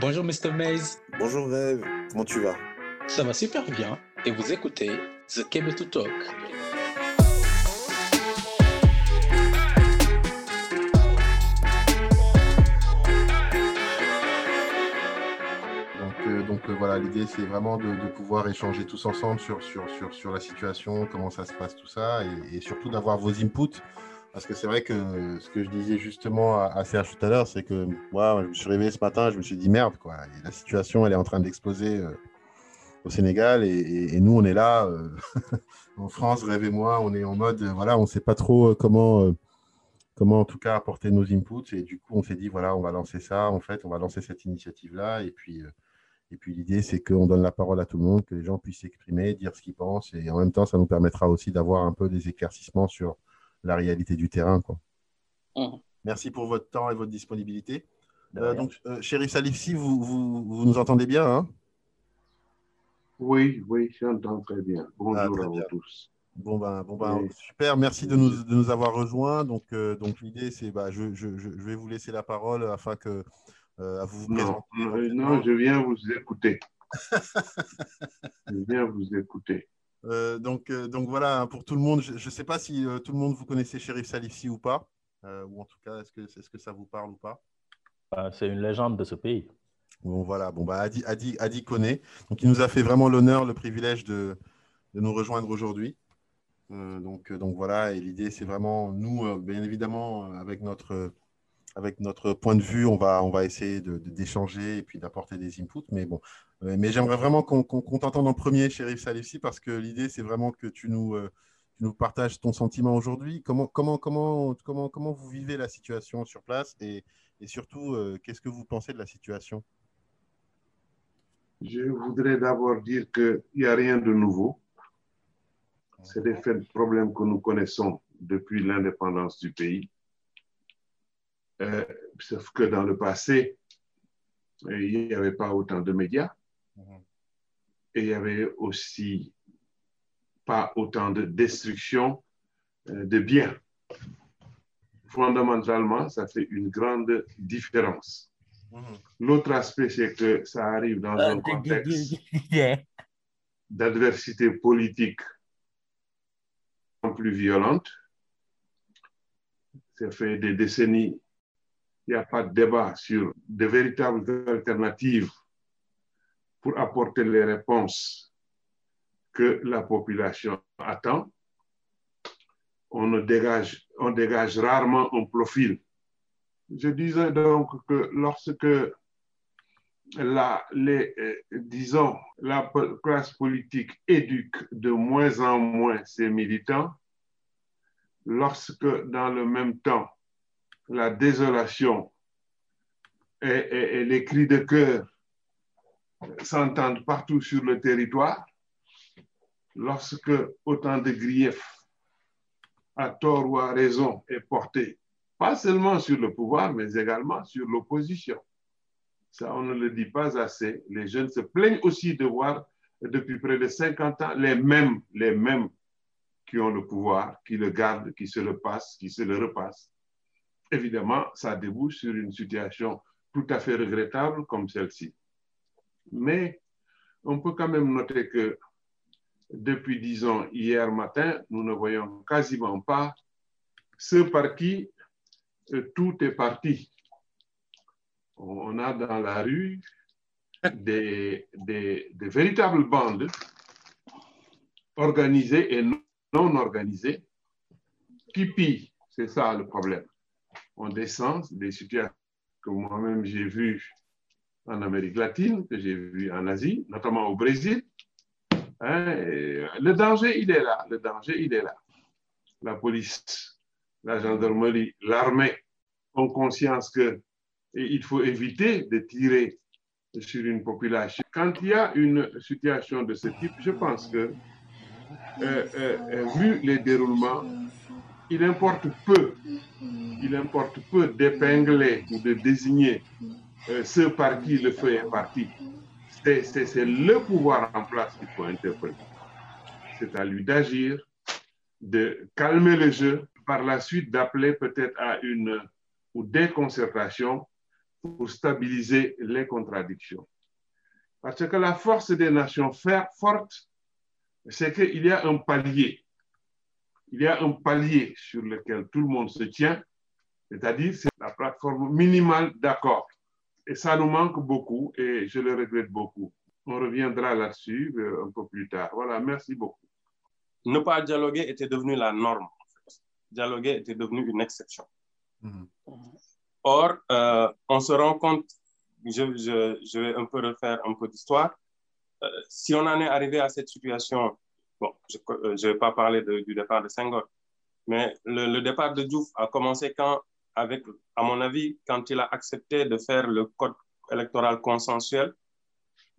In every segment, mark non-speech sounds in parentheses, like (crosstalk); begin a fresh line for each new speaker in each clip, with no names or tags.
Bonjour Mr. Maze.
Bonjour
Rêve, comment tu vas?
Ça va super bien et vous écoutez The Cable to Talk.
Donc, euh, donc euh, voilà, l'idée c'est vraiment de, de pouvoir échanger tous ensemble sur, sur, sur, sur la situation, comment ça se passe, tout ça, et, et surtout d'avoir vos inputs. Parce que c'est vrai que ce que je disais justement à, Serge tout à l'heure, c'est que moi, je me suis réveillé ce matin, je me suis dit merde, quoi. La situation, elle est en train d'exploser euh, au Sénégal, et, nous, on est là, euh, (laughs) en France, Rêve et moi, on est en mode, euh, voilà, on ne sait pas trop comment, comment en tout cas apporter nos inputs, et du coup, on s'est dit, voilà, on va lancer ça, en fait, on va lancer cette initiative-là, et puis. et puis l'idée, c'est qu'on donne la parole à tout le monde, que les gens puissent s'exprimer, dire ce qu'ils pensent, et en même temps, ça nous permettra aussi d'avoir un peu des éclaircissements sur la réalité du terrain. Quoi.
Mhm.
Merci pour votre temps et votre disponibilité. Euh, donc, euh, Chéri Salifsi, vous, vous, vous nous entendez bien hein?
Oui, oui, j'entends très bien. Bonjour
Ah, très
à vous tous.
Bon, ben, bon ben,
Oui.
super, merci de nous, de nous avoir rejoints. Donc, euh, donc l'idée, c'est, bah, je, je, je vais vous laisser la parole afin que euh, à vous vous
non, je viens vous écouter. (laughs) je viens vous écouter.
Euh, donc, euh, donc voilà, hein, pour tout le monde, je ne sais pas si euh, tout le monde vous connaissez Shérif Salifsi ou pas, ou en tout cas, est-ce que, est-ce que ça vous parle ou pas?
Ah, C'est une légende de ce pays.
Bon, voilà, bon, bah, Adi, Adi, Adi connaît. Donc, il nous a fait vraiment l'honneur, le privilège de, de nous rejoindre aujourd'hui. Donc, donc voilà, et l'idée, c'est vraiment, nous, bien évidemment, avec notre, avec notre point de vue, on va, on va essayer d'échanger et puis d'apporter des inputs. Mais bon, Euh, mais j'aimerais vraiment qu'on qu'on- qu'on t'entende en premier, Shérif Salifsi, parce que l'idée, c'est vraiment que tu nous, euh, tu nous partages ton sentiment aujourd'hui. Comment, comment, comment, comment, comment vous vivez la situation sur place et, et surtout, euh, qu'est-ce que vous pensez de la situation?
Je voudrais d'abord dire qu'il n'y a rien de nouveau. C'est des faits de problèmes que nous connaissons depuis l'indépendance du pays. Euh, sauf que dans le passé, euh, il n'y avait pas autant de médias et il n'y avait aussi pas autant de destruction euh, de biens. Fondamentalement, ça fait une grande différence. L'autre aspect, c'est que ça arrive dans un contexte d'adversité politique plus violente. Ça fait des décennies, il n'y a pas de débat sur de véritables alternatives pour apporter les réponses que la population attend. On, ne dégage, on dégage rarement un profil. Je disais donc que lorsque la, euh, disons, la classe politique éduque de moins en moins ses militants, lorsque dans le même temps, la désolation et, les cris de cœur s'entendent partout sur le territoire, lorsque autant de griefs, à tort ou à raison, est porté, pas seulement sur le pouvoir, mais également sur l'opposition. Ça, on ne le dit pas assez. Les jeunes se plaignent aussi de voir depuis près de 50 ans les mêmes, les mêmes qui ont le pouvoir, qui le gardent, qui se le passent, qui se le repassent. Évidemment, ça débouche sur une situation tout à fait regrettable comme celle-ci. Mais on peut quand même noter que depuis, disons, hier matin, nous ne voyons quasiment pas ce par qui euh, tout est parti. On a dans la rue des, véritables bandes organisées et non organisées qui pillent. C'est ça le problème. On descend des situations que moi-même j'ai vues en Amérique latine, que j'ai vues en Asie, notamment au Brésil. Hein, le danger, il est là. Le danger, il est là. La police, la gendarmerie, l'armée ont conscience que et il faut éviter de tirer sur une population. Quand il y a une situation de ce type, je pense que, euh, euh, euh, vu les déroulements, il importe peu, il importe peu d'épingler ou de désigner euh, ceux par qui le feu est parti. C'est le pouvoir en place qu'il faut interpeller. C'est à lui d'agir, de calmer le jeu, par la suite d'appeler peut-être à une ou des concertations pour stabiliser les contradictions. Parce que la force des nations fortes, c'est qu'il y a un palier. Il y a un palier sur lequel tout le monde se tient, c'est-à-dire c'est la plateforme minimale d'accord. Et ça nous manque beaucoup et je le regrette beaucoup. On reviendra là-dessus euh, un peu plus tard. Voilà, merci beaucoup.
Ne pas dialoguer était devenu la norme. Dialoguer était devenu une exception. Mm-hmm. Or, euh, on se rend compte, je, je, je, vais un peu refaire un peu d'histoire, euh, si on en est arrivé à cette situation, bon, je ne vais pas parler du départ de Senghor, mais le, départ de Diouf a commencé quand, à mon avis, quand il a accepté de faire le code électoral consensuel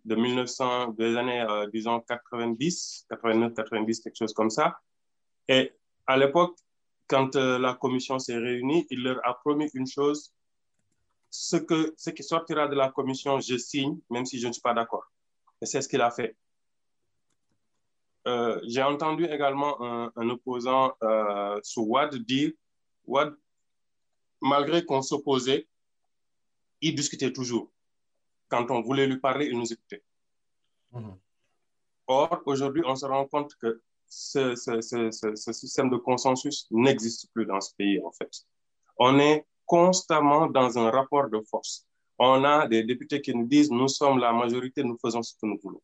de 1900, des années, euh, disons, 90, 89, 90, quelque chose comme ça. Et à l'époque, quand euh, la commission s'est réunie, il leur a promis une chose, ce, que, ce qui sortira de la commission, je signe, même si je ne suis pas d'accord. Et c'est ce qu'il a fait. Euh, J'ai entendu également un, un opposant euh, sous Wad dire, Wad, malgré qu'on s'opposait, il discutait toujours. Quand on voulait lui parler, il nous écoutait. Mmh. Or, aujourd'hui, on se rend compte que ce, ce, ce, ce système de consensus n'existe plus dans ce pays, en fait. On est constamment dans un rapport de force. On a des députés qui nous disent, nous sommes la majorité, nous faisons ce que nous voulons.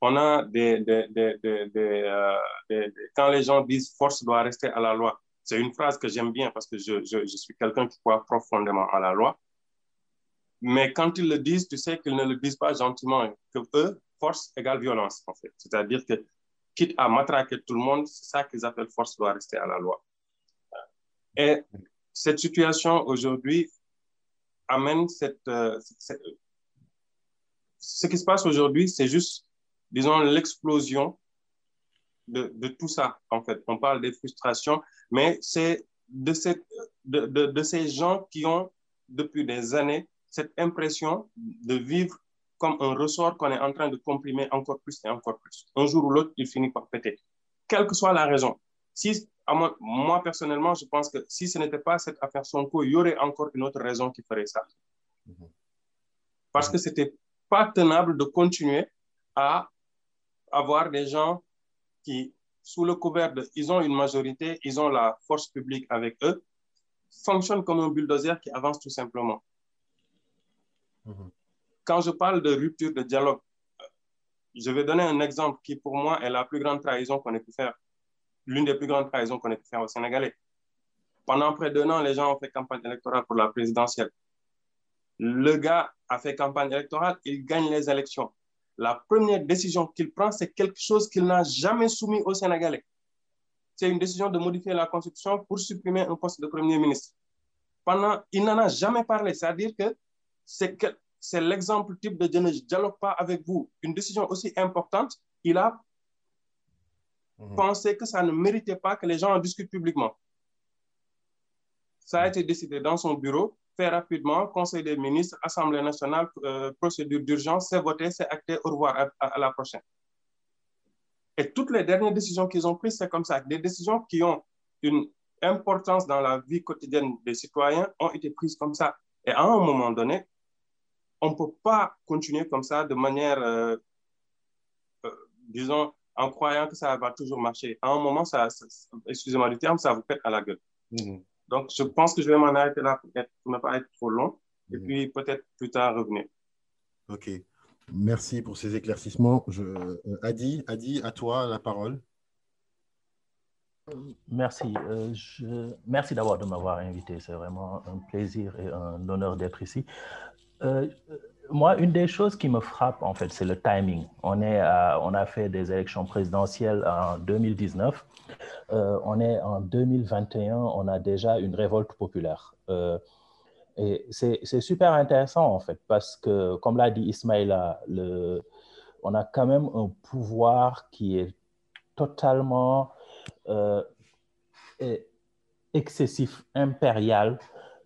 On a des, des, des, euh, quand les gens disent force doit rester à la loi, c'est une phrase que j'aime bien parce que je, je, suis quelqu'un qui croit profondément à la loi. Mais quand ils le disent, tu sais qu'ils ne le disent pas gentiment, que eux, force égale violence, en fait. C'est-à-dire que quitte à matraquer tout le monde, c'est ça qu'ils appellent force doit rester à la loi. Et cette situation aujourd'hui amène cette, euh, Ce qui se passe aujourd'hui, c'est juste, disons, l'explosion de, de, tout ça, en fait. On parle des frustrations, mais c'est de, cette, de, de, de ces gens qui ont, depuis des années, cette impression de vivre comme un ressort qu'on est en train de comprimer encore plus et encore plus. Un jour ou l'autre, il finit par péter. Quelle que soit la raison. Si, moi, moi, personnellement, je pense que si ce n'était pas cette affaire Sonko, il y aurait encore une autre raison qui ferait ça. Parce que c'était pas tenable de continuer à avoir des gens qui, sous le couvert de, ils ont une majorité, ils ont la force publique avec eux, fonctionnent comme un bulldozer qui avance tout simplement. Mmh quand je parle de rupture de dialogue, je vais donner un exemple qui, pour moi, est la plus grande trahison qu'on ait pu faire, l'une des plus grandes trahisons qu'on ait pu faire au Sénégalais. Pendant près d'un an, les gens ont fait campagne électorale pour la présidentielle. Le gars a fait campagne électorale, il gagne les élections. La première décision qu'il prend, c'est quelque chose qu'il n'a jamais soumis aux Sénégalais. C'est une décision de modifier la Constitution pour supprimer un poste de Premier ministre. Pendant, il n'en a jamais parlé, c'est-à-dire que c'est l'exemple type de je ne dialogue pas avec vous. Une décision aussi importante, il a mmh. pensé que ça ne méritait pas que les gens en discutent publiquement. Ça a été décidé dans son bureau, fait rapidement, Conseil des ministres, Assemblée nationale, euh, procédure d'urgence, c'est voté, c'est acté, au revoir, à, la prochaine. Et toutes les dernières décisions qu'ils ont prises, c'est comme ça. Des décisions qui ont une importance dans la vie quotidienne des citoyens ont été prises comme ça. Et à un moment donné, on ne peut pas continuer comme ça de manière, euh, euh, disons, en croyant que ça va toujours marcher. À un moment, ça, excusez-moi du terme, ça vous pète à la gueule. Mmh. Donc, je pense que je vais m'en arrêter là pour, pour, ne pas être trop long et mmh. puis peut-être plus tard revenir.
OK. Merci pour ces éclaircissements. Je, euh, Adi, Adi, à toi la parole.
Merci. Euh, je... Merci d'abord de m'avoir invité. C'est vraiment un plaisir et un honneur d'être ici. Euh, moi, une des choses qui me frappe, en fait, c'est le timing. On, est on a fait des élections présidentielles en 2019. Euh, on est en 2021, on a déjà une révolte populaire. Euh, et c'est super intéressant, en fait, parce que, comme l'a dit Ismaïla, on a quand même un pouvoir qui est totalement euh, excessif, impérial,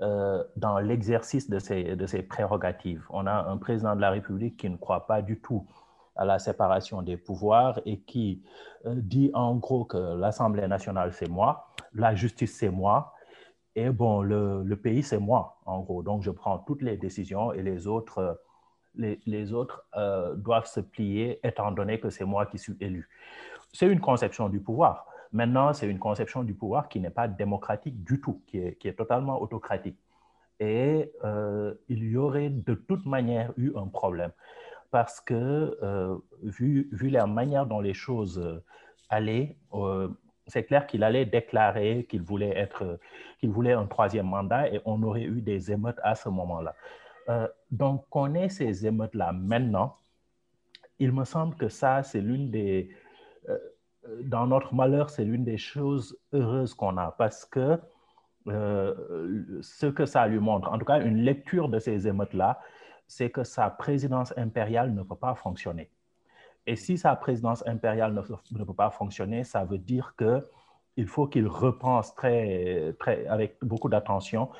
euh, dans l'exercice de ses, de ses prérogatives. On a un président de la République qui ne croit pas du tout à la séparation des pouvoirs et qui euh, dit en gros que l'Assemblée nationale, c'est moi, la justice, c'est moi, Et bon, le, le pays, c'est moi, en gros. Donc, je prends toutes les décisions et les autres, les, les autres euh, doivent se plier étant donné que c'est moi qui suis élu. C'est une conception du pouvoir. Maintenant, c'est une conception du pouvoir qui n'est pas démocratique du tout, qui est, qui est totalement autocratique. Et euh, il y aurait de toute manière eu un problème parce que, euh, vu, vu, la manière dont les choses euh, allaient, c'est clair qu'il allait déclarer qu'il voulait, être, qu'il voulait un troisième mandat et on aurait eu des émeutes à ce moment-là. Donc, qu'on ait ces émeutes-là maintenant, il me semble que ça, c'est l'une des... Dans notre malheur, c'est l'une des choses heureuses qu'on a parce que euh, ce que ça lui montre, en tout cas une lecture de ces émeutes-là, c'est que sa présidence impériale ne peut pas fonctionner. Et si sa présidence impériale ne, peut pas fonctionner, ça veut dire qu'il faut qu'il repense très, très, avec beaucoup d'attention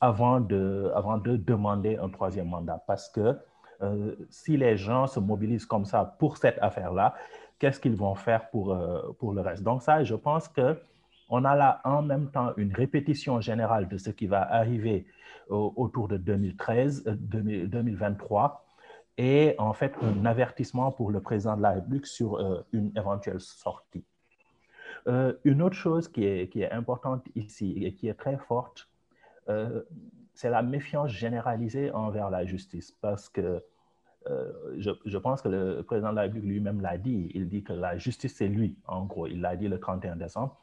avant de, avant de demander un troisième mandat. Parce que euh, si les gens se mobilisent comme ça pour cette affaire-là, qu'est-ce qu'ils vont faire pour, euh, pour le reste Donc ça, je pense que on a là en même temps une répétition générale de ce qui va arriver autour de 2013, 2023, et en fait un avertissement pour le président de la République sur euh, une éventuelle sortie. Euh, une autre chose qui est, qui est, importante ici et qui est très forte, euh, c'est la méfiance généralisée envers la justice, parce que euh, je, je, pense que le président de la République lui-même l'a dit, il dit que la justice c'est lui, en gros, il l'a dit le 31 décembre,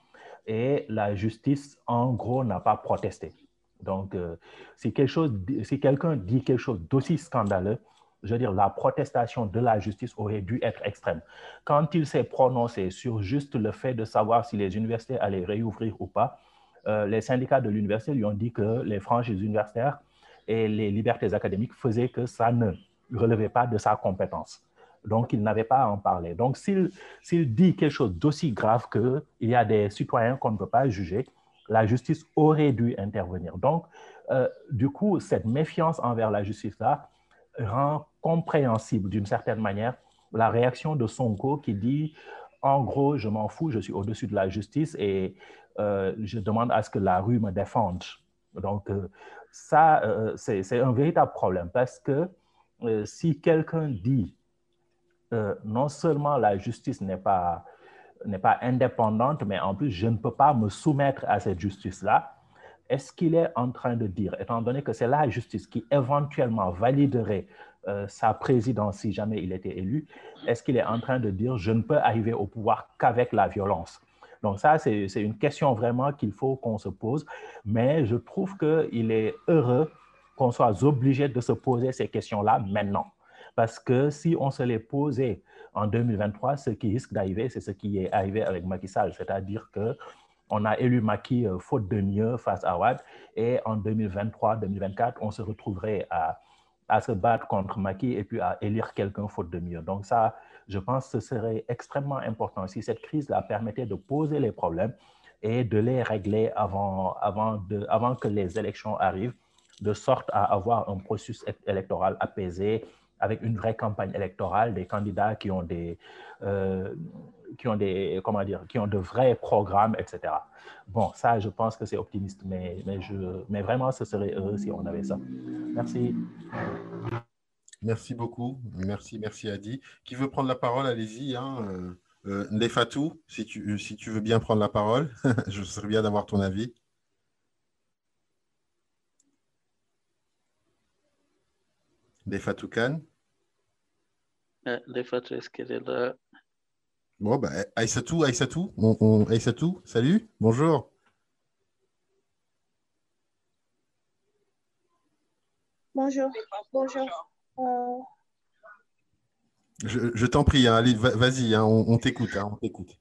et la justice, en gros, n'a pas protesté. Donc, euh, si quelqu'un dit quelque chose d'aussi scandaleux, je veux dire, la protestation de la justice aurait dû être extrême. Quand il s'est prononcé sur juste le fait de savoir si les universités allaient réouvrir ou pas, euh, les syndicats de l'université lui ont dit que les franchises universitaires et les libertés académiques faisaient que ça ne relevait pas de sa compétence. Donc, il n'avait pas à en parler. Donc, s'il dit quelque chose d'aussi grave qu'il y a des citoyens qu'on ne peut pas juger, la justice aurait dû intervenir. Donc, euh, du coup, cette méfiance envers la justice-là rend compréhensible d'une certaine manière la réaction de Sonko qui dit, en gros, je m'en fous, je suis au-dessus de la justice et euh, je demande à ce que la rue me défende. Donc, euh, ça, c'est un véritable problème parce que euh, si quelqu'un dit euh, non seulement la justice n'est pas n'est pas indépendante, mais en plus, je ne peux pas me soumettre à cette justice-là. Est-ce qu'il est en train de dire, étant donné que c'est la justice qui éventuellement validerait euh, sa présidence si jamais il était élu, est-ce qu'il est en train de dire, je ne peux arriver au pouvoir qu'avec la violence? Donc ça, c'est une question vraiment qu'il faut qu'on se pose, mais je trouve qu'il est heureux qu'on soit obligé de se poser ces questions-là maintenant. Parce que si on se les posait en 2023, ce qui risque d'arriver, c'est ce qui est arrivé avec Macky Sall, c'est-à-dire que on a élu Macky euh, faute de mieux face à Ouad, et en 2023-2024, on se retrouverait à, se battre contre Macky et puis à élire quelqu'un faute de mieux. Donc ça, je pense que ce serait extrêmement important si cette crise-là permettait de poser les problèmes et de les régler avant, avant que les élections arrivent, de sorte à avoir un processus électoral apaisé, avec une vraie campagne électorale, des candidats qui ont des, euh, qui ont des, comment dire, qui ont de vrais programmes, etc. Bon, ça, je pense que c'est optimiste, mais, mais, je, mais vraiment, ce serait heureux si on avait ça. Merci.
Merci beaucoup. Merci, merci Adi. Qui veut prendre la parole, allez-y. Hein. Euh, Ndefatou, si tu, si tu veux bien prendre la parole, (laughs) je serais bien d'avoir ton avis. Ndefatou Khan.
Euh, Ndefatou, est-ce qu'elle est là?
Bon, bah, Aïssatou, Aïssatou, on, on, Aïssatou, salut, bonjour.
Bonjour, bonjour. Euh...
Je, je t'en prie, hein, allez, vas-y, hein, on, on t'écoute, hein, on t'écoute.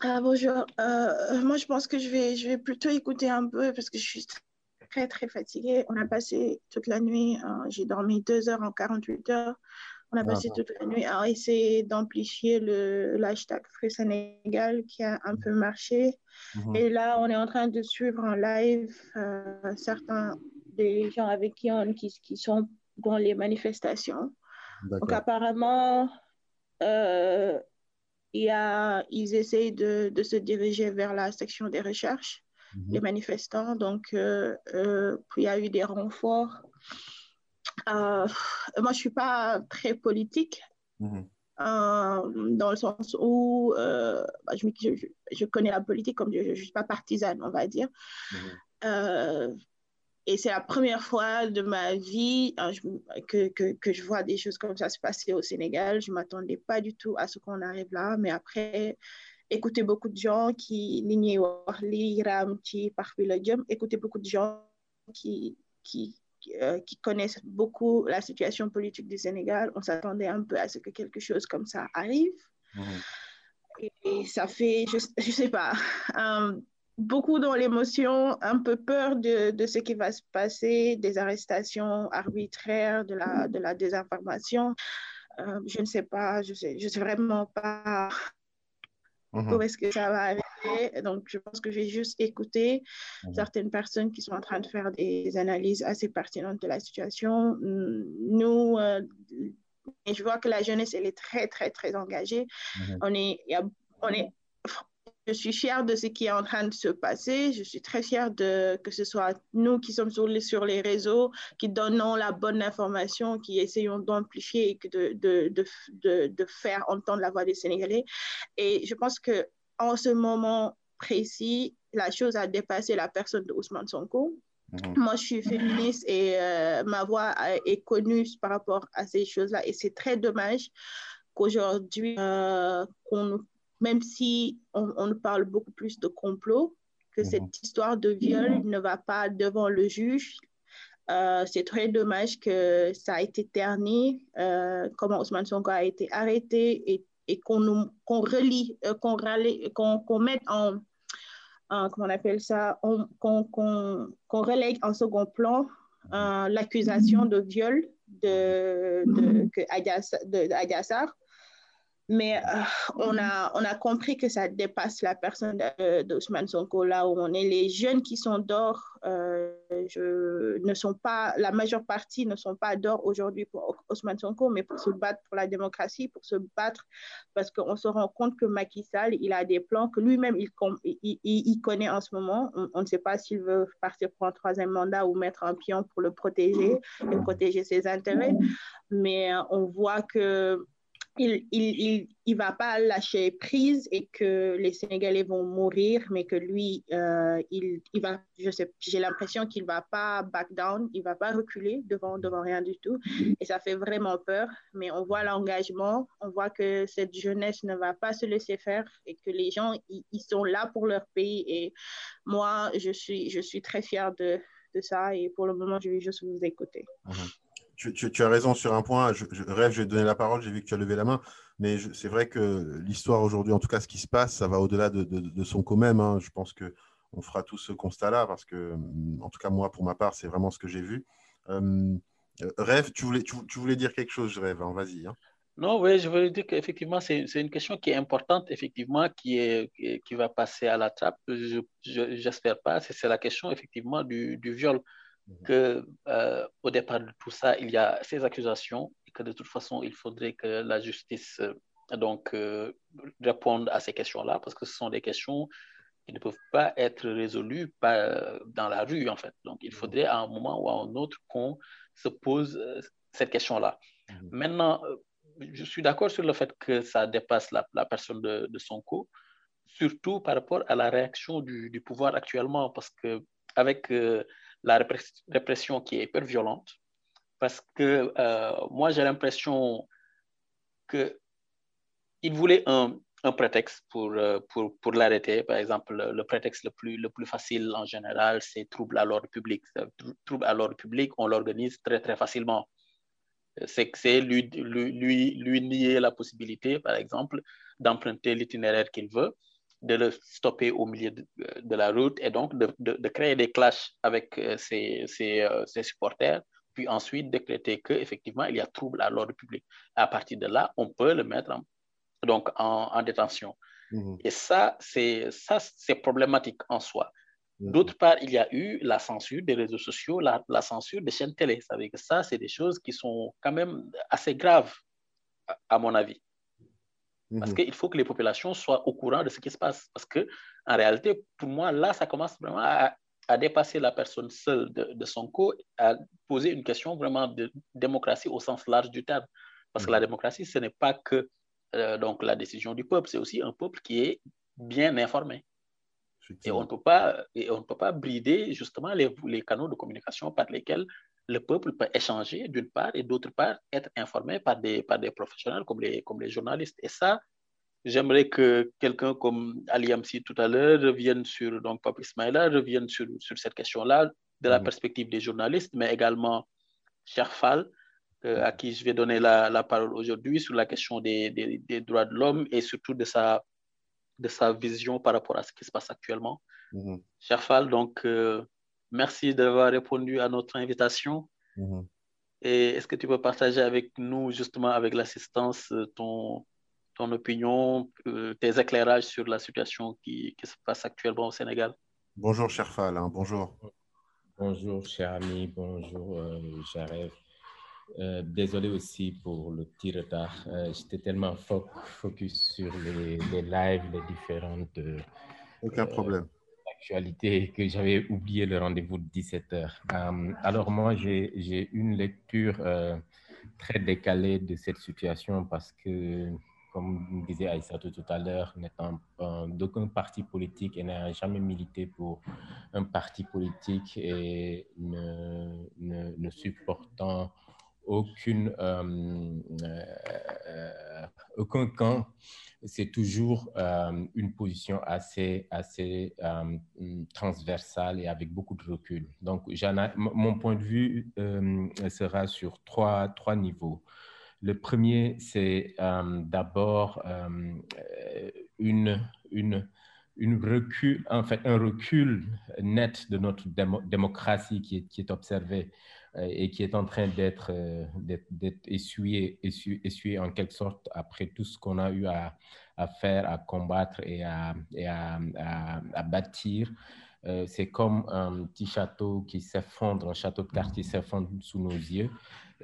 Ah, bonjour, euh, moi je pense que je vais, je vais plutôt écouter un peu parce que je suis très très fatiguée. On a passé toute la nuit, euh, j'ai dormi deux heures en 48 heures. On a passé ah, toute la nuit à essayer d'amplifier le l'hashtag Free Sénégal qui a un peu marché. -hmm. Et là, on est en train de suivre en live euh, certains des gens avec qui on qui, qui sont dans les manifestations. Donc apparemment, euh, y a, ils essayent de, de, se diriger vers la section des recherches. Les manifestants. Donc, il y a eu des renforts. moi, je ne suis pas très politique.
Mhm.
dans le sens où bah, je, je, je, connais la politique comme je ne suis pas partisane, on va dire.
Mhm.
Et c'est la première fois de ma vie hein, que, que, que, je vois des choses comme ça se passer au Sénégal. Je ne m'attendais pas du tout à ce qu'on arrive là. Mais après, écouter beaucoup de gens qui, écouter beaucoup de gens qui, qui, euh, qui connaissent beaucoup la situation politique du Sénégal, on s'attendait un peu à ce que quelque chose comme ça arrive.
Mmh.
Et, ça fait, je ne sais pas, um, beaucoup dans l'émotion, un peu peur de, de, ce qui va se passer, des arrestations arbitraires, de la, de la désinformation. Euh, je ne sais pas, je ne sais, je sais vraiment pas
mmh.
où est-ce que ça va arriver? Donc, je pense que je vais juste écouter mmh. certaines personnes qui sont en train de faire des analyses assez pertinentes de la situation. Nous, euh, je vois que la jeunesse, elle est très, très, très engagée.
Mmh.
On est, y a, on est je suis fière de ce qui est en train de se passer. Je suis très fière de que ce soit nous qui sommes sur les, sur les réseaux, qui donnons la bonne information, qui essayons d'amplifier et de, de, de, de, faire entendre la voix des Sénégalais. Et je pense que en ce moment précis, la chose a dépassé la personne de Ousmane Sonko.
Mmh.
Moi, je suis féministe et euh, ma voix est connue par rapport à ces choses-là. Et c'est très dommage qu'aujourd'hui, euh, qu'on même si on, on, parle beaucoup plus de complot, que mmh. cette histoire de viol ne va pas devant le juge. Euh, c'est très dommage que ça a été terni, euh, comment Ousmane Sonko a été arrêté et, et qu'on qu relie, euh, qu'on qu qu mette en, en, comment on appelle ça, qu'on qu relègue en second plan euh, l'accusation de viol de, de. Mais euh, on, a, on a compris que ça dépasse la personne d'Ousmane Sonko, là où on est. Les jeunes qui sont d'or euh, je, ne sont pas, la majeure partie ne sont pas d'or aujourd'hui pour Ousmane Sonko, mais pour se battre pour la démocratie, pour se battre parce qu'on se rend compte que Macky Sall, il a des plans que lui-même, il, il, il, connaît en ce moment. On, on ne sait pas s'il veut partir pour un troisième mandat ou mettre un pion pour le protéger et protéger ses intérêts. Mais euh, on voit que il il, il, il, va pas lâcher prise et que les Sénégalais vont mourir, mais que lui, euh, il, il va, je sais, j'ai l'impression qu'il va pas back down, il va pas reculer devant, devant rien du tout. Et ça fait vraiment peur, mais on voit l'engagement, on voit que cette jeunesse ne va pas se laisser faire et que les gens, ils, sont là pour leur pays. Et moi, je suis, je suis très fière de, de ça et pour le moment, je vais juste vous écouter.
Mmh. Tu, as raison sur un point. Je, je, rêve, je vais donner la parole. J'ai vu que tu as levé la main. Mais c'est vrai que l'histoire aujourd'hui, en tout cas, ce qui se passe, ça va au-delà de, son co même. Hein. Je pense qu'on fera tout ce constat-là parce que, en tout cas, moi, pour ma part, c'est vraiment ce que j'ai vu. Euh, rêve, tu voulais, tu, voulais dire quelque chose, je rêve. Hein? Vas-y. Hein.
Non, oui, je voulais dire qu'effectivement, c'est une question qui est importante, effectivement, qui, est, qui va passer à la trappe. J'espère je, pas. C'est la question, effectivement, du viol que euh, au départ de tout ça, il y a ces accusations et que de toute façon, il faudrait que la justice euh, donc euh, réponde à ces questions-là parce que ce sont des questions qui ne peuvent pas être résolues par, dans la rue en fait. Donc, il faudrait à un moment ou à un autre qu'on se pose cette question-là. Mmh. Maintenant, je suis d'accord sur le fait que ça dépasse la, la personne de, de Sonko, surtout par rapport à la réaction du, du pouvoir actuellement, parce que avec euh, la répression qui est hyper violente, parce que euh, moi j'ai l'impression que il voulait un, un prétexte pour, euh, pour, pour l'arrêter. Par exemple, le, prétexte le plus, le plus facile en général, c'est trouble à l'ordre public. Trouble à l'ordre public, on l'organise très très facilement. C'est que c'est lui, lui, lui, lui nier la possibilité, par exemple, d'emprunter l'itinéraire qu'il veut de le stopper au milieu de, de la route et donc de, de, de, créer des clashs avec euh, ses, ses, euh, ses, supporters, puis ensuite décréter qu'effectivement il y a trouble à l'ordre public. À partir de là, on peut le mettre en, donc en, en détention. Mmh. Et ça, c'est problématique en soi. Mmh. D'autre part, il y a eu la censure des réseaux sociaux, la, la censure des chaînes télé. Ça veut dire que ça, c'est des choses qui sont quand même assez graves, à, à mon avis. Parce qu'il faut que les populations soient au courant de ce qui se passe. Parce que, en réalité, pour moi, là, ça commence vraiment à, à dépasser la personne seule de, de, son co, à poser une question vraiment de démocratie au sens large du terme. Parce que la démocratie, ce n'est pas que euh, donc la décision du peuple, c'est aussi un peuple qui est bien informé. Et on, ne peut pas, et on ne peut pas brider justement les, les canaux de communication par lesquels le peuple peut échanger d'une part et d'autre part être informé par des, par des professionnels comme les, comme les journalistes. Et ça, j'aimerais que quelqu'un comme Ali Amsi tout à l'heure revienne sur, donc Pape Ismaïla, revienne sur, sur cette question-là de la mmh. perspective des journalistes, mais également Cherfal, euh, à qui je vais donner la, la parole aujourd'hui sur la question des, des, des droits de l'homme et surtout de sa, de sa vision par rapport à ce qui se passe actuellement. Mmh. Donc, euh, merci d'avoir répondu à notre invitation. Mmh. Et est-ce que tu peux partager avec nous, justement, avec l'assistance, ton, ton opinion, euh, tes éclairages sur la situation qui, qui, se passe actuellement au Sénégal?
Bonjour, Cherfal. Hein, bonjour.
Bonjour, cher ami. Bonjour, euh. Euh, désolé aussi pour le petit retard. Euh, J'étais tellement fo focus sur les, les, lives, les différentes euh,
Aucun problème.
Que j'avais oublié le rendez-vous de 17h. alors moi, j'ai une lecture très décalée de cette situation parce que, comme disait Aïssatou tout à l'heure, n'étant d'aucun parti politique et n'ayant jamais milité pour un parti politique et ne, ne, ne supportant aucune, euh, euh, aucun camp. C'est toujours euh, une position assez, assez euh, transversale et avec beaucoup de recul. Donc, mon point de vue euh, sera sur trois, trois niveaux. Le premier, c'est d'abord une, une, un recul net de notre démo démocratie qui est, observé et qui est en train d'être euh, essuyé, essuyé, essuyé, en quelque sorte après tout ce qu'on a eu à, faire, à combattre et à, et à, à bâtir. Euh, c'est comme un petit château qui s'effondre, un château de cartes qui s'effondre sous nos yeux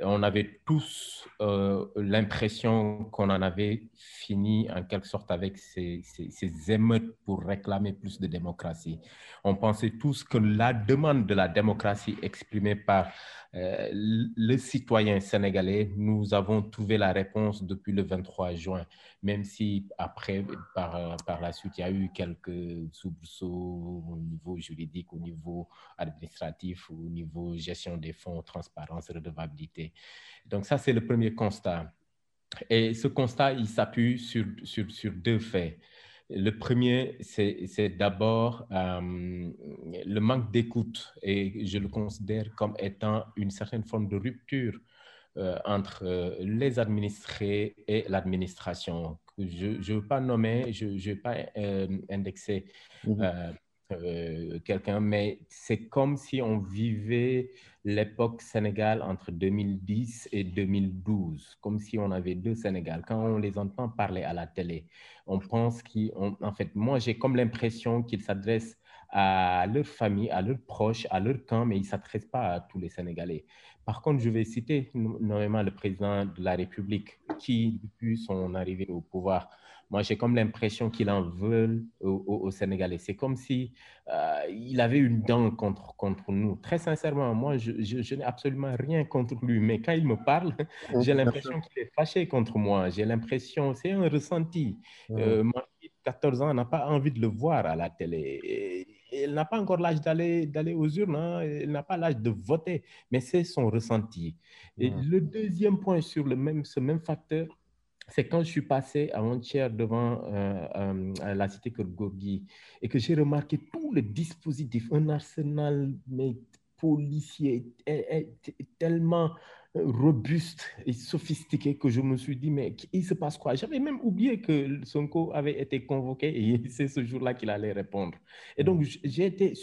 on avait tous euh, l'impression qu'on en avait fini en quelque sorte avec ces, ces, ces, émeutes pour réclamer plus de démocratie. On pensait tous que la demande de la démocratie exprimée par euh, le citoyen sénégalais, nous avons trouvé la réponse depuis le 23 juin, même si après, par, par la suite, il y a eu quelques soubresauts au niveau juridique, au niveau administratif, au niveau gestion des fonds, transparence, redevabilité. Donc ça, c'est le premier constat. Et ce constat, il s'appuie sur, sur, sur deux faits. Le premier, c'est d'abord euh, le manque d'écoute et je le considère comme étant une certaine forme de rupture euh, entre euh, les administrés et l'administration. Je ne veux pas nommer, je ne veux pas indexer mmh. Euh, quelqu'un, mais c'est comme si on vivait l'époque Sénégal entre 2010 et 2012, comme si on avait deux Sénégal. Quand on les entend parler à la télé, on pense qu'en fait, moi j'ai comme l'impression qu'ils s'adressent à leur famille, à leurs proches, à leur camp, mais ils ne s'adressent pas à tous les Sénégalais. Par contre, je vais citer nommément le président de la République qui, depuis son arrivée au pouvoir, moi, j'ai comme l'impression qu'il en veut aux, Sénégalais. C'est comme si euh, il avait une dent contre, contre nous. Très sincèrement, moi, je, je, je n'ai absolument rien contre lui. Mais quand il me parle, j'ai l'impression qu'il est fâché contre moi. J'ai l'impression, c'est un ressenti. Euh, moi, 14 ans, n'a pas envie de le voir à la télé. Et, elle n'a pas encore l'âge d'aller, d'aller aux urnes, hein. elle n'a pas l'âge de voter, mais c'est son ressenti. Et le deuxième point sur le même, ce même facteur, c'est quand je suis passé avant-hier devant euh, euh, la cité Kurgourgi et que j'ai remarqué tout le dispositif, un arsenal mais, policier tellement robuste et sophistiqué que je me suis dit, mais il se passe quoi? J'avais même oublié que Sonko avait été convoqué et (laughs) c'est ce jour-là qu'il allait répondre. Et donc, j'ai été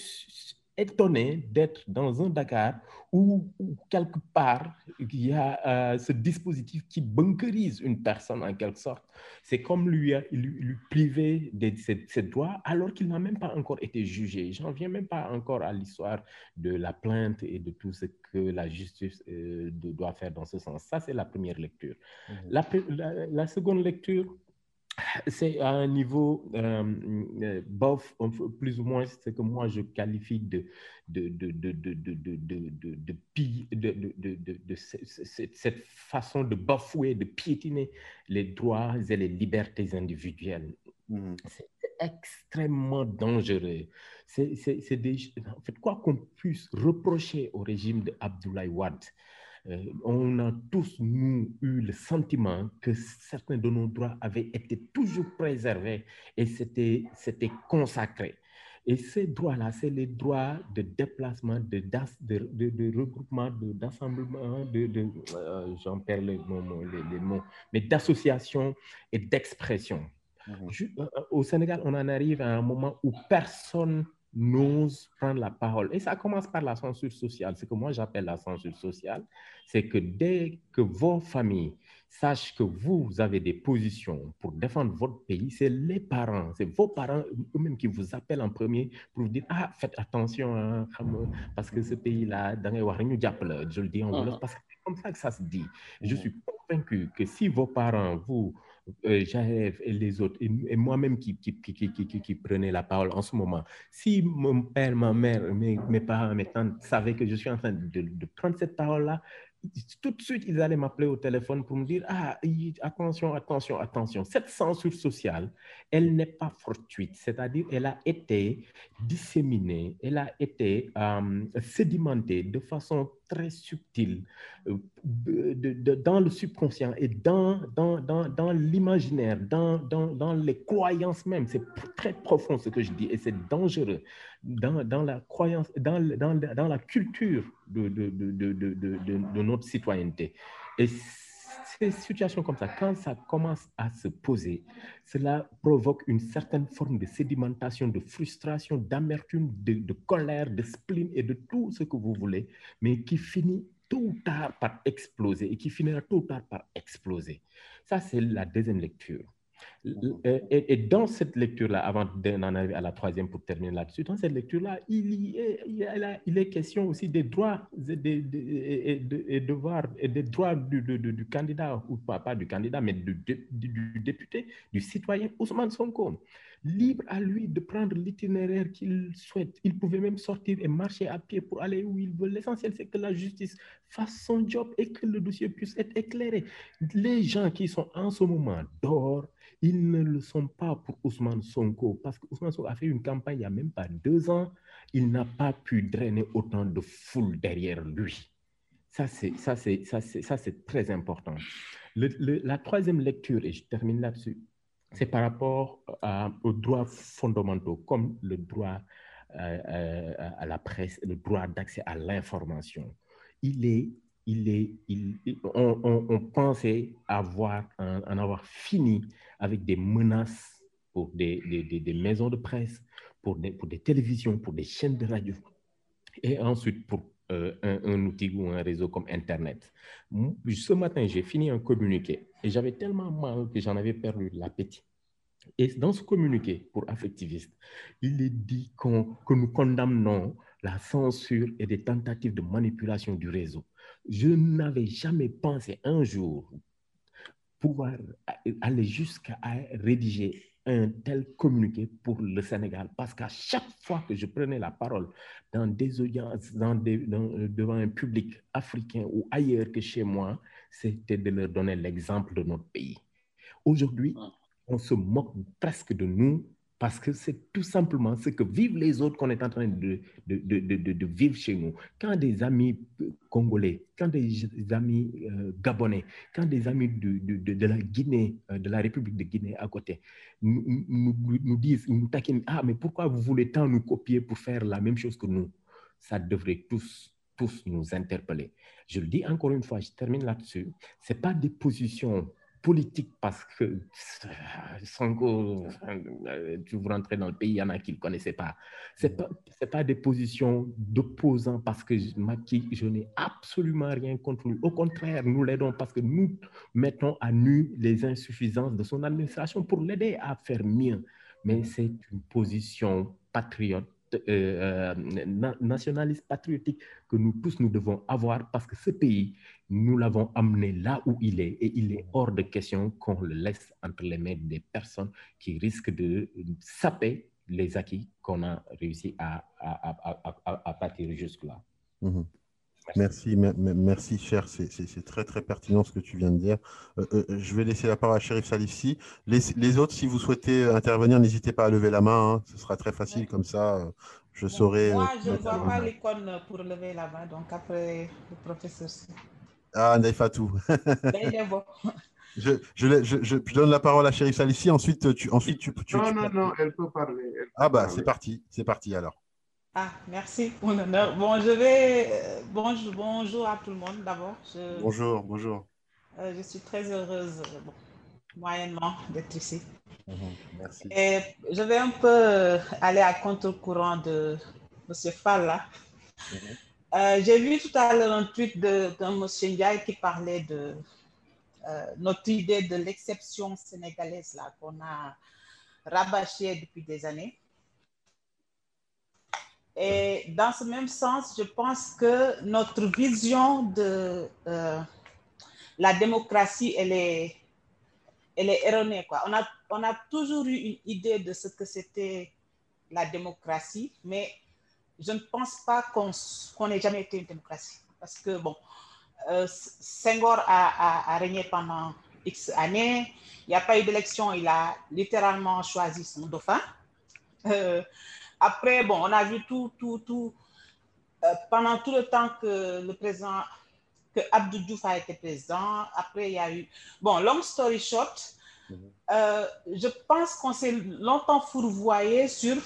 étonné d'être dans un Dakar où, où, quelque part il y a euh, ce dispositif qui bunkerise une personne en quelque sorte. C'est comme lui, lui, lui priver de ses, ses droits alors qu'il n'a même pas encore été jugé. J'en viens même pas encore à l'histoire de la plainte et de tout ce que la justice euh, doit faire dans ce sens. Ça, c'est la première lecture. Mmh. La, la, la, seconde lecture, c'est à un niveau euh, bof, plus ou moins ce que moi je qualifie de, cette façon de bafouer, de piétiner les droits et les libertés individuelles. C'est extrêmement dangereux. C'est, en fait, quoi qu'on puisse reprocher au régime de Abdoulaye Wade, euh, on a tous, nous, eu le sentiment que certains de nos droits avaient été toujours préservés et c'était consacré. Et ces droits-là, c'est les droits de déplacement, de, de, de, de regroupement, d'assemblement, de, de euh, j'en perds les, les, mots, mais d'association et d'expression. Mmh euh, au Sénégal, on en arrive à un moment où personne n'ose prendre la parole. Et ça commence par la censure sociale. Ce que moi j'appelle la censure sociale, c'est que dès que vos familles sachent que vous avez des positions pour défendre votre pays, c'est les parents, c'est vos parents eux-mêmes qui vous appellent en premier pour vous dire Ah, faites attention, hein, parce que ce pays-là, je le dis en wolof, parce que c'est comme ça que ça se dit. Je suis convaincu que si vos parents vous euh, J'arrive et les autres, et, moi-même qui, qui, prenais la parole en ce moment, si mon père, ma mère, mes, parents, mes tantes savaient que je suis en train de, de prendre cette parole-là, tout de suite, ils allaient m'appeler au téléphone pour me dire, ah, attention, attention, attention. Cette censure sociale, elle n'est pas fortuite, c'est-à-dire elle a été disséminée, elle a été euh, sédimentée de façon très subtile euh, dans le subconscient et dans, dans, dans, dans l'imaginaire, dans, dans, dans, les croyances même. C'est très profond ce que je dis et c'est dangereux dans, dans, la croyance, dans, dans, dans la culture de, de, de, de, notre citoyenneté. Et ces situations comme ça, quand ça commence à se poser, cela provoque une certaine forme de sédimentation, de frustration, d'amertume, de, colère, de spleen et de tout ce que vous voulez, mais qui finit tôt ou tard par exploser et qui finira tôt ou tard par exploser. Ça, c'est la deuxième lecture. Et, dans cette lecture-là, avant d'en arriver à la troisième pour terminer là-dessus, dans cette lecture-là, il, est question aussi des droits et des, devoirs et des droits du, candidat, ou pas, du candidat, mais du, député, du citoyen Ousmane Sonko. Libre à lui de prendre l'itinéraire qu'il souhaite. Il pouvait même sortir et marcher à pied pour aller où il veut. L'essentiel, c'est que la justice fasse son job et que le dossier puisse être éclairé. Les gens qui sont en ce moment d'or, ils ne le sont pas pour Ousmane Sonko, parce que Ousmane Sonko a fait une campagne il n'y a même pas deux ans. Il n'a pas pu drainer autant de foule derrière lui. Ça, c'est très important. la troisième lecture, et je termine là-dessus, c'est par rapport aux droits fondamentaux, comme le droit euh, euh, à la presse, le droit d'accès à l'information. Il est on, pensait avoir, en, avoir fini avec des menaces pour des, maisons de presse, pour des, télévisions, pour des chaînes de radio, et ensuite pour euh, un, un, outil ou un réseau comme Internet. Ce matin, j'ai fini un communiqué et j'avais tellement mal que j'en avais perdu l'appétit. Et dans ce communiqué pour affectivistes, il est dit que nous condamnons la censure et des tentatives de manipulation du réseau. Je n'avais jamais pensé un jour pouvoir aller jusqu'à rédiger un tel communiqué pour le Sénégal parce qu'à chaque fois que je prenais la parole dans des audiences, dans devant un public africain ou ailleurs que chez moi, c'était de leur donner l'exemple de notre pays. Aujourd'hui, ah. on se moque presque de nous parce que c'est tout simplement ce que vivent les autres qu'on est en train de, de, de, de, vivre chez nous. Quand des amis congolais, quand des amis euh, gabonais, quand des amis de, la Guinée, euh, de la République de Guinée à côté, nous, nous, nous disent, nous taquinent, ah, mais pourquoi vous voulez tant nous copier pour faire la même chose que nous? Ça devrait tous tous nous interpeller. Je le dis encore une fois, je termine là-dessus. Ce pas des positions politique parce que Sango, euh, tu vous rentrez dans le pays, il y en a qui ne le connaissaient pas. Ce n'est pas, pas des positions d'opposants parce que Maki, je n'ai absolument rien contre lui. Au contraire, nous l'aidons parce que nous mettons à nu les insuffisances de son administration pour l'aider à faire mieux. Mais c'est une position patriote euh, nationaliste, patriotique que nous tous, nous devons avoir parce que ce pays, nous l'avons amené là où il est et il est hors de question qu'on le laisse entre les mains des personnes qui risquent de saper les acquis qu'on a réussi à, à, à, à partir jusque-là.
Mmh Merci, merci, cher. C'est très, très pertinent ce que tu viens de dire. Euh, euh, je vais laisser la parole à Shérif Salifi. Les, les, autres, si vous souhaitez intervenir, n'hésitez pas à lever la main. Hein. Ce sera très facile comme ça. Euh, je saurai.
Moi, je ne vois pas l'icône pour lever la main. Donc, après le professeur.
Ah, Naïfatou. (laughs) je, je, je, je, donne la parole à Shérif Salifi. Ensuite, tu, ensuite tu, tu,
Non, non, non, elle peut parler. Elle peut
ah, bah, c'est parti. C'est parti alors.
Ah, merci pour l'honneur. Bon, je vais. Euh, bonjour, bonjour à tout le monde d'abord.
Je... Bonjour, bonjour.
Euh, je suis très heureuse, euh, bon, moyennement, d'être ici.
Mmh, merci.
Et je vais un peu aller à contre-courant de M. Falla. Mmh. Euh, J'ai vu tout à l'heure un tweet d'un M. Ndiaye qui parlait de notre idée de l'exception sénégalaise qu'on a rabâchée depuis des années. Et dans ce même sens, je pense que notre vision de euh, la démocratie, elle est, elle est erronée. Quoi. On, a, on a toujours eu une idée de ce que c'était la démocratie, mais je ne pense pas qu'on qu ait jamais été une démocratie. Parce que, bon, euh, Senghor a, régné pendant X années, il n'y a pas eu d'élection, il a littéralement choisi son dauphin. Euh, après, bon, on a vu tout, tout, tout, euh, pendant tout le temps que le président, que Abdou Diouf a été président. Après, il y a eu, bon, long story short, mm -hmm. euh, je pense qu'on s'est longtemps fourvoyé sur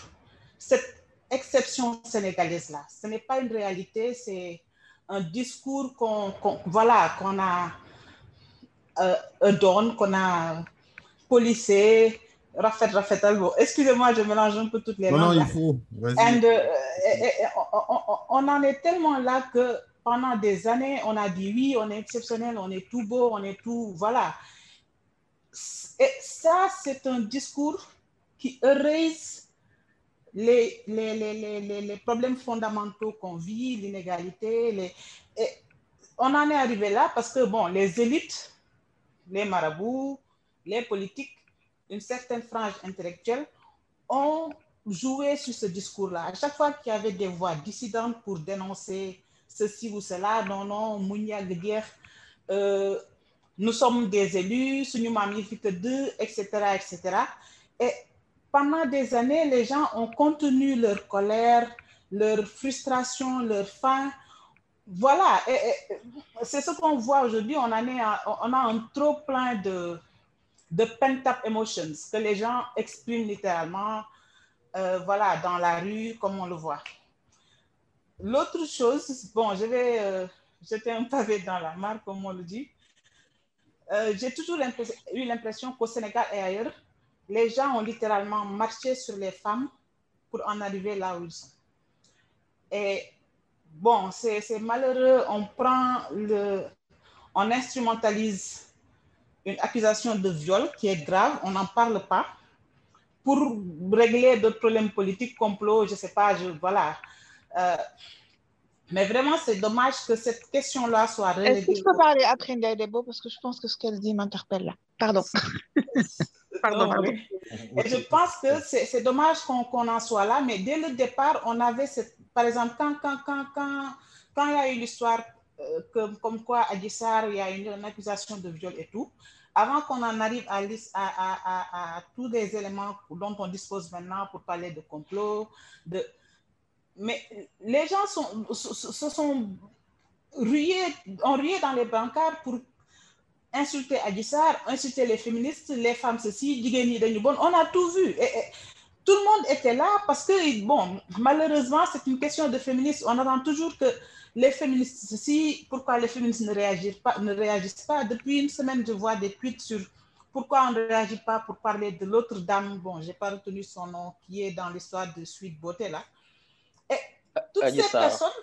cette exception sénégalaise-là. Ce n'est pas une réalité, c'est un discours qu'on, qu voilà, qu'on a euh, donne, qu'on a policé, Rafet, Rafet, bon, excusez-moi, je mélange un peu toutes les
non,
langues.
Non, il faut.
And, euh, et, et, on, on, en est tellement là que pendant des années, on a dit oui, on est exceptionnel, on est tout beau, on est tout. Voilà. Et ça, c'est un discours qui erase les, les, les, les, les problèmes fondamentaux qu'on vit, l'inégalité. Les... Et on en est arrivé là parce que, bon, les élites, les marabouts, les politiques, une certaine frange intellectuelle ont joué sur ce discours-là. À chaque fois qu'il y avait des voix dissidentes pour dénoncer ceci ou cela, non, non, Mounia guerre, euh, nous sommes des élus, nous magnifique deux, etc., etc. Et pendant des années, les gens ont contenu leur colère, leur frustration, leur faim. Voilà, c'est ce qu'on voit aujourd'hui. On, on a un trop plein de, de pent-up emotions que les gens expriment littéralement, euh, voilà, dans la rue, comme on le voit. L'autre chose, bon, je vais euh, jeter un pavé dans la mare, comme on le dit. Euh, J'ai toujours eu l'impression qu'au Sénégal et ailleurs, les gens ont littéralement marché sur les femmes pour en arriver là où ils sont. Et bon, c'est malheureux, on prend le, on instrumentalise une accusation de viol qui est grave, on n'en parle pas. Pour régler d'autres problèmes politiques, complot, je ne sais pas, je, voilà. Euh, mais vraiment, c'est dommage que cette question-là soit
reléguée. Est-ce que je peux parler après Ndedebo parce que je pense que ce qu'elle dit m'interpelle là. Pardon. (laughs)
pardon, pardon. Et je pense que c'est dommage qu'on qu en soit là, mais dès le départ, on avait cette... Par exemple, quand, quand, quand, quand, quand il y a eu l'histoire euh, comme quoi à il y a une, accusation de viol et tout, avant qu'on en arrive à, tous les éléments dont on dispose maintenant pour parler de complot, mais les gens se sont rués, ont rué dans les bancards pour insulter Adissar, insulter les féministes, les femmes ceci, on a tout vu. Tout le monde était là parce que, bon, malheureusement, c'est une question de féministes. On attend toujours que les féministes ceci, pourquoi les féministes ne réagissent pas, ne réagissent pas? Depuis une semaine, je vois des tweets sur pourquoi on ne réagit pas pour parler de l'autre dame, bon, je n'ai pas retenu son nom, qui est dans l'histoire de Suite Beauté, là. Et toutes
Adissa.
ces personnes,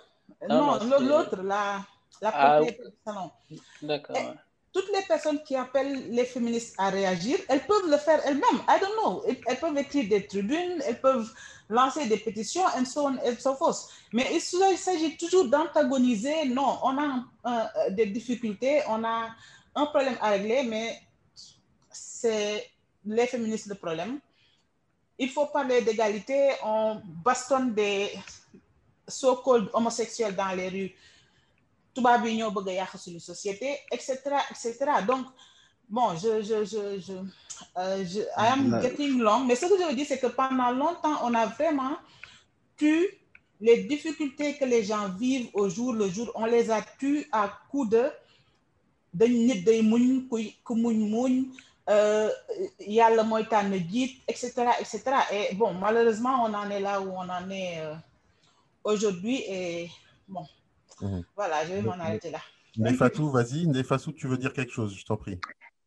Non,
non,
non,
l'autre, la, la
Ah,
du salon.
D'accord.
Toutes les personnes qui appellent les féministes à réagir, elles peuvent le faire elles-mêmes. I don't know. Elles peuvent écrire des tribunes, elles peuvent lancer des pétitions, and so on so. Mais il s'agit toujours d'antagoniser. Non, on a des difficultés, on a un problème à régler, mais c'est les féministes le problème. Il faut parler d'égalité, on bastonne des so-called homosexuels dans les rues tubaab yi ñoo bëgg a yàq suñu société et cetera et cetera donc bon je je je je, euh, je I am getting long mais ce que je veux dire c'est que pendant longtemps on a vraiment tu les difficultés que les gens vivent au jour le jour on les a tues à coup de dañ nit day muñ ku ku muñ muñ yàlla mooy tànn jiit et cetera et cetera et bon malheureusement on en est là où on en est euh, aujourd'hui et bon
Mhm.
voilà, je vais m'en arrêter là.
Nefatou, vas-y. Nefatou, tu veux dire quelque chose, je t'en prie.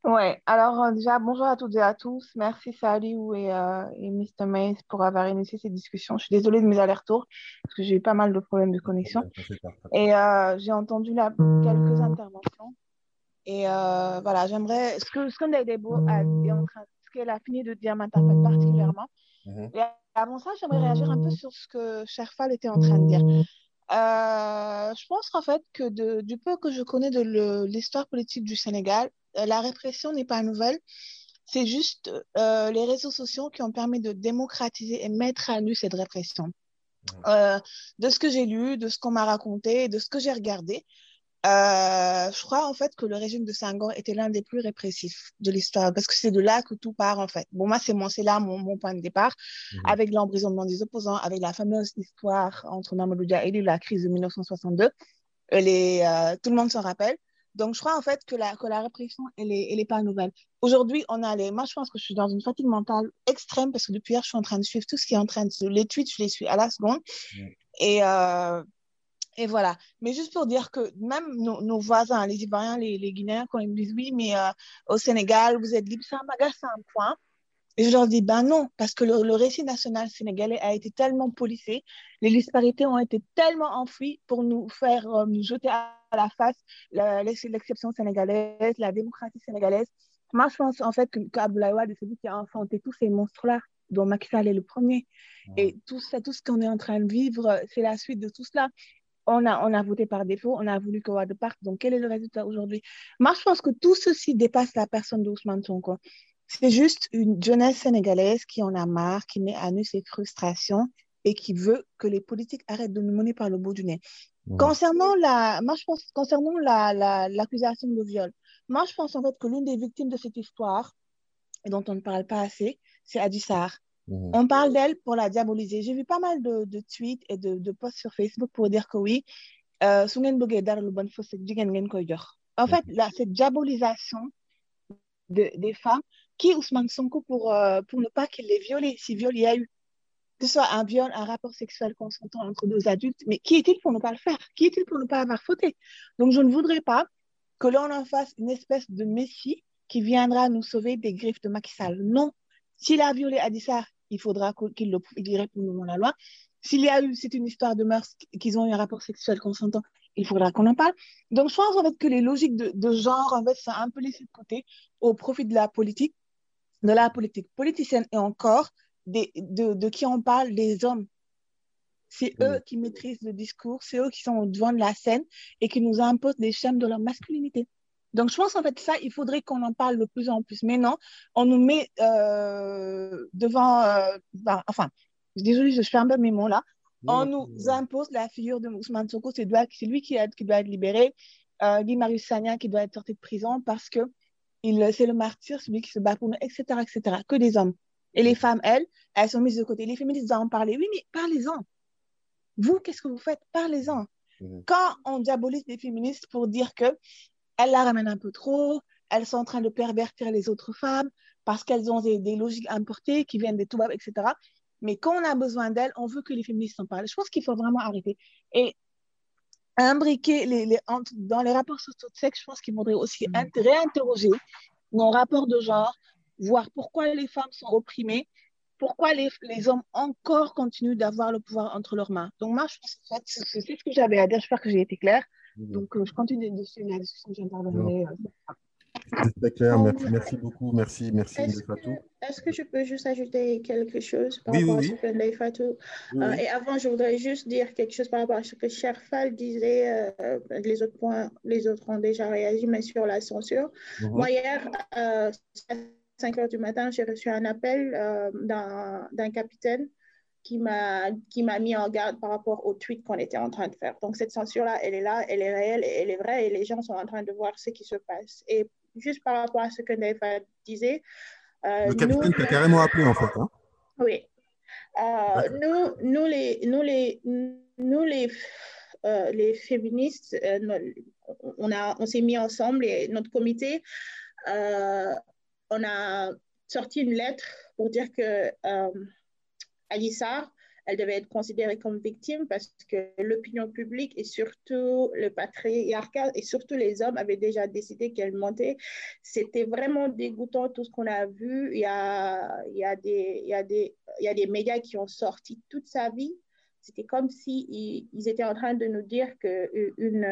Ouais, alors euh, déjà, bonjour à toutes et à tous. Merci Saliou et, euh, et Mr. Mays pour avoir initié cette discussion. Je suis désolée de mes allers-retours parce que j'ai eu pas mal de problèmes de connexion. Et euh, j'ai entendu là quelques interventions. Et euh, voilà, j'aimerais. Ce que ce a en train, ce qu'elle a fini de dire m'interpelle particulièrement.
Mhm.
Et avant ça, j'aimerais réagir un peu sur ce que Sherfal était en train de dire. Je pense en fait que de, du peu que je connais de l'histoire politique du Sénégal, la répression n'est pas nouvelle. C'est juste euh, les réseaux sociaux qui ont permis de démocratiser et mettre à nu cette répression. Euh, de ce que j'ai lu, de ce qu'on m'a raconté, de ce que j'ai regardé, euh, je crois en fait que le régime de Senghor était l'un des plus répressifs de l'histoire parce que c'est de là que tout part en fait. Bon, moi, c'est mon, c'est là mon, mon point de départ avec l'emprisonnement des opposants, avec la fameuse histoire entre Mamadou Dia et lui, la crise de 1962. Elle est, euh, tout le monde s'en rappelle. Donc, je crois en fait que la, que la répression, elle est, elle est pas nouvelle. Aujourd'hui, on a les. Moi, je pense que je suis dans une fatigue mentale extrême parce que depuis hier, je suis en train de suivre tout ce qui est en train de se. Les tweets, je les suis à la seconde. Et, euh, et voilà. Mais juste pour dire que même nos, nos voisins, les Ivoiriens, les, les Guinéens, quand ils me disent oui, mais euh, au Sénégal, vous êtes libre, ça m'agace à un point. Et je leur dis, ben non, parce que le, le récit national sénégalais a été tellement policé, les disparités ont été tellement enfouies pour nous faire euh, nous jeter à la face l'exception sénégalaise, la démocratie sénégalaise. Moi, je pense en fait que, que Abdoulaye Wade est celui qui a enfanté tous ces monstres-là, dont Macky Sall est le premier. Et tout ça, tout ce qu'on est en train de vivre, c'est la suite de tout cela. On a, on a voté par défaut, on a voulu que Wade parte. Donc, quel est le résultat aujourd'hui? Moi, je pense que tout ceci dépasse la personne d'Ousmane Sonko. C'est juste une jeunesse sénégalaise qui en a marre, qui met à nu ses frustrations et qui veut que les politiques arrêtent de nous mener par le bout du nez. Concernant la, moi, je pense, concernant la, la, l'accusation de viol, moi, je pense en fait que l'une des victimes de cette histoire, et dont on ne parle pas assez, c'est Adji Sarr. On parle d'elle pour la diaboliser. J'ai vu pas mal de, de tweets et de, de posts sur Facebook pour dire que oui, euh. En fait, là, cette diabolisation de, des femmes, qui Ousmane Sonko pour, euh, pour ne pas qu'il les viole, si viol il y a eu, que ce soit un viol, un rapport sexuel consentant entre deux adultes, mais qui est-il pour ne pas le faire? Qui est-il pour ne pas avoir fauté? Donc, je ne voudrais pas que l'on en fasse une espèce de messie qui viendra nous sauver des griffes de Macky Sall. Non. S'il a violé Adji Sarr, il faudra qu'il le il réponde devant la loi. S'il y a eu, c'est une histoire de mœurs, qu'ils ont eu un rapport sexuel consentant, il faudra qu'on en parle. Donc, je pense en fait que les logiques de, de genre, en fait, sont un peu laissées de côté au profit de la politique, de la politique politicienne et encore des, de, de qui on parle, des hommes. C'est eux qui maîtrisent le discours, c'est eux qui sont au devant de la scène et qui nous imposent des schèmes de leur masculinité. Donc, je pense en fait ça, il faudrait qu'on en parle de plus en plus. Mais non, on nous met euh, devant, euh, ben, enfin, désolé, je fais un peu mes mots là. On nous impose la figure de Ousmane Sonko, c'est lui qui, a- qui doit être libéré, euh, Guy Marius Sagna qui doit être sorti de prison parce que c'est le martyr, celui qui se bat pour nous, etc., etc. Que des hommes. Et les femmes, elles, elles sont mises de côté. Les féministes doivent en parler. Oui, mais parlez-en. Vous, qu'est-ce que vous faites? Parlez-en. Quand on diabolise les féministes pour dire que elles la ramènent un peu trop, elles sont en train de pervertir les autres femmes parce qu'elles ont des, des logiques importées qui viennent des Toubabs, etc. Mais quand on a besoin d'elles, on veut que les féministes en parlent. Je pense qu'il faut vraiment arrêter. Et imbriquer les, les, dans les rapports sociaux de sexe, je pense qu'il faudrait aussi inter- réinterroger nos rapports de genre, voir pourquoi les femmes sont opprimées, pourquoi les, les hommes encore continuent d'avoir le pouvoir entre leurs mains. Donc moi, je pense que c'est ce que j'avais à dire. J'espère que j'ai été claire. Donc, euh, je continue dessus la discussion que j'interviendrai.
C'est clair, merci, merci, beaucoup, merci, merci
Est-ce que, est-ce que je peux juste ajouter quelque chose par
Oui,
rapport
oui,
à ce
oui.
que Ndeye Fatou
Oui,
Euh. Et avant, je voudrais juste dire quelque chose par rapport à ce que Cherfal disait. euh, les autres points, les autres ont déjà réagi, mais sur la censure.
Mhm.
Moi, hier, euh, à 5 heures du matin, j'ai reçu un appel d'un capitaine qui m'a mis en garde par rapport au tweet qu'on était en train de faire. Donc, cette censure-là, elle est là, elle est réelle, elle est vraie, et les gens sont en train de voir ce qui se passe. Et juste par rapport à ce que Fatou disait, euh,
Le capitaine
nous-
t'a carrément appelé en fait. Hein.
oui. Euh, nous, nous, les, nous, les, nous, les, euh, les féministes, euh, on, a, on s'est mis ensemble et notre comité, on a sorti une lettre pour dire que Sarr, elle devait être considérée comme victime parce que l'opinion publique et surtout le patriarcat et surtout les hommes avaient déjà décidé qu'elle mentait. C'était vraiment dégoûtant tout ce qu'on a vu. Il y a, des, médias qui ont sorti toute sa vie. C'était comme s'ils si ils étaient en train de nous dire que une,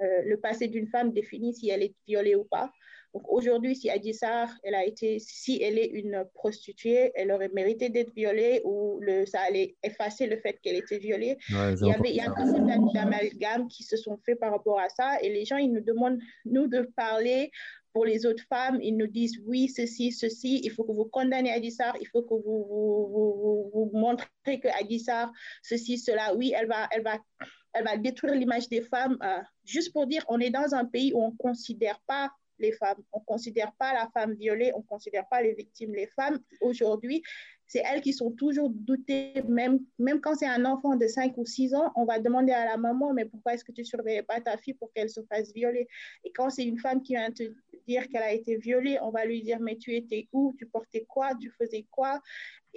euh, le passé d'une femme définit si elle est violée ou pas. Donc aujourd'hui, si Adji Sarr, elle a été, si elle est une prostituée, elle aurait mérité d'être violée ou le, ça allait effacer le fait qu'elle était violée.
Ouais,
il y avait, il y a beaucoup d'amalgames qui se sont faits par rapport à ça et les gens, ils nous demandent, nous, de parler pour les autres femmes. Ils nous disent oui, ceci, ceci, il faut que vous condamnez Adji Sarr, il faut que vous, vous, vous, vous, vous montrez que Adji Sarr, ceci, cela, oui, elle va, elle va, elle va détruire l'image des femmes. Euh, juste pour dire, on est dans un pays où on ne considère pas les femmes. On ne considère pas la femme violée, on ne considère pas les victimes. Les femmes, aujourd'hui, c'est elles qui sont toujours doutées, même, même quand c'est un enfant de 5 ou 6 ans, on va demander à la maman, mais pourquoi est-ce que tu ne surveillais pas ta fille pour qu'elle se fasse violer? Et quand c'est une femme qui vient te dire qu'elle a été violée, on va lui dire, mais tu étais où? Tu portais quoi? Tu faisais quoi?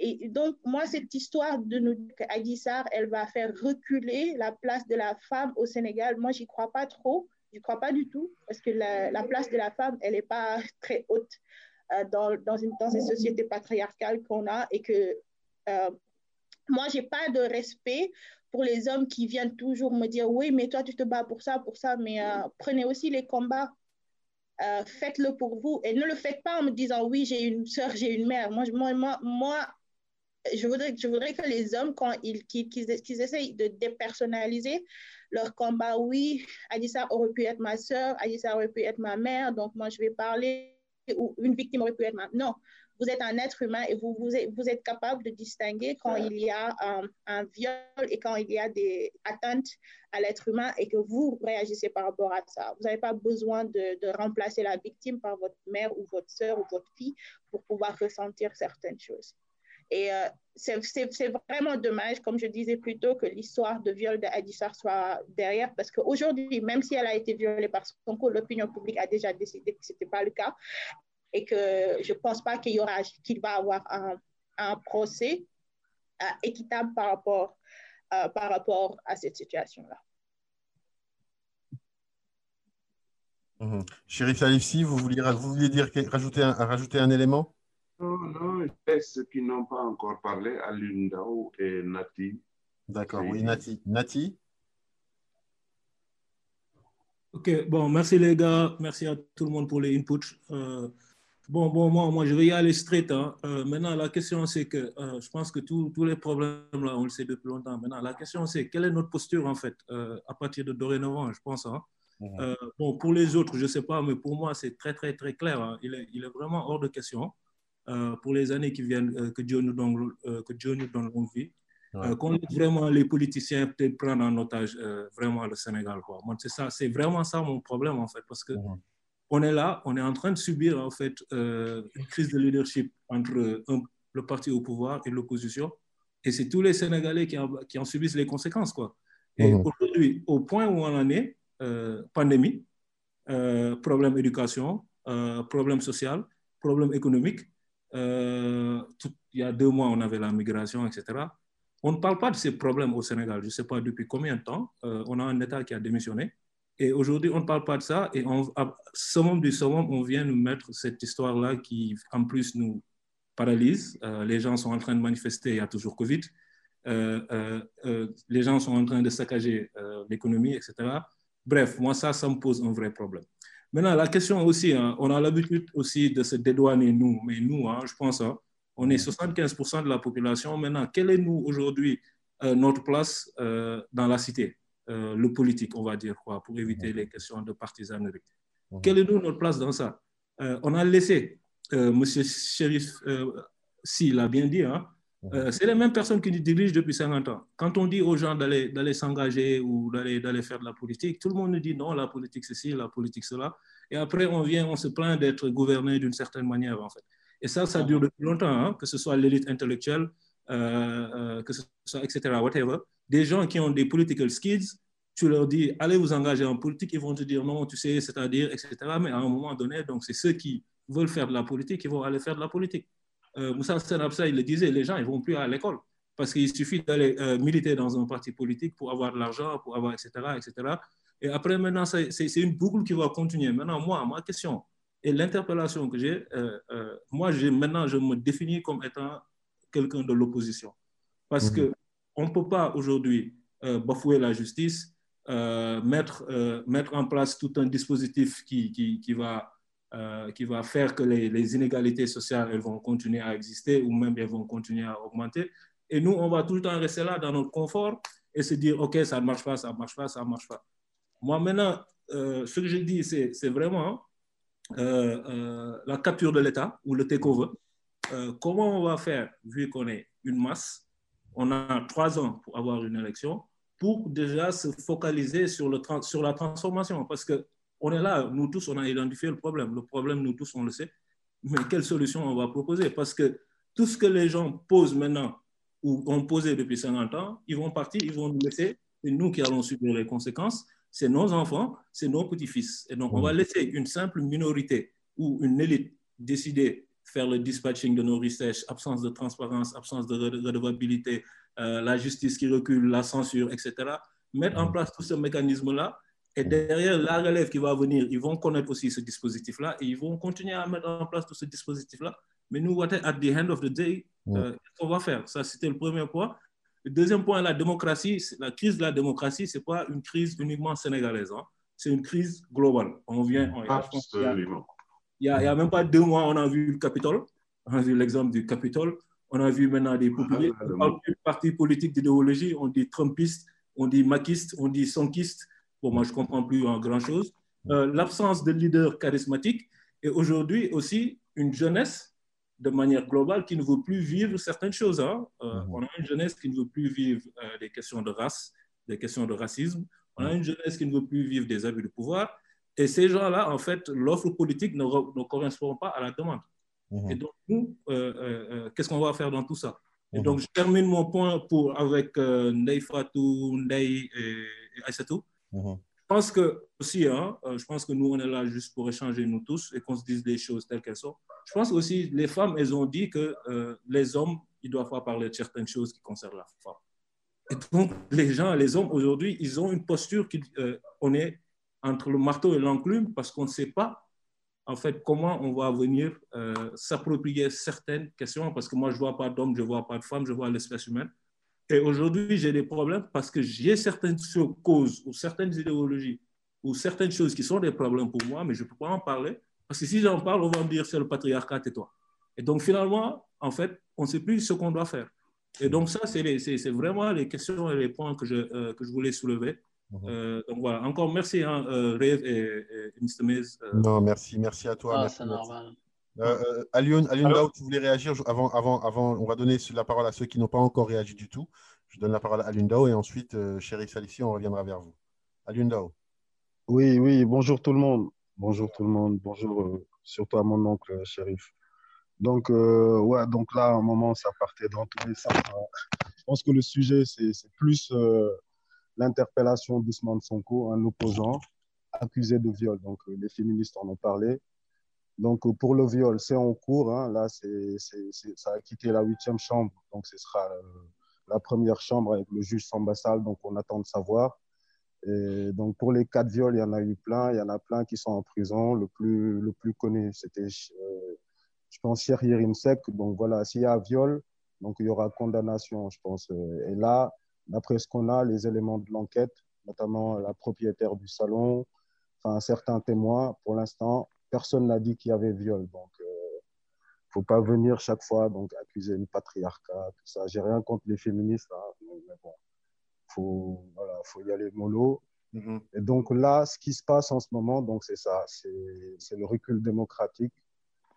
Et donc, moi, cette histoire de nous Sarr, elle va faire reculer la place de la femme au Sénégal, moi, j'y crois pas trop. Je ne crois pas du tout, parce que la, la place de la femme, elle n'est pas (laughs) très haute euh, dans, dans, une, dans ces sociétés patriarcales qu'on a et que euh, moi, je n'ai pas de respect pour les hommes qui viennent toujours me dire oui, mais toi, tu te bats pour ça, pour ça, mais euh, prenez aussi les combats. Faites-le pour vous et ne le faites pas en me disant oui, j'ai une soeur, j'ai une mère. Moi, je, voudrais, que les hommes, quand ils, qu'ils essayent de dépersonnaliser, leur combat, oui, Adissa aurait pu être ma soeur, Adissa aurait pu être ma mère, donc moi je vais parler, ou une victime aurait pu être ma... Non, vous êtes un être humain et vous, vous, êtes, vous êtes capable de distinguer quand il y a un, un, viol et quand il y a des atteintes à l'être humain et que vous réagissez par rapport à ça. Vous n'avez pas besoin de, de, remplacer la victime par votre mère ou votre soeur ou votre fille pour pouvoir ressentir certaines choses. Et euh, c'est vraiment dommage, comme je disais plus tôt, que l'histoire de viol d'Adissar soit derrière, parce qu'aujourd'hui, même si elle a été violée par son coup, l'opinion publique a déjà décidé que ce n'était pas le cas et que je ne pense pas qu'il y aura, qu'il avoir un, procès euh, équitable par rapport, euh, par rapport à cette situation-là.
Mmh. Chérif Salifsi, vous vouliez, vous vouliez dire, rajouter un, rajouter un élément?
Non, non, ceux qui n'ont pas encore parlé, Alundao et Nati.
D'accord, oui, Nati. Nati
Ok, bon, merci les gars, merci à tout le monde pour les inputs. Euh, bon, bon, moi, moi, je vais y aller straight. Hein. Euh, maintenant, la question, c'est que euh, je pense que tous les problèmes, là, on le sait depuis longtemps. Maintenant, la question, c'est quelle est notre posture, en fait, à partir de dorénavant, je pense. Hein. Mmh. bon, pour les autres, je ne sais pas, mais pour moi, c'est très, très, très clair. Hein. Il, est, il, est, vraiment hors de question. Euh, pour les années qui viennent, euh, que, Dieu nous donne, euh, que Dieu nous donne longue vie. Ouais. qu'on laisse vraiment les politiciens peut-être prendre en otage vraiment le Sénégal. C'est ça, c'est vraiment ça mon problème en fait, parce que on est là, on est en train de subir en fait une crise de leadership entre un, le parti au pouvoir et l'opposition, et c'est tous les Sénégalais qui en, qui en, subissent les conséquences quoi. Et mmh. aujourd'hui, au point où on en est, pandémie, problème éducation, problème social, problème économique. Euh, il y a deux mois, on avait la migration, etc. On ne parle pas de ces problèmes au Sénégal. Je ne sais pas depuis combien de temps. Euh, on a un État qui a démissionné. Et aujourd'hui, on ne parle pas de ça. Et on, à du summum, on vient nous mettre cette histoire-là qui, en plus, nous paralyse. Euh, les gens sont en train de manifester. Il y a toujours Covid. les gens sont en train de saccager l'économie, etc. Bref, moi, ça, ça me pose un vrai problème. Maintenant, la question aussi, hein, on a l'habitude aussi de se dédouaner, nous, mais nous, hein, je pense, hein, on est 75% de la population. Maintenant, quelle est, nous, aujourd'hui, euh, notre place euh, dans la cité, euh, le politique, on va dire, quoi, pour éviter les questions de partisanerie? Quelle est, nous, notre place dans ça? On a laissé, M. Shérif, s'il l'a bien dit, hein, c'est les mêmes personnes qui nous dirigent depuis 50 ans. Quand on dit aux gens d'aller s'engager ou d'aller faire de la politique, tout le monde nous dit non, la politique c'est ci, la politique cela. Et après, on vient, on se plaint d'être gouverné d'une certaine manière, en fait. Et ça, ça dure depuis longtemps, hein, que ce soit l'élite intellectuelle, euh, que ce soit, etc., whatever. Des gens qui ont des political skills, tu leur dis, allez vous engager en politique, ils vont te dire non, tu sais, c'est-à-dire, etc. Mais à un moment donné, donc c'est ceux qui veulent faire de la politique qui vont aller faire de la politique. Euh, Moussa Senabsa, il le disait, les gens, ils vont plus à l'école parce qu'il suffit d'aller euh, militer dans un parti politique pour avoir de l'argent, pour avoir, etc., etc. Et après, maintenant, c'est une boucle qui va continuer. Maintenant, moi, ma question et l'interpellation que j'ai, euh, moi, maintenant, je me définis comme étant quelqu'un de l'opposition. Parce que qu'on ne peut pas aujourd'hui bafouer la justice, mettre, mettre en place tout un dispositif qui, qui, qui va euh, qui va faire que les, inégalités sociales elles vont continuer à exister ou même elles vont continuer à augmenter. Et nous, on va tout le temps rester là dans notre confort et se dire, OK, ça ne marche pas, ça ne marche pas, ça ne marche pas. Moi, maintenant, euh, ce que je dis, c'est vraiment euh, la capture de l'État ou le takeover. comment on va faire, vu qu'on est une masse, on a trois ans pour avoir une élection, pour déjà se focaliser sur, le, sur la transformation. Parce que on est là, nous tous, on a identifié le problème. Le problème, nous tous, on le sait. Mais quelle solution on va proposer? Parce que tout ce que les gens posent maintenant ou ont posé depuis 50 ans, ils vont partir, ils vont nous laisser. C'est nous qui allons subir les conséquences. C'est nos enfants, c'est nos petits-fils. Et donc, on va laisser une simple minorité ou une élite décider faire le dispatching de nos recherches, absence de transparence, absence de redevabilité, euh, la justice qui recule, la censure, etc. Mettre en place tout ce mécanisme-là et derrière, la relève qui va venir, ils vont connaître aussi ce dispositif-là et ils vont continuer à mettre en place tout ce dispositif-là. Mais nous, at the end of the day, euh, qu'est-ce qu'on va faire? Ça, c'était le premier point. Le deuxième point, la démocratie, la crise de la démocratie, ce n'est pas une crise uniquement sénégalaise. Hein. C'est une crise globale. On vient.
Absolument.
Il n'y a, même pas deux mois, on a vu le Capitole. On a vu l'exemple du Capitole. On a vu maintenant des populistes. On parle de partis politiques d'idéologie. On dit Trumpistes, on dit maquistes, on dit sonkistes. Bon, moi, je ne comprends plus grand-chose. Euh, l'absence de leader charismatique et aujourd'hui aussi une jeunesse de manière globale qui ne veut plus vivre certaines choses. Hein. Euh, mhm. On a une jeunesse qui ne veut plus vivre euh, des questions de race, des questions de racisme. On a une jeunesse qui ne veut plus vivre des abus de pouvoir. Et ces gens-là, en fait, l'offre politique ne, ne, correspond pas à la demande. Mhm. Et donc, nous, qu'est-ce qu'on va faire dans tout ça? Et mhm. donc, je termine mon point pour, avec Ndei Fatou, Ndei et, et Aïssatou. Mhm. Je pense que aussi, hein, euh, je pense que nous, on est là juste pour échanger nous tous et qu'on se dise des choses telles qu'elles sont. Je pense aussi, les femmes, elles ont dit que euh, les hommes, ils doivent pas parler de certaines choses qui concernent la femme. Et donc, les gens, les hommes, aujourd'hui, ils ont une posture qui, euh, on est entre le marteau et l'enclume parce qu'on ne sait pas, en fait, comment on va venir s'approprier certaines questions. Parce que moi, je ne vois pas d'hommes, je ne vois pas de femmes, je vois l'espèce humaine. Et aujourd'hui, j'ai des problèmes parce que j'ai certaines causes ou certaines idéologies ou certaines choses qui sont des problèmes pour moi, mais je ne peux pas en parler. Parce que si j'en parle, on va me dire c'est le patriarcat et toi. Et donc finalement, en fait, on ne sait plus ce qu'on doit faire. Et donc ça, c'est vraiment les questions et les points que je, euh, que je voulais soulever. Mhm. Euh, donc voilà, encore merci, hein, euh, Rêve et, et, Mr.
Non, merci, merci à toi. Ah, c'est normal. Euh, Alion, tu voulais réagir avant, avant, avant, on va donner la parole à ceux qui n'ont pas encore réagi du tout. Je donne la parole à Alion et ensuite, euh, chéri Salissi, on reviendra vers vous. Alion
Oui, oui, bonjour tout le monde. Bonjour tout le monde. Bonjour euh, surtout à mon oncle, shérif. Donc, euh, ouais, donc là, à un moment, ça partait dans tous les sens. Hein. Je pense que le sujet, c'est plus l'interpellation d'Ousmane Sonko, un opposant accusé de viol. Donc, les féministes en ont parlé. Donc, pour le viol, c'est en cours. Hein. Là, ça a quitté la huitième chambre. Donc, ce sera euh, la première chambre avec le juge Sambassal. Donc, on attend de savoir. Et donc, pour les quatre viols, il y en a eu plein. Il y en a plein qui sont en prison. Le plus, connu, c'était, euh, je pense, Cher Sek. Donc, voilà, s'il y a viol, donc il y aura condamnation, je pense. Et là, d'après ce qu'on a, les éléments de l'enquête, notamment la propriétaire du salon, enfin certains témoins. Pour l'instant, personne n'a dit qu'il y avait viol. Donc, il ne faut pas venir chaque fois donc, accuser le patriarcat, tout ça. J'ai rien contre les féministes, hein, mais bon, il faut, voilà, faut y aller mollo.
Mhm.
Et donc là, ce qui se passe en ce moment, donc c'est ça, c'est le recul démocratique.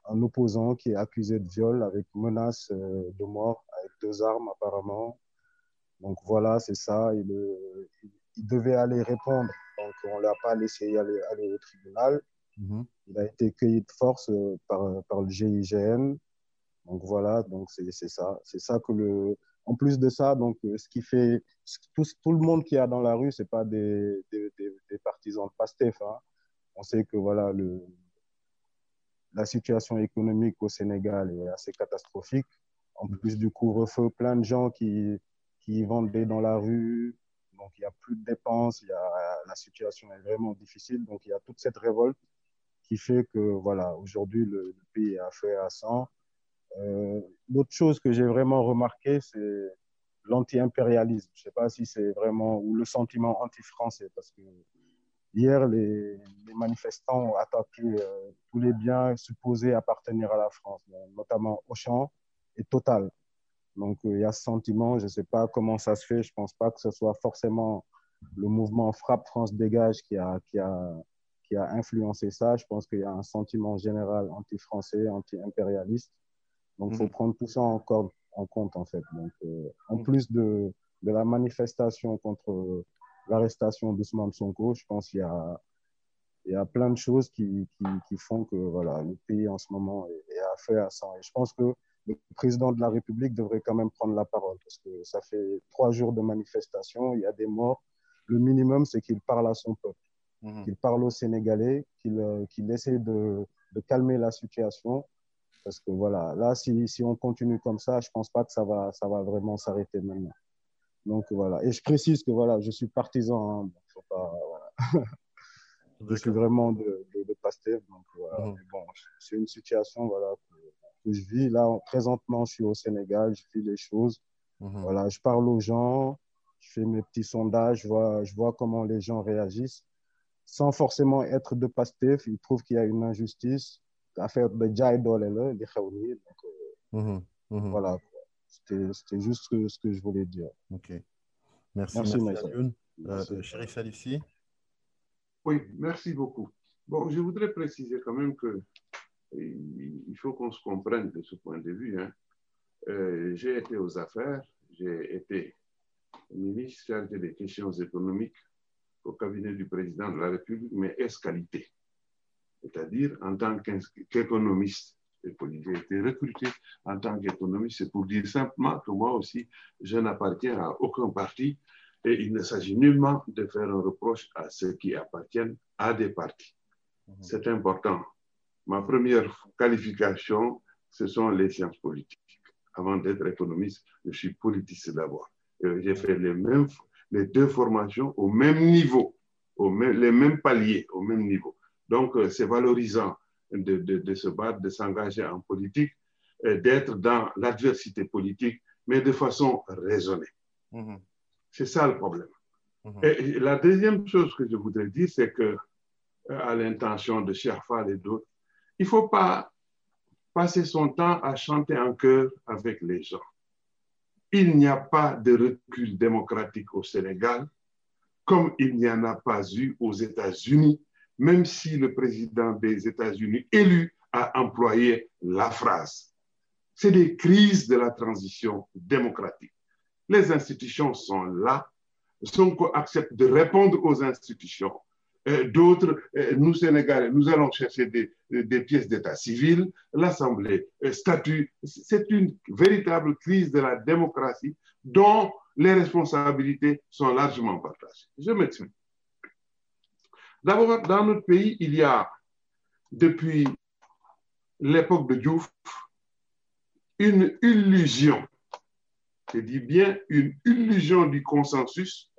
Un opposant qui est accusé de viol avec menace euh, de mort, avec deux armes apparemment. Donc voilà, c'est ça. Il, euh, il, il, devait aller répondre. Donc on ne l'a pas laissé aller, aller au tribunal.
Mhm.
Il a été cueilli de force euh, par, par le GIGN. Donc voilà, donc c'est ça. C'est ça que le, en plus de ça, donc, ce qui fait tout, tout le monde qui est dans la rue, ce n'est pas des, des, des, des, partisans de PASTEF. Hein. On sait que voilà, le, la situation économique au Sénégal est assez catastrophique. En plus du couvre-feu, plein de gens qui, qui vendent dans la rue. Donc, il n'y a plus de dépenses. Il y a, la situation est vraiment difficile. Donc, il y a toute cette révolte qui fait que, voilà, aujourd'hui, le, pays est à feu et à sang. Euh, L'autre chose que j'ai vraiment remarqué, c'est l'anti-impérialisme. Je ne sais pas si c'est vraiment, ou le sentiment anti-français, parce que hier, les, manifestants ont attaqué euh, tous les biens supposés appartenir à la France, notamment Auchan et Total. Donc, il y a ce sentiment, je ne sais pas comment ça se fait, je ne pense pas que ce soit forcément le mouvement Frappe France Dégage qui a, qui a, qui a influencé ça. Je pense qu'il y a un sentiment général anti-français, anti-impérialiste. Donc, il faut prendre tout ça encore en compte, en fait. Donc, euh, en plus de, de, la manifestation contre l'arrestation d'Ousmane Sonko, je pense qu'il y a, il y a plein de choses qui, qui, qui, font que voilà, le pays en ce moment est, est à feu à sang. Et je pense que le président de la République devrait quand même prendre la parole parce que ça fait trois jours de manifestation, il y a des morts. Le minimum, c'est qu'il parle à son peuple, mmh. qu'il parle aux Sénégalais, qu'il qu essaie de, de calmer la situation parce que voilà, là, si, si, on continue comme ça, je ne pense pas que ça va, ça va vraiment s'arrêter maintenant. Donc voilà. Et je précise que voilà, je suis partisan. Hein, donc faut pas, voilà. (laughs) je suis vraiment de, de, de Pastef. Donc voilà. Mmh. Bon, c'est une situation voilà, que, que, je vis. Là, présentement, je suis au Sénégal, je vis les choses. Mmh. Voilà, je parle aux gens, je fais mes petits sondages, je vois, je vois comment les gens réagissent. Sans forcément être de Pastef, ils trouvent qu'il y a une injustice affaire de nii donc
mmh, mmh.
voilà. C'était juste ce que, ce que je voulais dire.
Ok. Merci merci, merci euh, Chérif Salifi.
Oui merci beaucoup. Bon je voudrais préciser quand même que il faut qu'on se comprenne de ce point de vue hein. euh, j'ai été aux affaires j'ai été ministre chargé des questions économiques au cabinet du président de la République mais escalité c'est-à-dire en tant qu'économiste. J'ai été recruté en tant qu'économiste, c'est pour dire simplement que moi aussi, je n'appartiens à aucun parti et il ne s'agit nullement de faire un reproche à ceux qui appartiennent à des partis. Mmh. C'est important. Ma première qualification, ce sont les sciences politiques. Avant d'être économiste, je suis politicien d'abord. J'ai fait les, mêmes, les deux formations au même niveau, au même, les mêmes paliers, au même niveau. Donc, c'est valorisant de, de, de, se battre, de s'engager en politique, d'être dans l'adversité politique, mais de façon raisonnée. Mmh. C'est ça le problème. Mmh. Et la deuxième chose que je voudrais dire, c'est que, à l'intention de Cherfal et d'autres, il ne faut pas passer son temps à chanter en chœur avec les gens. Il n'y a pas de recul démocratique au Sénégal, comme il n'y en a pas eu aux États-Unis même si le président des États-Unis élu a employé la phrase. C'est des crises de la transition démocratique. Les institutions sont là, Sonko accepte de répondre aux institutions. Euh, D'autres, euh, nous Sénégalais, nous allons chercher des, des pièces d'état civil, l'Assemblée, euh, statut. C'est une véritable crise de la démocratie dont les responsabilités sont largement partagées. Je m'explique. D'abord, dans notre pays, il y a, depuis l'époque de Diouf, une illusion, je dis bien une illusion du consensus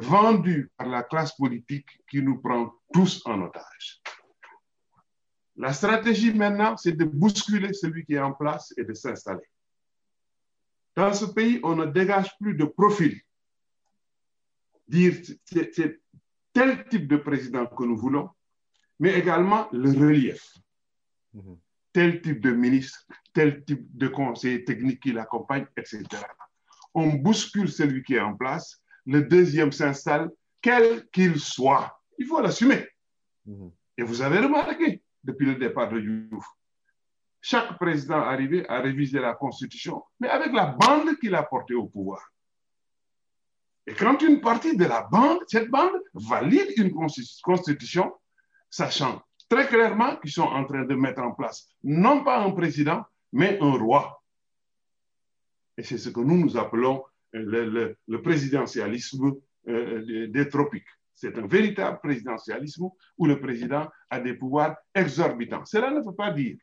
vendue par la classe politique qui nous prend tous en otage. La stratégie maintenant, c'est de bousculer celui qui est en place et de s'installer. Dans ce pays, on ne dégage plus de profil dire c'est tel type de président que nous voulons, mais également le relief. Tel type de ministre, tel type de conseiller technique qui l'accompagne, etc. On bouscule celui qui est en place, le deuxième s'installe, quel qu'il soit. Il faut l'assumer. Et vous avez remarqué, depuis le départ de Diouf, chaque président arrivé a révisé la Constitution, mais avec la bande qu'il a portée au pouvoir. Et quand une partie de la bande, cette bande valide une constitution, sachant très clairement qu'ils sont en train de mettre en place non pas un président, mais un roi. Et c'est ce que nous nous appelons le, présidentialisme euh, des tropiques. C'est un véritable présidentialisme où le président a des pouvoirs exorbitants. Cela ne veut pas dire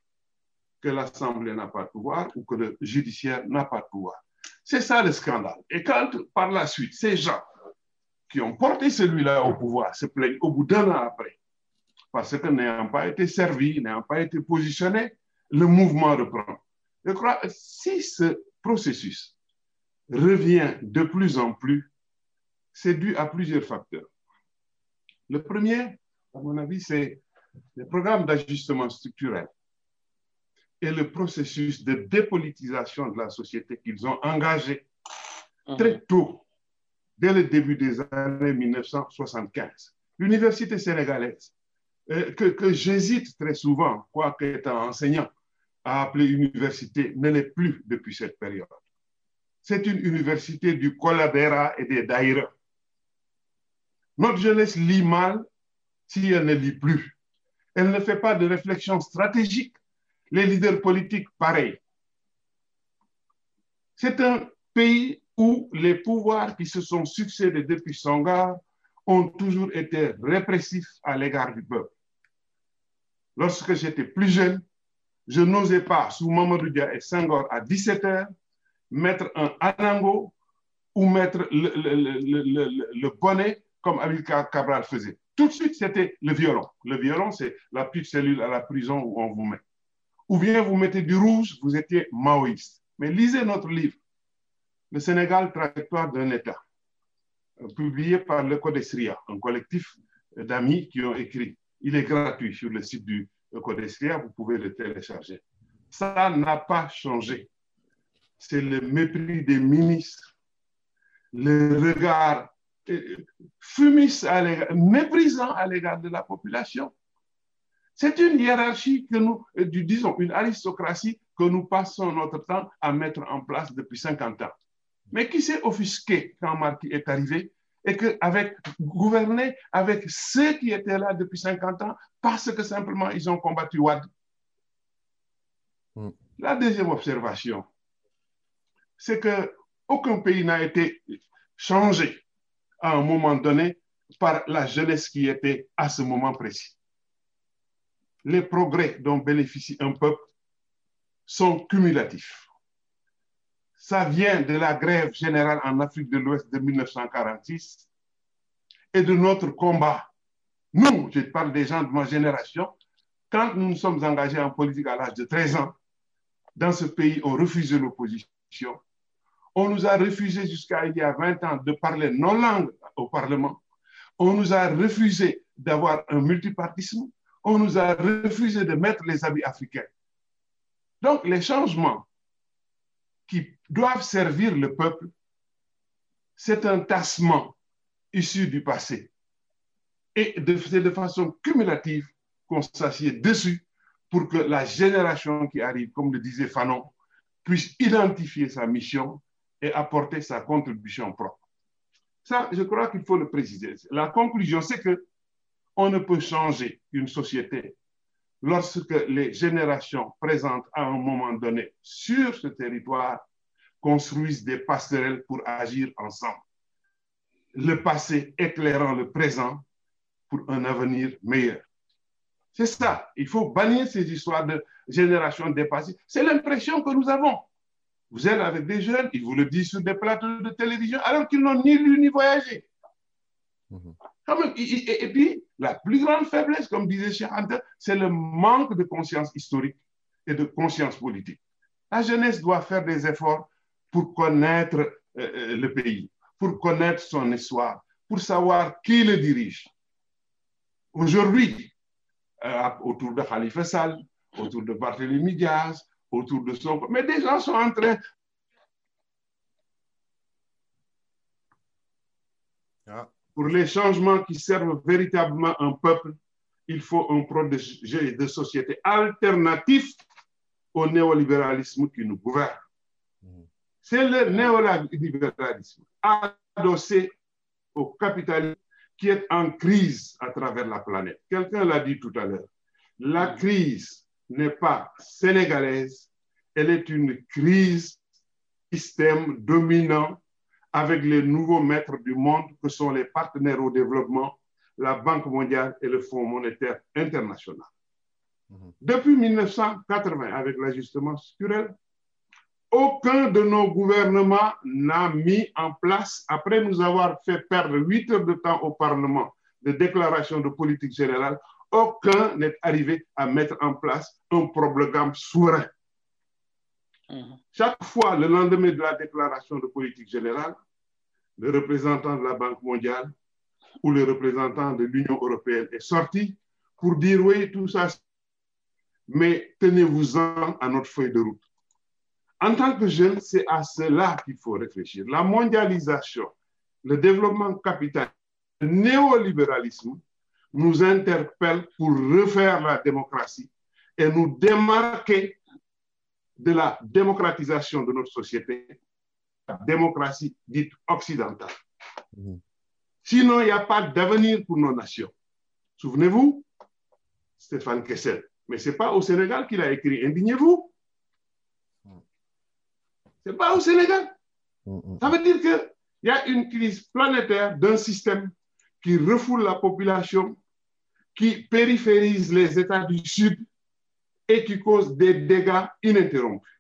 que l'Assemblée n'a pas de pouvoir ou que le judiciaire n'a pas de pouvoir. C'est ça le scandale. Et quand, par la suite, ces gens qui ont porté celui-là au pouvoir se plaignent au bout d'un an après, parce que n'ayant pas été servis, n'ayant pas été positionnés, le mouvement reprend. Je crois que si ce processus revient de plus en plus, c'est dû à plusieurs facteurs. Le premier, à mon avis, c'est le programme d'ajustement structurel et le processus de dépolitisation de la société qu'ils ont engagé très tôt, dès le début des années 1975. L'université sénégalaise, euh, que, que j'hésite très souvent, quoique étant enseignant, à appeler université, ne l'est plus depuis cette période. C'est une université du Coladera et des Daïra. Notre jeunesse lit mal si elle ne lit plus. Elle ne fait pas de réflexion stratégique les leaders politiques, pareil. C'est un pays où les pouvoirs qui se sont succédés depuis Songar ont toujours été répressifs à l'égard du peuple. Lorsque j'étais plus jeune, je n'osais pas, sous Mamadou Dia et Senghor à 17 heures, mettre un anango ou mettre le, le, le, le bonnet comme Amilcar Cabral faisait. Tout de suite, c'était le violon. Le violon, c'est la petite cellule à la prison où on vous met ou bien vous mettez du rouge, vous étiez maoïste. Mais lisez notre livre, Le Sénégal, trajectoire d'un État, publié par le Codesria, un collectif d'amis qui ont écrit. Il est gratuit sur le site du Codesria, vous pouvez le télécharger. Ça n'a pas changé. C'est le mépris des ministres, le regard fumiste, à méprisant à l'égard de la population. C'est une hiérarchie que nous, euh, disons, une aristocratie que nous passons notre temps à mettre en place depuis 50 ans. Mais qui s'est offusqué quand Marquis est arrivé et qu'avec gouverner avec ceux qui étaient là depuis 50 ans parce que simplement ils ont combattu Wad. Mm. La deuxième observation, c'est que aucun pays n'a été changé à un moment donné par la jeunesse qui était à ce moment précis les progrès dont bénéficie un peuple sont cumulatifs. Ça vient de la grève générale en Afrique de l'Ouest de 1946 et de notre combat. Nous, je parle des gens de ma génération, quand nous nous sommes engagés en politique à l'âge de 13 ans, dans ce pays, on refusait l'opposition. On nous a refusé jusqu'à il y a 20 ans de parler nos langues au Parlement. On nous a refusé d'avoir un multipartisme on nous a refusé de mettre les habits africains. Donc, les changements qui doivent servir le peuple, c'est un tassement issu du passé. Et c'est de façon cumulative qu'on s'assied dessus pour que la génération qui arrive, comme le disait Fanon, puisse identifier sa mission et apporter sa contribution propre. Ça, je crois qu'il faut le préciser. La conclusion, c'est que on ne peut changer une société lorsque les générations présentes à un moment donné sur ce territoire construisent des passerelles pour agir ensemble. Le passé éclairant le présent pour un avenir meilleur. C'est ça. Il faut bannir ces histoires de générations dépassées. C'est l'impression que nous avons. Vous êtes avec des jeunes, ils vous le disent sur des plateaux de télévision, alors qu'ils n'ont ni lu ni voyagé. Mmh. Et, puis, la plus grande faiblesse, comme disait Cheikh c'est le manque de conscience historique et de conscience politique. La jeunesse doit faire des efforts pour connaître euh, euh, le pays, pour connaître son histoire, pour savoir qui le dirige. Aujourd'hui, euh, autour de Khalifa Sall, autour de Barthélémy Diaz, autour de son... Mais des gens sont en train...
Ah.
Pour les changements qui servent véritablement un peuple, il faut un projet de société alternatif au néolibéralisme qui nous gouverne. C'est le néolibéralisme adossé au capitalisme qui est en crise à travers la planète. Quelqu'un l'a dit tout à l'heure. La crise n'est pas sénégalaise, elle est une crise système dominant avec les nouveaux maîtres du monde que sont les partenaires au développement, la Banque mondiale et le Fonds monétaire international. Depuis 1980, avec l'ajustement structurel, aucun de nos gouvernements n'a mis en place, après nous avoir fait perdre huit heures de temps au Parlement de déclaration de politique générale, aucun n'est arrivé à mettre en place un programme souverain. Chaque fois, le lendemain de la déclaration de politique générale, le représentant de la Banque mondiale ou le représentant de l'Union européenne est sorti pour dire oui, tout ça, mais tenez-vous-en à notre feuille de route. En tant que jeune, c'est à cela qu'il faut réfléchir. La mondialisation, le développement capital, le néolibéralisme nous interpelle pour refaire la démocratie et nous démarquer de la démocratisation de notre société, la démocratie dite occidentale. Sinon, il n'y a pas d'avenir pour nos nations. Souvenez-vous, Stéphane Kessel, mais ce n'est pas au Sénégal qu'il a écrit Indignez-vous. Ce n'est pas au Sénégal. Ça veut dire qu'il y a une crise planétaire d'un système qui refoule la population, qui périphérise les États du Sud et qui cause des dégâts ininterrompus.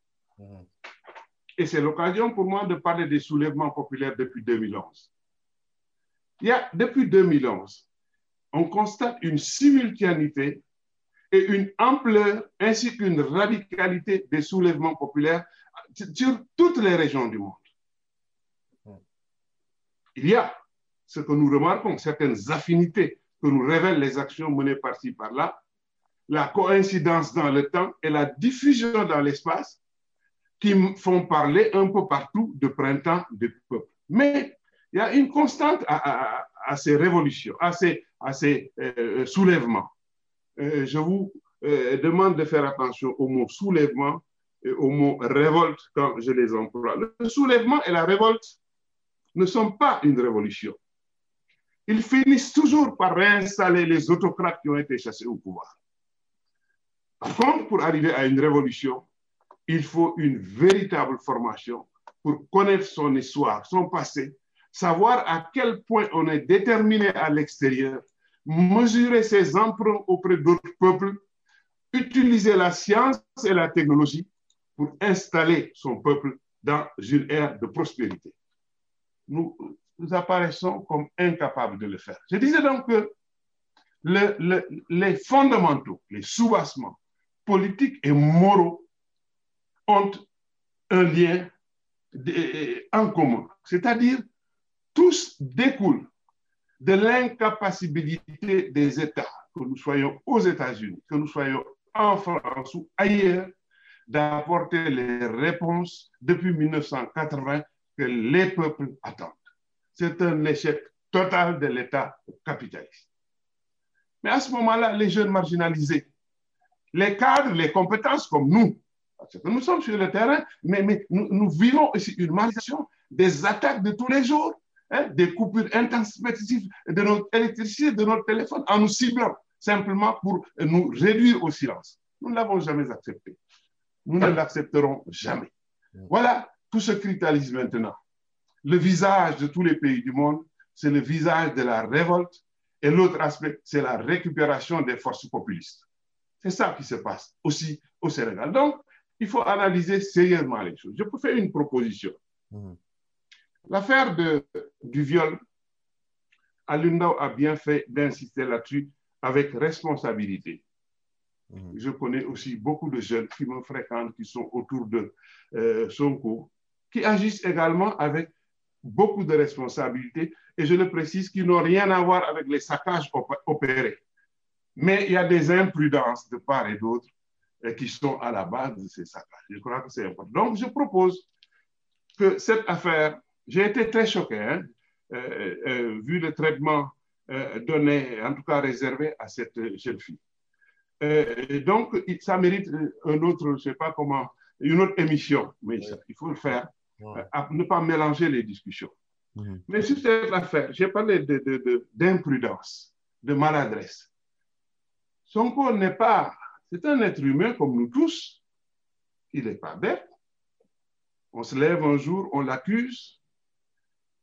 Et c'est l'occasion pour moi de parler des soulèvements populaires depuis 2011. Il y a, depuis 2011, on constate une simultanéité et une ampleur ainsi qu'une radicalité des soulèvements populaires sur toutes les régions du monde. Il y a ce que nous remarquons, certaines affinités que nous révèlent les actions menées par-ci, par-là, la coïncidence dans le temps et la diffusion dans l'espace qui font parler un peu partout de printemps des peuples. Mais il y a une constante à, ces révolutions, à ces, à ces euh, soulèvements. Euh, je vous euh, demande de faire attention au mot soulèvement et au mot révolte quand je les emploie. Le soulèvement et la révolte ne sont pas une révolution. Ils finissent toujours par réinstaller les autocrates qui ont été chassés au pouvoir. Par pour arriver à une révolution, il faut une véritable formation pour connaître son histoire, son passé, savoir à quel point on est déterminé à l'extérieur, mesurer ses emprunts auprès d'autres peuples, utiliser la science et la technologie pour installer son peuple dans une ère de prospérité. Nous, nous apparaissons comme incapables de le faire. Je disais donc que le, le, les fondamentaux, les soubassements politiques et moraux ont un lien en commun, c'est-à-dire tous découlent de l'incapacité des États, que nous soyons aux États-Unis, que nous soyons en France ou ailleurs, d'apporter les réponses depuis 1980 que les peuples attendent. C'est un échec total de l'État capitaliste. Mais à ce moment-là, les jeunes marginalisés, les cadres, les compétences comme nous, parce que nous sommes sur le terrain, mais, nous, vivons aussi une marginalisation des attaques de tous les jours, hein, des coupures intensives de notre électricité, de notre téléphone, en nous ciblant simplement pour nous réduire au silence. Nous ne l'avons jamais accepté. Nous ne l'accepterons jamais. Voilà tout ce cristalise maintenant. Le visage de tous les pays du monde, c'est le visage de la révolte, et l'autre aspect, c'est la récupération des forces populistes. C'est ça qui se passe aussi au Sénégal. Donc, il faut analyser sérieusement les choses. Je peux faire une proposition. Mmh. L'affaire du viol, Alundao a bien fait d'insister là-dessus avec responsabilité. Mmh. Je connais aussi beaucoup de jeunes qui me fréquentent, qui sont autour de euh, Sonko, qui agissent également avec beaucoup de responsabilités, et je le précise, qui n'ont rien à voir avec les saccages opérés. Mais il y a des imprudences de part et d'autre qui sont à la base de ces saccages. Je crois que c'est important. Donc, je propose que cette affaire, j'ai été très choqué, hein, euh, euh, vu le traitement euh, donné, en tout cas réservé à cette jeune fille. donc, ça mérite un autre, je ne sais pas comment, une autre émission, mais il faut le faire, ne pas mélanger les discussions. Mhm. Mais sur cette affaire, j'ai parlé d'imprudence, de, de, de maladresse. Son corps n'est pas, c'est un être humain comme nous tous, il n'est pas bête. On se lève un jour, on l'accuse,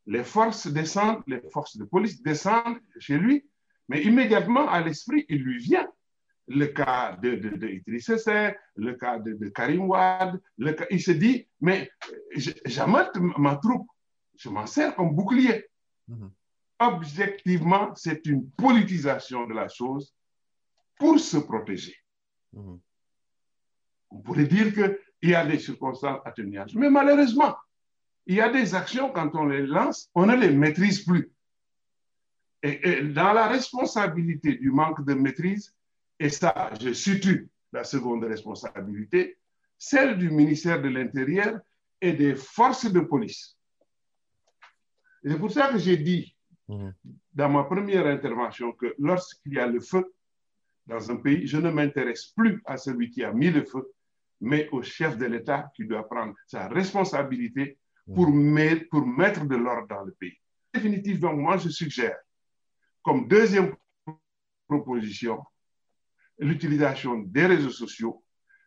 les forces descendent, les forces de police descendent chez lui, mais immédiatement à l'esprit, il lui vient le cas de, de, de Idriss le cas de, de Karim Wad, le cas, il se dit, mais j'amène ma troupe, je m'en sers comme bouclier. Mhm. Objectivement, c'est une politisation de la chose pour se protéger. Mhm. On pourrait dire qu'il y a des circonstances atténuantes, mais malheureusement, il y a des actions, quand on les lance, on ne les maîtrise plus. Et, dans la responsabilité du manque de maîtrise, et ça, je situe la seconde responsabilité, celle du ministère de l'Intérieur et des forces de police. C'est pour ça que j'ai dit mhm. dans ma première intervention que lorsqu'il y a le feu dans un pays, je ne m'intéresse plus à celui qui a mis le feu, mais au chef de l'État qui doit prendre sa responsabilité pour, mettre, pour mettre de l'ordre dans le pays. Définitivement, moi, je suggère, comme deuxième proposition, l'utilisation des réseaux sociaux,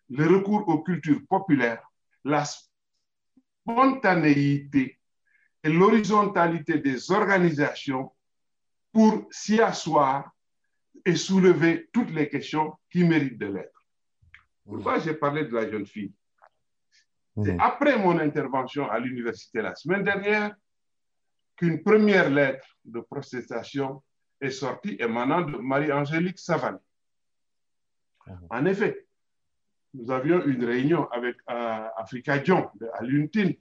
le recours aux cultures populaires, la spontanéité et l'horizontalité des organisations pour s'y asseoir et soulever toutes les questions qui méritent de l'être. Pourquoi j'ai parlé de la jeune fille? C'est mhm. après mon intervention à l'université la semaine dernière qu'une première lettre de protestation est sortie émanant de Marie-Angélique Savane. Mhm. En effet, nous avions une réunion avec euh, Africa Dion à l'UNTIN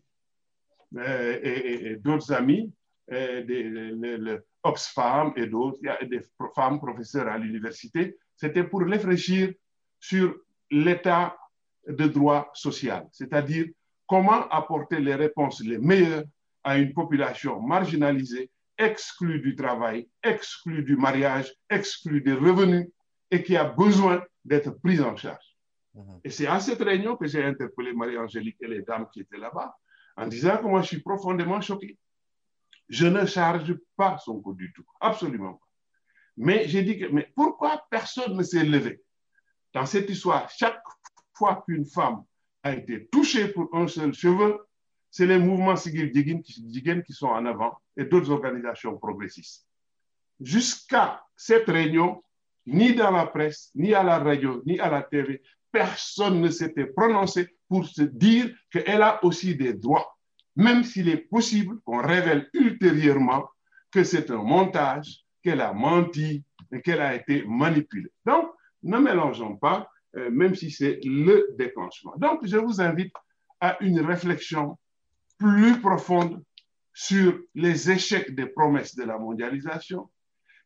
euh, et, d'autres amis, et des, Oxfam et d'autres, des femmes professeurs à l'université. C'était pour réfléchir sur l'état de droit social, c'est-à-dire comment apporter les réponses les meilleures à une population marginalisée, exclue du travail, exclue du mariage, exclue des revenus et qui a besoin d'être prise en charge. Mhm. Et c'est à cette réunion que j'ai interpellé Marie-Angélique et les dames qui étaient là-bas en disant que moi je suis profondément choqué. Je ne charge pas son coût du tout, absolument pas. Mais j'ai dit que, mais pourquoi personne ne s'est levé? Dans cette histoire, chaque fois qu'une femme a été touchée pour un seul cheveu, c'est les mouvements civils Djiguen qui sont en avant et d'autres organisations progressistes. Jusqu'à cette réunion, ni dans la presse, ni à la radio, ni à la TV, personne ne s'était prononcé pour se dire qu'elle a aussi des droits, même s'il est possible qu'on révèle ultérieurement que c'est un montage, qu'elle a menti et qu'elle a été manipulée. Donc, ne mélangeons pas euh, même si c'est le déclenchement. Donc, je vous invite à une réflexion plus profonde sur les échecs des promesses de la mondialisation,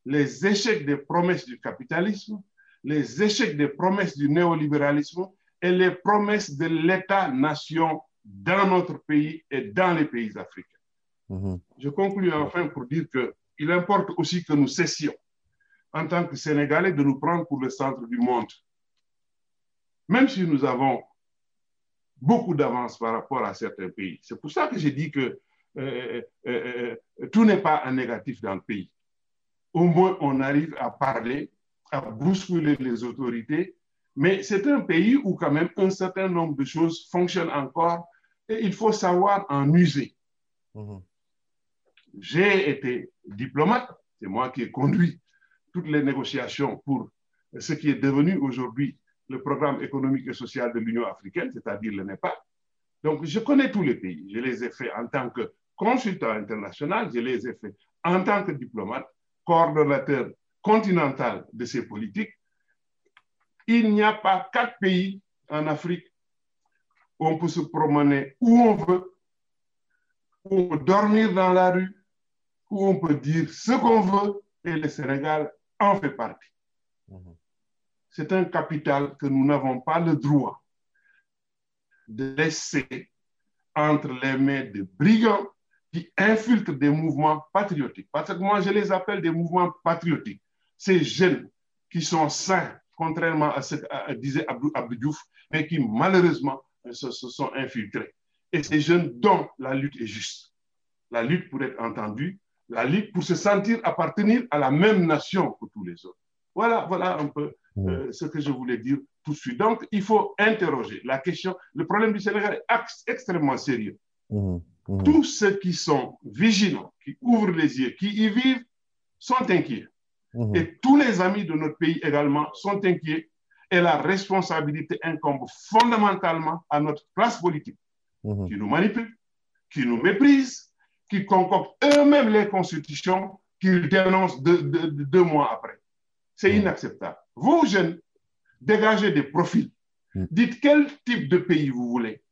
les échecs des promesses du capitalisme, les échecs des promesses du néolibéralisme et les promesses de l'État-nation dans notre pays et dans les pays africains. Mhm. Je conclue enfin pour dire qu'il importe aussi que nous cessions, en tant que Sénégalais, de nous prendre pour le centre du monde même si nous avons beaucoup d'avance par rapport à certains pays. C'est pour ça que j'ai dit que euh, euh, euh, tout n'est pas un négatif dans le pays. Au moins, on arrive à parler, à bousculer les autorités, mais c'est un pays où quand même un certain nombre de choses fonctionnent encore et il faut savoir en user. Mhm. J'ai été diplomate, c'est moi qui ai conduit toutes les négociations pour ce qui est devenu aujourd'hui le programme économique et social de l'Union africaine, c'est-à-dire le Népal. Donc, je connais tous les pays. Je les ai faits en tant que consultant international, je les ai faits en tant que diplomate, coordonnateur continental de ces politiques. Il n'y a pas quatre pays en Afrique où on peut se promener où on veut, où on peut dormir dans la rue, où on peut dire ce qu'on veut, et le Sénégal en fait partie. C'est un capital que nous n'avons pas le droit de laisser entre les mains de brigands qui infiltrent des mouvements patriotiques. Parce que moi, je les appelle des mouvements patriotiques. Ces jeunes qui sont sains, contrairement à ce que disait Abdou, Abdou Diouf, mais qui malheureusement se, se, sont infiltrés. Et ces jeunes dont la lutte est juste. La lutte pour être entendue, la lutte pour se sentir appartenir à la même nation que tous les autres. Voilà, voilà un peu euh, ce que je voulais dire tout de suite. Donc, il faut interroger la question. Le problème du Sénégal est extrêmement sérieux. Mmh, mmh. Tous ceux qui sont vigilants, qui ouvrent les yeux, qui y vivent, sont inquiets. Mmh. Et tous les amis de notre pays également sont inquiets. Et la responsabilité incombe fondamentalement à notre classe politique, qui nous manipule, qui nous méprise, qui concoctent eux-mêmes les constitutions qu'ils dénoncent deux, deux, deux mois après. C'est inacceptable. Vous, jeunes, dégagez des profils. Dites quel type de pays vous voulez.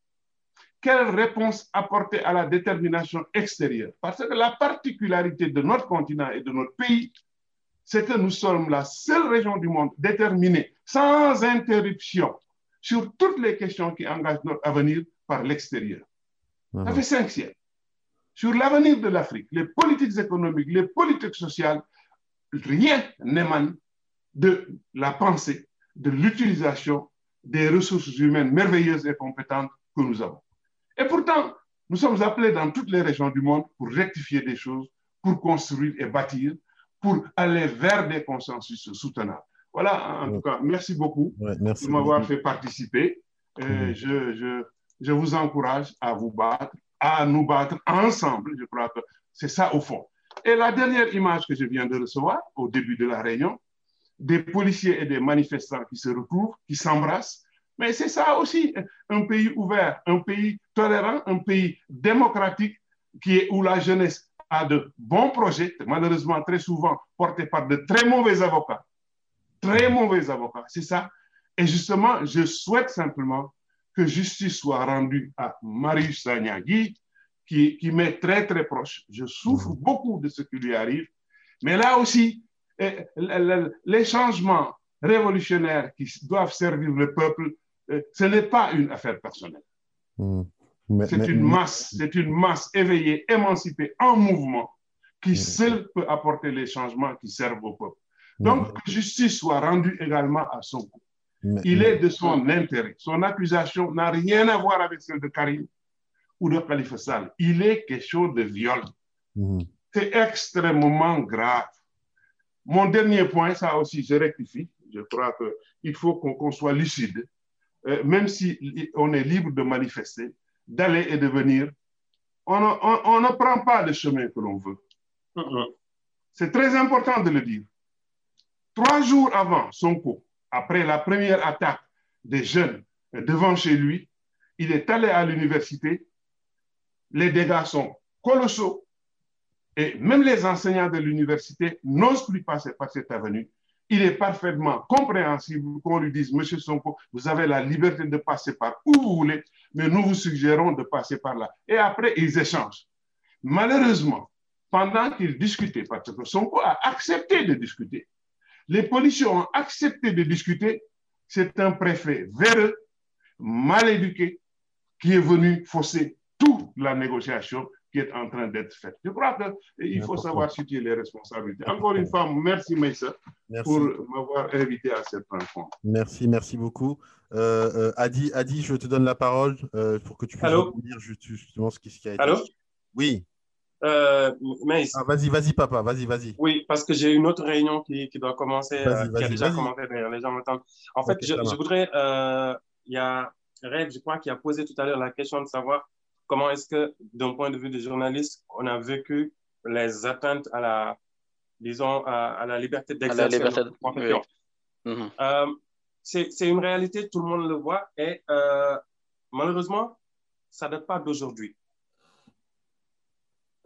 Quelle réponse apporter à la détermination extérieure? Parce que la particularité de notre continent et de notre pays, c'est que nous sommes la seule région du monde déterminée, sans interruption, sur toutes les questions qui engagent notre avenir par l'extérieur. Ça fait cinq siècles. Sur l'avenir de l'Afrique, les politiques économiques, les politiques sociales, rien n'émane de la pensée, de l'utilisation des ressources humaines merveilleuses et compétentes que nous avons. Et pourtant, nous sommes appelés dans toutes les régions du monde pour rectifier des choses, pour construire et bâtir, pour aller vers des consensus soutenables. Voilà, en tout cas, merci beaucoup
Ouais, merci
de m'avoir fait participer. Je, je, je vous encourage à vous battre, à nous battre ensemble. Je crois que c'est ça au fond. Et la dernière image que je viens de recevoir au début de la réunion, des policiers et des manifestants qui se retrouvent, qui s'embrassent. Mais c'est ça aussi, un pays ouvert, un pays tolérant, un pays démocratique qui est, où la jeunesse a de bons projets, malheureusement très souvent portés par de très mauvais avocats. Très mauvais avocats, c'est ça. Et justement, je souhaite simplement que justice soit rendue à Marius Sagnagui, qui, qui m'est très très proche. Je souffre beaucoup de ce qui lui arrive. Mais là aussi, eh, le- le- les changements révolutionnaires qui doivent servir le peuple, ce n'est pas une affaire personnelle.
Mais-
C'est une masse, c'est une masse éveillée, émancipée, en mouvement, qui seule peut apporter les changements qui servent au peuple. Donc, que justice soit rendue également à son coup. Il est de son intérêt. Son accusation n'a rien à voir avec celle de Karim ou de Khalifa Sall. Il est question de viol. C'est extrêmement grave. Mon dernier point, ça aussi, je rectifie. Je crois qu'il faut qu'on qu'on soit lucide. Euh, même si on est libre de manifester, d'aller et de venir, on ne, on- on ne prend pas le chemin que l'on veut. C'est très important de le dire. Trois jours avant Sonko, après la première attaque des jeunes devant chez lui, il est allé à l'université. Les dégâts sont colossaux. Et même les enseignants de l'université n'osent plus passer par cette avenue. Il est parfaitement compréhensible qu'on lui dise, Monsieur Sonko, vous avez la liberté de passer par où vous voulez, mais nous vous suggérons de passer par là. Et après, ils échangent. Malheureusement, pendant qu'ils discutaient, parce que Sonko a accepté de discuter, les policiers ont accepté de discuter, c'est un préfet véreux, mal éduqué, qui est venu fausser toute la négociation qui est en train d'être faite. Je crois qu'il faut savoir situer les responsabilités. Encore une fois, merci Maïssa
Merci.
pour m'avoir invité à cette rencontre.
Merci, merci beaucoup. Euh, euh, Adi, Adi, je te donne la parole euh, pour que tu puisses juste- justement ce qui, ce qui a été.
Allô
Oui.
Euh, mais
Ah, vas-y, vas-y, papa, vas-y, vas-y.
Oui, parce que j'ai une autre réunion qui, qui doit commencer, euh,
Vas-y,
qui a
vas-y,
déjà commencé d'ailleurs, les gens m'attendent. En fait, je, voudrais, euh, il y a Rêve, je crois, qui a posé tout à l'heure la question de savoir comment est-ce que, d'un point de vue de journaliste, on a vécu les atteintes à la, disons, à, à la liberté d'exercer.
Mhm.
Euh, c'est c'est une réalité, tout le monde le voit, et euh, malheureusement, ça ne date pas d'aujourd'hui.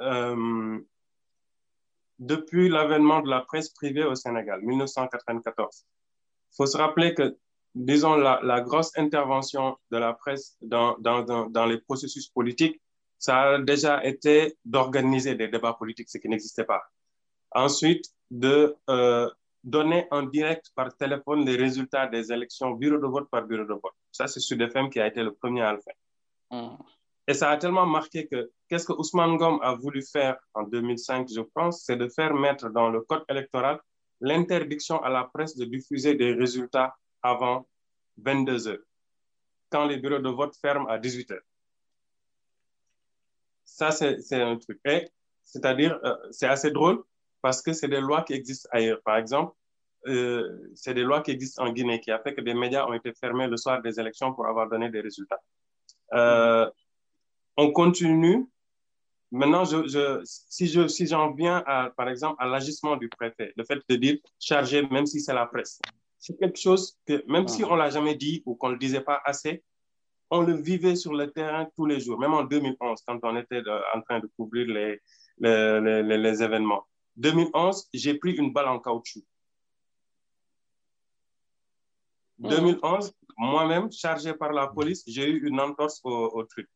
Euh, depuis l'avènement de la presse privée au Sénégal, 1994, il faut se rappeler que, disons, la, la grosse intervention de la presse dans, dans, dans, dans les processus politiques, ça a déjà été d'organiser des débats politiques, ce qui n'existait pas. Ensuite, de euh, donner en direct par téléphone les résultats des élections bureau de vote par bureau de vote. Ça, c'est Sud FM qui a été le premier à le faire.
Mm.
Et ça a tellement marqué que qu'est-ce que Ousmane Gom a voulu faire en 2005, je pense, c'est de faire mettre dans le code électoral l'interdiction à la presse de diffuser des résultats avant 22 heures, quand les bureaux de vote ferment à 18 heures. Ça, c'est un truc. Et c'est-à-dire, euh, c'est assez drôle parce que c'est des lois qui existent ailleurs. Par exemple, euh, c'est des lois qui existent en Guinée qui a fait que des médias ont été fermés le soir des élections pour avoir donné des résultats. Euh, on continue. Maintenant, si j'en viens, par exemple, à l'agissement du préfet, le fait de dire chargé, même si c'est la presse, c'est quelque chose que, même si on ne l'a jamais dit ou qu'on ne le disait pas assez, on le vivait sur le terrain tous les jours, même en 2011, quand on était en train de couvrir les, les, les, les événements. 2011, j'ai pris une balle en caoutchouc. 2011, moi-même, chargé par la police, j'ai eu une entorse au, au truc.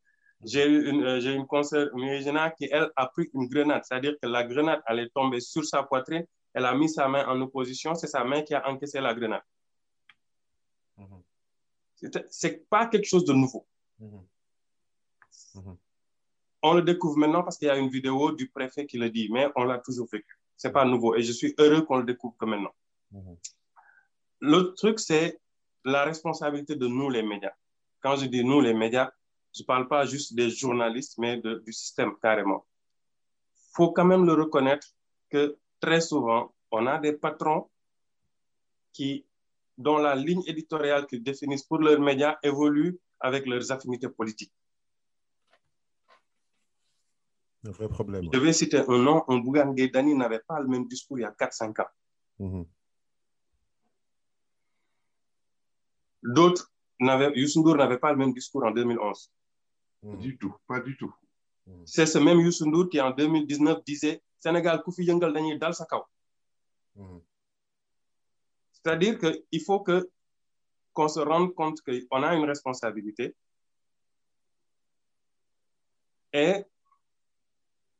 J'ai eu une, euh, j'ai une conseillère qui, elle, a pris une grenade. C'est-à-dire que la grenade allait tomber sur sa poitrine. Elle a mis sa main en opposition. C'est sa main qui a encaissé la grenade.
Mhm.
C'est pas quelque chose de nouveau.
Mhm. Mhm.
On le découvre maintenant parce qu'il y a une vidéo du préfet qui le dit, mais on l'a toujours vécu. C'est pas nouveau. Et je suis heureux qu'on le découvre que maintenant. L'autre truc, c'est la responsabilité de nous, les médias. Quand je dis nous, les médias, je ne parle pas juste des journalistes, mais de, du système carrément. Il faut quand même le reconnaître que très souvent, on a des patrons qui, dont la ligne éditoriale qu'ils définissent pour leurs médias évolue avec leurs affinités politiques.
Un vrai problème.
Je vais citer un nom, un Bougan Gaydani n'avait pas le même discours il y a 4-5 ans.
Mhm.
D'autres, Youssou n'avait pas le même discours en 2011.
Pas du tout, pas du tout.
C'est ce même Youssou Ndour qui en 2019 disait Sénégal, Koufi Yengal Dani Dal Sakao. C'est-à-dire qu'il faut que qu'on se rende compte qu'on a une responsabilité et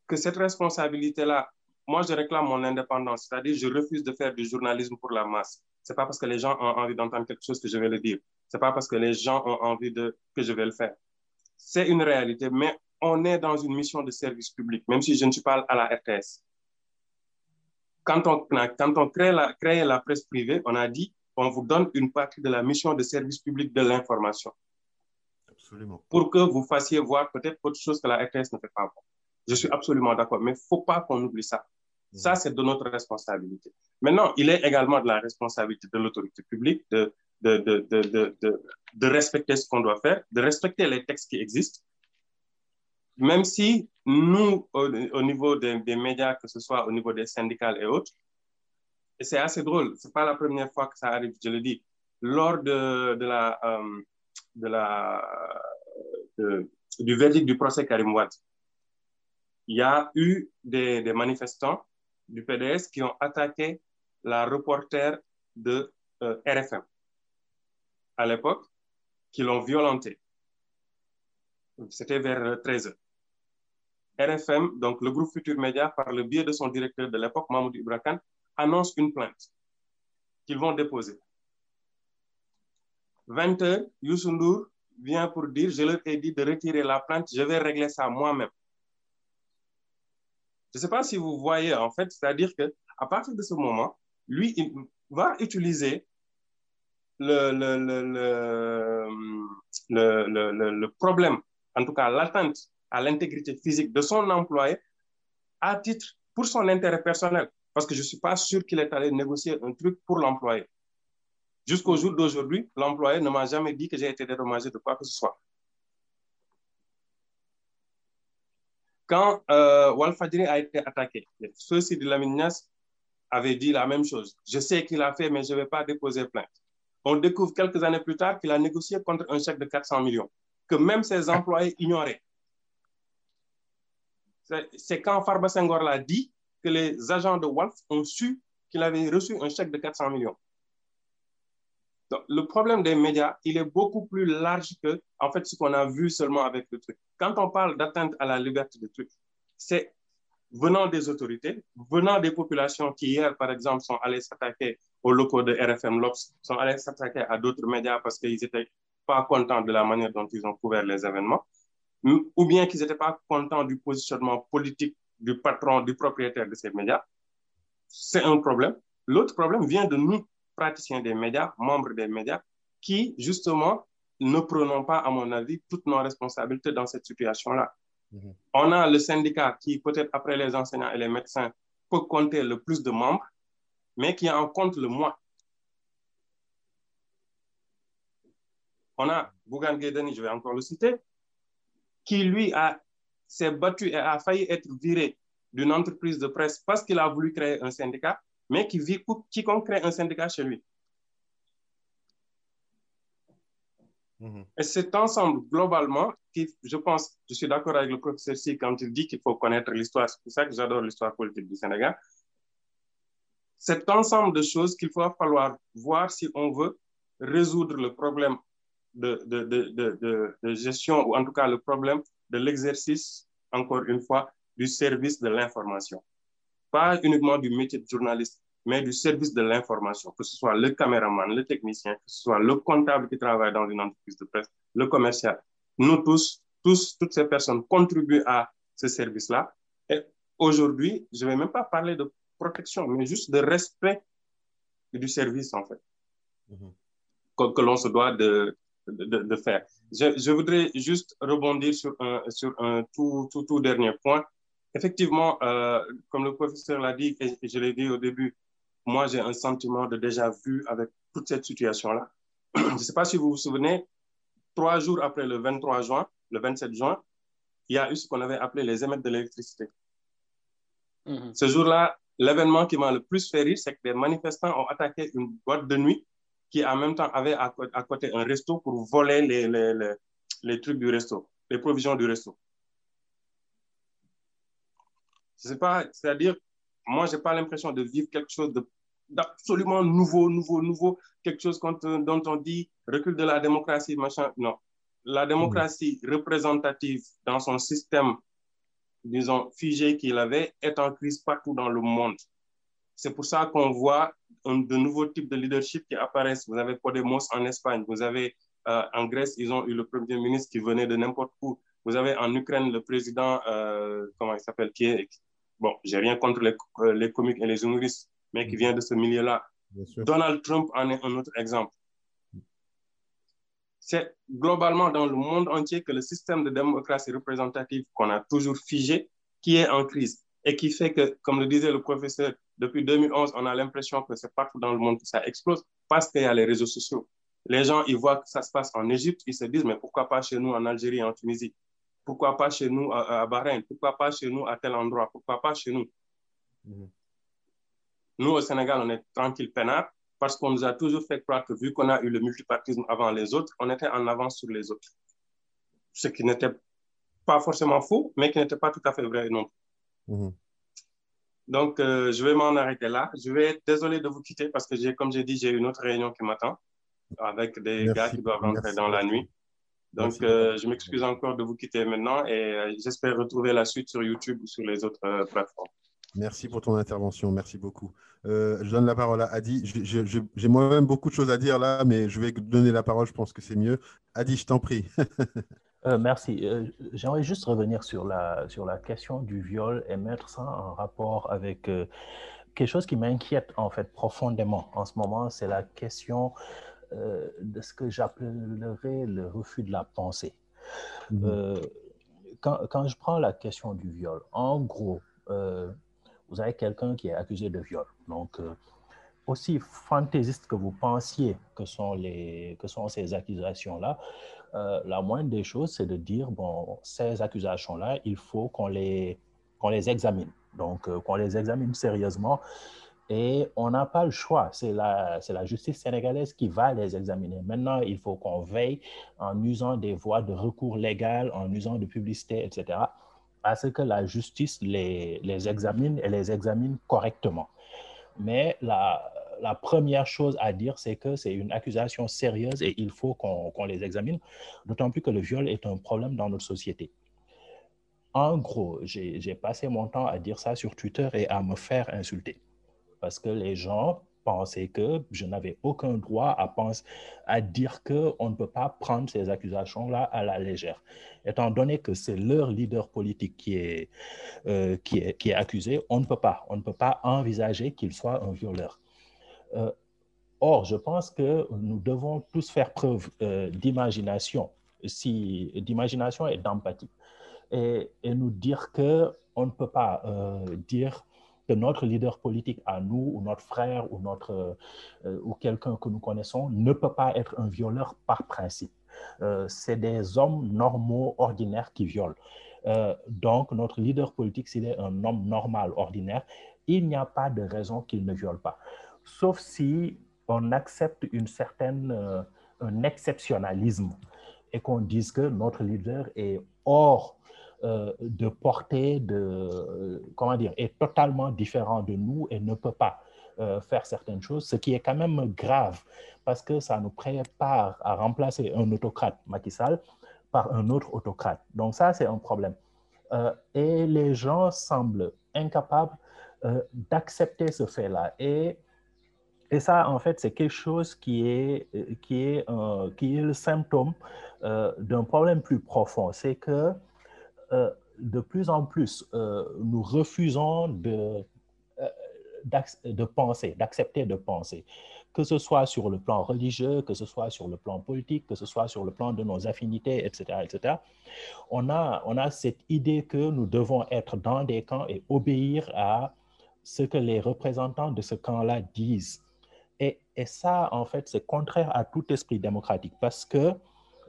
que cette responsabilité-là, moi, je réclame mon indépendance, c'est-à-dire je refuse de faire du journalisme pour la masse. C'est pas parce que les gens ont envie d'entendre quelque chose que je vais le dire. C'est pas parce que les gens ont envie de que je vais le faire. C'est une réalité, mais on est dans une mission de service public, même si je ne suis pas à la RTS. Quand on, quand on crée la, crée la presse privée, on a dit on vous donne une partie de la mission de service public de l'information.
Absolument.
Pour que vous fassiez voir peut-être autre chose que la RTS ne fait pas. Je suis absolument d'accord, mais il ne faut pas qu'on oublie ça. Ça, c'est de notre responsabilité. Maintenant, il est également de la responsabilité de l'autorité publique de, de, de, de, de respecter ce qu'on doit faire, de respecter les textes qui existent, même si nous, au, au niveau des, médias, que ce soit au niveau des syndicats et autres, et c'est assez drôle, ce n'est pas la première fois que ça arrive, je le dis, lors de, la, euh, du verdict du procès Karim Wade, il y a eu des, manifestants du PDS qui ont attaqué la reporter de euh, RFM à l'époque, qui l'ont violenté. C'était vers 13 heures. RFM, donc le groupe Futur Média, par le biais de son directeur de l'époque, Mahmoud Ibrakan, annonce une plainte qu'ils vont déposer. 20 heures, Youssou Ndour vient pour dire, je leur ai dit de retirer la plainte, je vais régler ça moi-même. Je ne sais pas si vous voyez, en fait, c'est-à-dire qu'à partir de ce moment, lui, il va utiliser le, le, problème, en tout cas l'atteinte à l'intégrité physique de son employé à titre pour son intérêt personnel. Parce que je ne suis pas sûr qu'il est allé négocier un truc pour l'employé. Jusqu'au jour d'aujourd'hui, l'employé ne m'a jamais dit que j'ai été dédommagé de quoi que ce soit. Quand euh, Walfadri a été attaqué, ceux-ci de la Mignas avaient dit la même chose. Je sais qu'il a fait, mais je ne vais pas déposer plainte. On découvre quelques années plus tard qu'il a négocié contre un chèque de 400 millions, que même ses employés ignoraient. C'est quand Farba Senghor l'a dit que les agents de Wolf ont su qu'il avait reçu un chèque de 400 millions. Donc, le problème des médias, il est beaucoup plus large que, en fait, ce qu'on a vu seulement avec le truc. Quand on parle d'atteinte à la liberté de truc, c'est venant des autorités, venant des populations qui, hier, par exemple, sont allées s'attaquer aux locaux de RFM Lobs, sont allées s'attaquer à d'autres médias parce qu'ils n'étaient pas contents de la manière dont ils ont couvert les événements, ou bien qu'ils n'étaient pas contents du positionnement politique du patron, du propriétaire de ces médias. C'est un problème. L'autre problème vient de nous, praticiens des médias, membres des médias, qui, justement, ne prenons pas, à mon avis, toutes nos responsabilités dans cette situation-là.
Mhm.
On a le syndicat qui, peut-être après les enseignants et les médecins, peut compter le plus de membres, mais qui en compte le moins. On a Bougan Guedani, je vais encore le citer, qui lui a s'est battu et a failli être viré d'une entreprise de presse parce qu'il a voulu créer un syndicat, mais qui vit pour quiconque crée un syndicat chez lui.
Mhm.
Et cet ensemble, globalement, qui, je pense, je suis d'accord avec le professeur Si quand il dit qu'il faut connaître l'histoire, c'est pour ça que j'adore l'histoire politique du Sénégal. Cet ensemble de choses qu'il va falloir voir si on veut résoudre le problème de, de, de, de, gestion, ou en tout cas le problème de l'exercice, encore une fois, du service de l'information. Pas uniquement du métier de journaliste, mais du service de l'information, que ce soit le caméraman, le technicien, que ce soit le comptable qui travaille dans une entreprise de presse, le commercial. Nous tous, tous toutes ces personnes contribuent à ce service-là. Et aujourd'hui, je ne vais même pas parler de protection, mais juste de respect du service, en fait, que, que l'on se doit de, de, de faire. Je, je, voudrais juste rebondir sur un, sur un tout, tout, tout dernier point. Effectivement, euh, comme le professeur l'a dit, et je l'ai dit au début, moi, j'ai un sentiment de déjà vu avec toute cette situation-là. (clears throat) Je ne sais pas si vous vous souvenez, trois jours après le 23 juin, le 27 juin, il y a eu ce qu'on avait appelé les émettes de l'électricité. Mm -hmm. Ce jour-là, l'événement qui m'a le plus fait rire, c'est que des manifestants ont attaqué une boîte de nuit qui en même temps avait à, à côté un resto pour voler les, les, les, les, trucs du resto, les provisions du resto. Sais pas, c'est-à-dire, moi, je n'ai pas l'impression de vivre quelque chose d'absolument nouveau, nouveau, nouveau, quelque chose dont on dit recul de la démocratie, machin. Non. La démocratie mmh. représentative dans son système, disons, figé qu'il avait, est en crise partout dans le monde. C'est pour ça qu'on voit un, de nouveaux types de leadership qui apparaissent. Vous avez Podemos en Espagne, vous avez euh, en Grèce, ils ont eu le premier ministre qui venait de n'importe où. Vous avez en Ukraine le président, euh, comment il s'appelle, qui est, bon, j'ai rien contre les, les, comiques et les humoristes, mais qui vient de ce milieu-là. Donald Trump en est un autre exemple. C'est globalement dans le monde entier que le système de démocratie représentative qu'on a toujours figé, qui est en crise et qui fait que, comme le disait le professeur, depuis 2011, on a l'impression que c'est partout dans le monde que ça explose parce qu'il y a les réseaux sociaux. Les gens, ils voient que ça se passe en Égypte, ils se disent, mais pourquoi pas chez nous en Algérie en Tunisie? Pourquoi pas chez nous à, à Bahreïn? Pourquoi pas chez nous à tel endroit? Pourquoi pas chez nous? Mmh. Nous, au Sénégal, on est tranquille, peinard, parce qu'on nous a toujours fait croire que vu qu'on a eu le multipartisme avant les autres, on était en avance sur les autres. Ce qui n'était pas forcément faux, mais qui n'était pas tout à fait vrai non plus. Mmh. Donc, euh, je vais m'en arrêter là. Je vais être désolé de vous quitter parce que, j'ai, comme j'ai dit, j'ai une autre réunion qui m'attend avec des Merci. gars qui doivent rentrer Merci. dans la nuit. Donc, euh, je m'excuse encore de vous quitter maintenant et euh, j'espère retrouver la suite sur YouTube ou sur les autres plateformes.
Merci pour ton intervention. Merci beaucoup. Euh, je donne la parole à Adi. J'ai moi-même beaucoup de choses à dire là, mais je vais donner la parole. Je pense que c'est mieux. Adi, je t'en prie. (laughs)
Euh, merci. Euh, J'aimerais juste revenir sur la, sur la question du viol et mettre ça en rapport avec euh, quelque chose qui m'inquiète en fait profondément en ce moment, c'est la question de ce que j'appellerais le refus de la pensée. Mmh. Quand, quand, je prends la question du viol, en gros, vous avez quelqu'un qui est accusé de viol. Donc, aussi fantaisiste que vous pensiez que sont, les, que sont ces accusations-là, euh, la moindre des choses, c'est de dire, bon, ces accusations-là, il faut qu'on les, qu'on les examine. Donc, euh, qu'on les examine sérieusement. Et on n'a pas le choix. C'est la, la justice sénégalaise qui va les examiner. Maintenant, il faut qu'on veille en usant des voies de recours légales, en usant de publicité, etc., à ce que la justice les, les examine et les examine correctement. Mais la, la première chose à dire, c'est que c'est une accusation sérieuse et il faut qu'on les examine, d'autant plus que le viol est un problème dans notre société. En gros, j'ai passé mon temps à dire ça sur Twitter et à me faire insulter parce que les gens pensaient que je n'avais aucun droit à, penser, à dire qu'on ne peut pas prendre ces accusations-là à la légère. Étant donné que c'est leur leader politique qui est, euh, qui, est, qui est accusé, on ne peut pas, on ne peut pas envisager qu'il soit un violeur. Euh, or, je pense que nous devons tous faire preuve euh, d'imagination, si, d'imagination et d'empathie, et, nous dire que on ne peut pas dire que notre leader politique à nous, ou notre frère, ou, notre, euh, ou quelqu'un que nous connaissons, ne peut pas être un violeur par principe. Euh, c'est des hommes normaux, ordinaires qui violent. Euh, donc, notre leader politique, s'il est un homme normal, ordinaire, il n'y a pas de raison qu'il ne viole pas. Sauf si on accepte une certaine, un exceptionnalisme et qu'on dise que notre leader est hors euh, de portée, de, comment dire, est totalement différent de nous et ne peut pas euh, faire certaines choses, ce qui est quand même grave parce que ça nous prépare à remplacer un autocrate, Macky Sall, par un autre autocrate. Donc ça, c'est un problème. Euh, et les gens semblent incapables d'accepter ce fait-là. Et, et ça, en fait, c'est quelque chose qui est, qui est, qui est le symptôme d'un problème plus profond. C'est que euh, de plus en plus, euh, nous refusons de, euh, de penser, d'accepter de penser, que ce soit sur le plan religieux, que ce soit sur le plan politique, que ce soit sur le plan de nos affinités, etc. etc. On, a, on a cette idée que nous devons être dans des camps et obéir à ce que les représentants de ce camp-là disent. Et, ça, en fait, c'est contraire à tout esprit démocratique parce que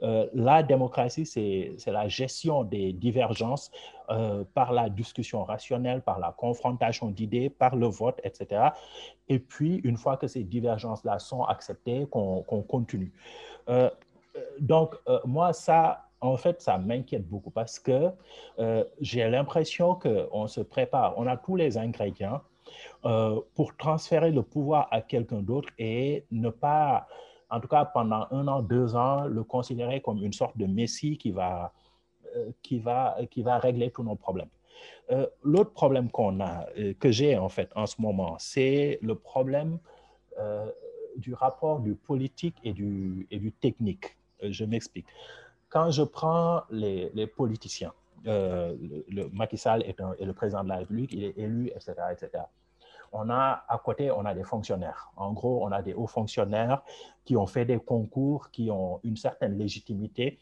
euh, la démocratie, c'est la gestion des divergences euh, par la discussion rationnelle, par la confrontation d'idées, par le vote, etc. Et puis, une fois que ces divergences-là sont acceptées, qu'on continue. Euh, donc, moi, ça, en fait, ça m'inquiète beaucoup parce que j'ai l'impression qu'on se prépare, on a tous les ingrédients pour transférer le pouvoir à quelqu'un d'autre et ne pas en tout cas pendant un an, deux ans, le considérer comme une sorte de messie qui va, euh, qui va, qui va régler tous nos problèmes. Euh, l'autre problème qu'on a, euh, que j'ai en fait en ce moment, c'est le problème du rapport du politique et du, et du technique. je m'explique. Quand je prends les, les politiciens, le, Macky Sall est, est, le président de la République, il est élu, etc., etc on a à côté, on a des fonctionnaires. En gros, on a des hauts fonctionnaires qui ont fait des concours, qui ont une certaine légitimité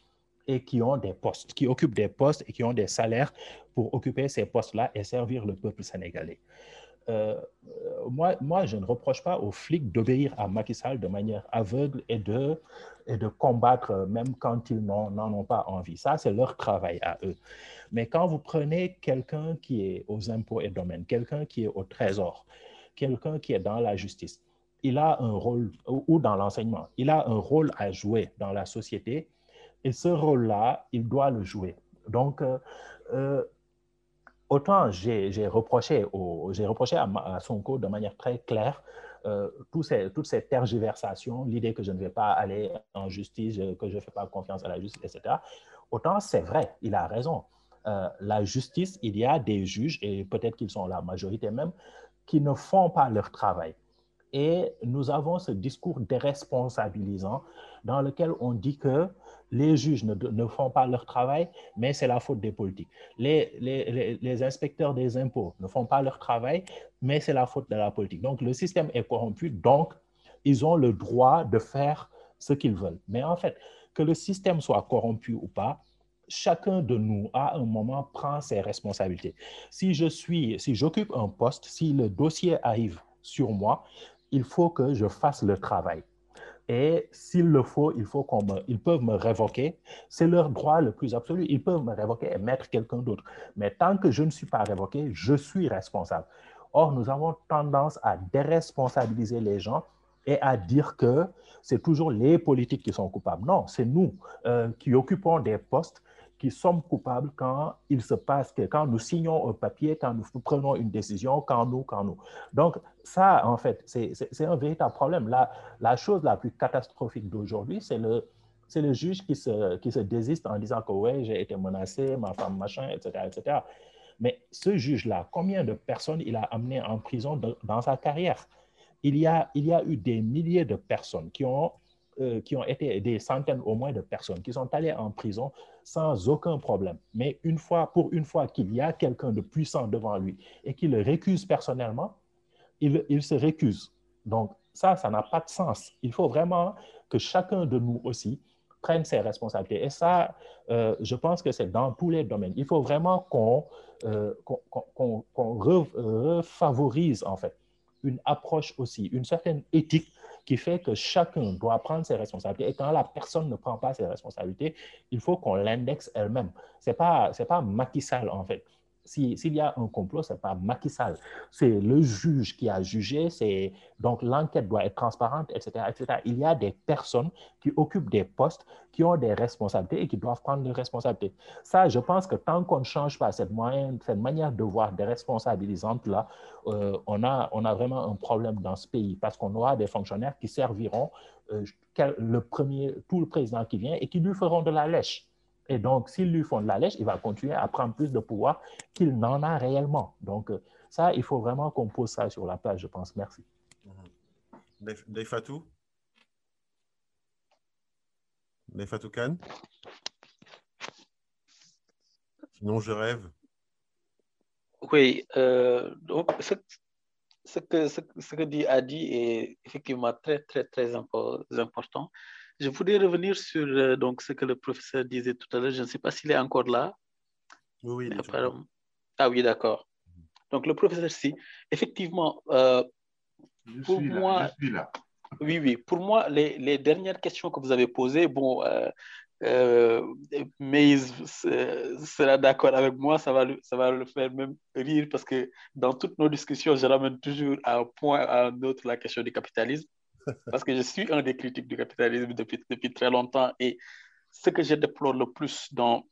et qui ont des postes, qui occupent des postes et qui ont des salaires pour occuper ces postes-là et servir le peuple sénégalais. Euh, moi, moi, je ne reproche pas aux flics d'obéir à Macky Sall de manière aveugle et de, et de combattre même quand ils n'en ont pas envie. Ça, c'est leur travail à eux. Mais quand vous prenez quelqu'un qui est aux impôts et domaines, quelqu'un qui est au trésor, quelqu'un qui est dans la justice, il a un rôle, ou dans l'enseignement, il a un rôle à jouer dans la société et ce rôle-là, il doit le jouer. Donc, euh, euh, autant j'ai reproché, à, à, Sonko de manière très claire euh, toutes ces tergiversations, l'idée que je ne vais pas aller en justice, que je ne fais pas confiance à la justice, etc. Autant c'est vrai, il a raison. Euh, la justice, il y a des juges, et peut-être qu'ils sont la majorité même, qui ne font pas leur travail. Et nous avons ce discours déresponsabilisant dans lequel on dit que les juges ne, ne font pas leur travail, mais c'est la faute des politiques. Les, les, les, inspecteurs des impôts ne font pas leur travail, mais c'est la faute de la politique. Donc le système est corrompu, donc ils ont le droit de faire ce qu'ils veulent. Mais en fait, que le système soit corrompu ou pas, chacun de nous, à un moment, prend ses responsabilités. Si je suis, si j'occupe un poste, si le dossier arrive sur moi, il faut que je fasse le travail. Et s'il le faut, il faut qu'on me, ils peuvent me révoquer. C'est leur droit le plus absolu. Ils peuvent me révoquer et mettre quelqu'un d'autre. Mais tant que je ne suis pas révoqué, je suis responsable. Or, nous avons tendance à déresponsabiliser les gens et à dire que c'est toujours les politiques qui sont coupables. Non, c'est nous euh, qui occupons des postes qui sommes coupables quand il se passe quand nous signons un papier, quand nous prenons une décision, quand nous, quand nous. Donc, ça, en fait, c'est un véritable problème. La, chose la plus catastrophique d'aujourd'hui, c'est le, juge qui se, désiste en disant que ouais, j'ai été menacé, ma femme, machin, etc., etc. Mais ce juge-là, combien de personnes il a amené en prison dans sa carrière? Il y, a, eu des milliers de personnes euh, qui ont été, des centaines au moins de personnes qui sont allées en prison sans aucun problème. Mais une fois, pour une fois qu'il y a quelqu'un de puissant devant lui et qu'il le récuse personnellement, il, se récuse. Donc, ça, ça n'a pas de sens. Il faut vraiment que chacun de nous aussi prenne ses responsabilités. Et ça, euh, je pense que c'est dans tous les domaines. Il faut vraiment qu'on euh, qu'on refavorise, en fait, une approche aussi, une certaine éthique qui fait que chacun doit prendre ses responsabilités. Et quand la personne ne prend pas ses responsabilités, il faut qu'on l'indexe elle-même. Ce n'est pas, pas Macky en fait s'il y a un complot, ce n'est pas Macky Sall. C'est le juge qui a jugé, c'est, donc l'enquête doit être transparente, etc., etc. Il y a des personnes qui occupent des postes, qui ont des responsabilités et qui doivent prendre des responsabilités. Ça, je pense que tant qu'on ne change pas cette, moyenne, cette manière de voir des responsabilisantes, là, euh, on, a, on a vraiment un problème dans ce pays parce qu'on aura des fonctionnaires qui serviront euh, le premier, tout le président qui vient et qui lui feront de la lèche. Et donc, s'ils lui font de la lèche, il va continuer à prendre plus de pouvoir qu'il n'en a réellement. Donc, euh, ça, il faut vraiment qu'on pose ça sur la page, je pense. Merci.
Deifatou Deifatou Khan? Sinon, je rêve.
Oui, euh, donc ce, que, ce, que dit Adi est effectivement très, très, très important. Je voudrais revenir sur euh, donc, ce que le professeur disait tout à l'heure. Je ne sais pas s'il est encore là.
Oui, oui.
Ah oui, d'accord. Donc, le professeur, si, effectivement, euh, pour moi.
Là, je suis là.
Oui, oui. Pour moi, les, les, dernières questions que vous avez posées, bon, euh, euh mais sera d'accord avec moi, ça va, le, ça va le faire même rire parce que dans toutes nos discussions, je ramène toujours à un point à un autre la question du capitalisme parce que je suis un des critiques du capitalisme depuis, très longtemps. Et ce que je déplore le plus dans,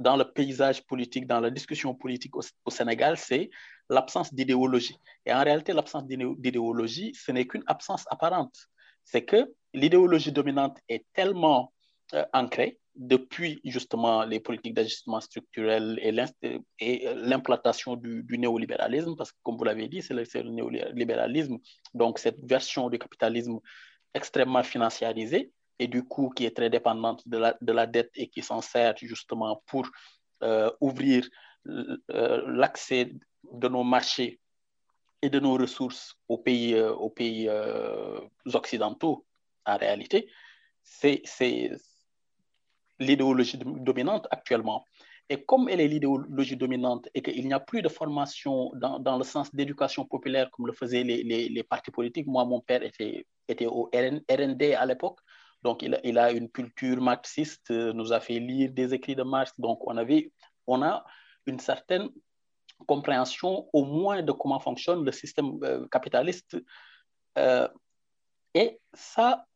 dans le paysage politique, dans la discussion politique au, au Sénégal, c'est l'absence d'idéologie. Et en réalité, l'absence d'idéologie, ce n'est qu'une absence apparente. C'est que l'idéologie dominante est tellement euh, ancrée depuis justement les politiques d'ajustement structurel et l'implantation du, néolibéralisme, parce que comme vous l'avez dit, c'est le, néolibéralisme, donc cette version du capitalisme extrêmement financiarisée et du coup qui est très dépendante de la, de la dette et qui s'en sert justement pour euh, ouvrir euh, l'accès de nos marchés et de nos ressources aux pays, euh, aux pays occidentaux en réalité, c'est l'idéologie dominante actuellement. Et comme elle est l'idéologie dominante et qu'il n'y a plus de formation dans, dans le sens d'éducation populaire comme le faisaient les, les, partis politiques, moi, mon père était, était au RND à l'époque, donc il, a une culture marxiste, nous a fait lire des écrits de Marx, donc on, avait, on a une certaine compréhension au moins de comment fonctionne le système euh, capitaliste. Euh, et ça,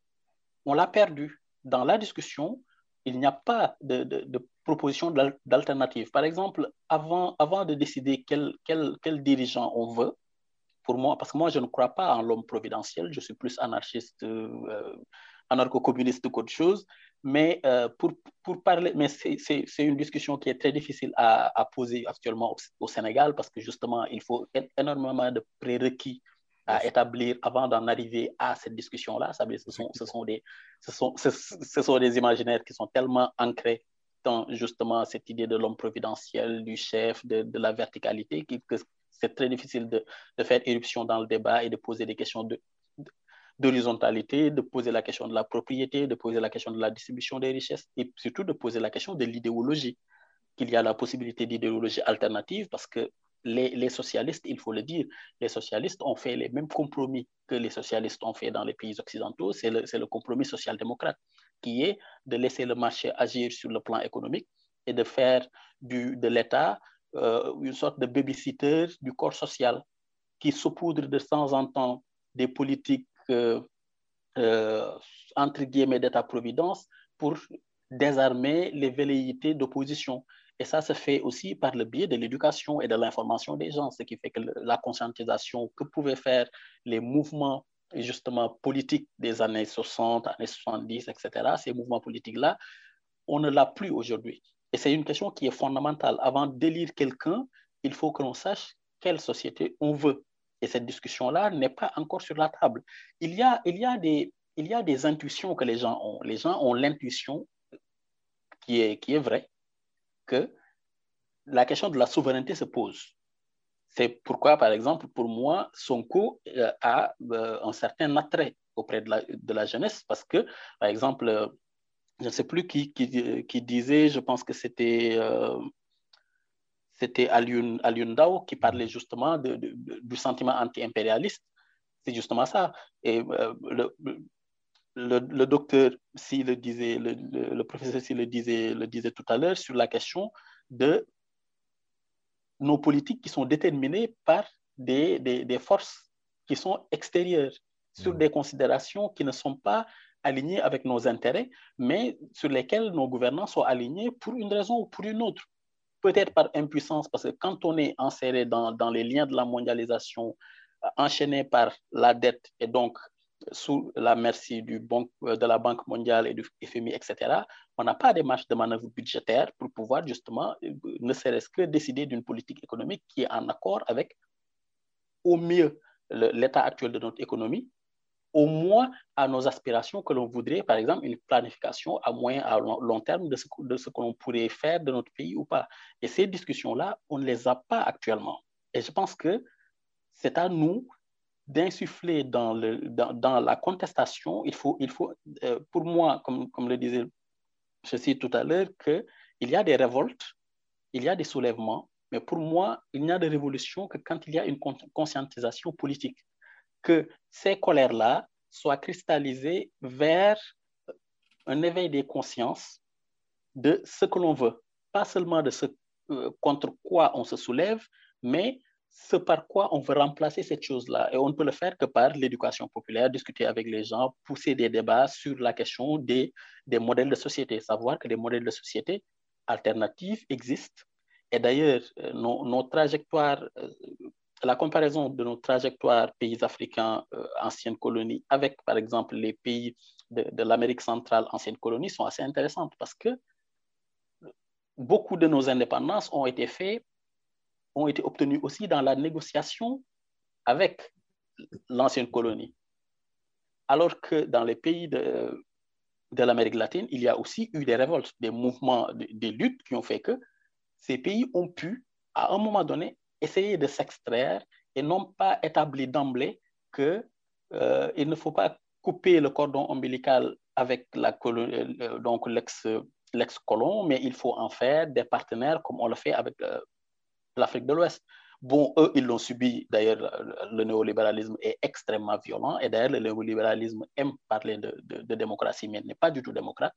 on l'a perdu. Dans la discussion, il n'y a pas de, de, proposition d'alternative. Par exemple, avant, avant de décider quel, quel, quel, dirigeant on veut, pour moi, parce que moi, je ne crois pas en l'homme providentiel, je suis plus anarchiste, euh, anarcho-communiste qu'autre chose, mais euh, pour, pour parler, mais c'est une discussion qui est très difficile à, à poser actuellement au, Sénégal parce que justement, il faut énormément de prérequis à établir avant d'en arriver à cette discussion-là. Ce sont, ce, sont des, ce, sont, ce, ce, sont des imaginaires qui sont tellement ancrés dans justement cette idée de l'homme providentiel, du chef, de, de la verticalité, que c'est très difficile de, de, faire éruption dans le débat et de poser des questions de, d'horizontalité, de poser la question de la propriété, de poser la question de la distribution des richesses et surtout de poser la question de l'idéologie, qu'il y a la possibilité d'idéologie alternative parce que les, socialistes, il faut le dire, les socialistes ont fait les mêmes compromis que les socialistes ont fait dans les pays occidentaux. C'est le, compromis social-démocrate qui est de laisser le marché agir sur le plan économique et de faire du, de l'État euh, une sorte de babysitter du corps social qui saupoudre de temps en temps des politiques, euh, euh, entre guillemets, d'État-providence pour désarmer les velléités d'opposition. Et ça se fait aussi par le biais de l'éducation et de l'information des gens, ce qui fait que la conscientisation que pouvaient faire les mouvements justement politiques des années 60, années 70, etc., ces mouvements politiques-là, on ne l'a plus aujourd'hui. Et c'est une question qui est fondamentale. Avant d'élire quelqu'un, il faut que l'on sache quelle société on veut. Et cette discussion-là n'est pas encore sur la table. Il y a, il y a, des, il y a des intuitions que les gens ont. Les gens ont l'intuition qui est, qui est vraie que la question de la souveraineté se pose. C'est pourquoi, par exemple, pour moi, Sonko euh, a euh, un certain attrait auprès de la, jeunesse parce que, par exemple, euh, je ne sais plus qui, qui, qui, disait, je pense que c'était euh, c'était Aliun, Dao qui parlait justement du sentiment anti-impérialiste. C'est justement ça. Et euh, le, le, le, docteur, si le disait, le, le, professeur, si le disait, le disait tout à l'heure sur la question de nos politiques qui sont déterminées par des, des, des forces qui sont extérieures, sur des considérations qui ne sont pas alignées avec nos intérêts, mais sur lesquels nos gouvernants sont alignés pour une raison ou pour une autre. Peut-être par impuissance, parce que quand on est inséré dans, dans les liens de la mondialisation, euh, enchaîné par la dette et donc sous la merci du banque, euh, de la Banque mondiale et du FMI, etc., on n'a pas des marges de manœuvre budgétaires pour pouvoir justement, euh, ne serait-ce que décider d'une politique économique qui est en accord avec, au mieux, l'état actuel de notre économie, au moins à nos aspirations que l'on voudrait, par exemple, une planification à moyen, à long terme de ce, de ce que l'on pourrait faire de notre pays ou pas. Et ces discussions-là, on ne les a pas actuellement. Et je pense que c'est à nous d'insuffler dans, dans, la contestation. Il faut, il faut euh, pour moi, comme, comme le disait ceci tout à l'heure, qu'il y a des révoltes, il y a des soulèvements, mais pour moi, il n'y a de révolution que quand il y a une conscientisation politique que ces colères-là soient cristallisées vers un éveil des consciences de ce que l'on veut, pas seulement de ce euh, contre quoi on se soulève, mais ce par quoi on veut remplacer cette chose-là. Et on ne peut le faire que par l'éducation populaire, discuter avec les gens, pousser des débats sur la question des, des modèles de société, savoir que des modèles de société alternatifs existent. Et d'ailleurs, euh, nos, nos, trajectoires euh, la comparaison de nos trajectoires pays africains, euh, anciennes colonies, avec par exemple les pays de, de l'Amérique centrale, anciennes colonies, sont assez intéressantes parce que beaucoup de nos indépendances ont été faites, ont été obtenues aussi dans la négociation avec l'ancienne colonie. Alors que dans les pays de, de l'Amérique latine, il y a aussi eu des révoltes, des mouvements, des luttes qui ont fait que ces pays ont pu, à un moment donné, essayer de s'extraire et non pas établir d'emblée qu'il euh, ne faut pas couper le cordon ombilical avec la euh, donc l'ex, l'ex-colon, mais il faut en faire des partenaires comme on le fait avec euh, l'Afrique de l'Ouest. Bon, eux, ils l'ont subi. D'ailleurs, le, néolibéralisme est extrêmement violent. Et d'ailleurs, le néolibéralisme aime parler de, de, démocratie, mais n'est pas du tout démocrate.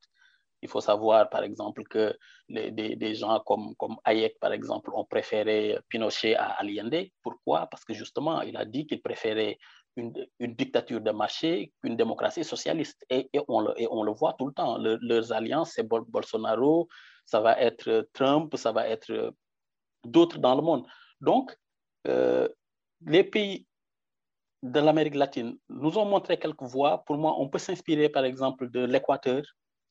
Il faut savoir, par exemple, que des, des, gens comme, comme Hayek, par exemple, ont préféré Pinochet à Allende. Pourquoi? Parce que justement, il a dit qu'il préférait une, une, dictature de marché qu'une démocratie socialiste. Et, et, on le, et, on le, voit tout le temps. Le, leurs alliances, c'est Bol Bolsonaro, ça va être Trump, ça va être d'autres dans le monde. Donc, euh, les pays de l'Amérique latine nous ont montré quelques voies. Pour moi, on peut s'inspirer, par exemple, de l'Équateur,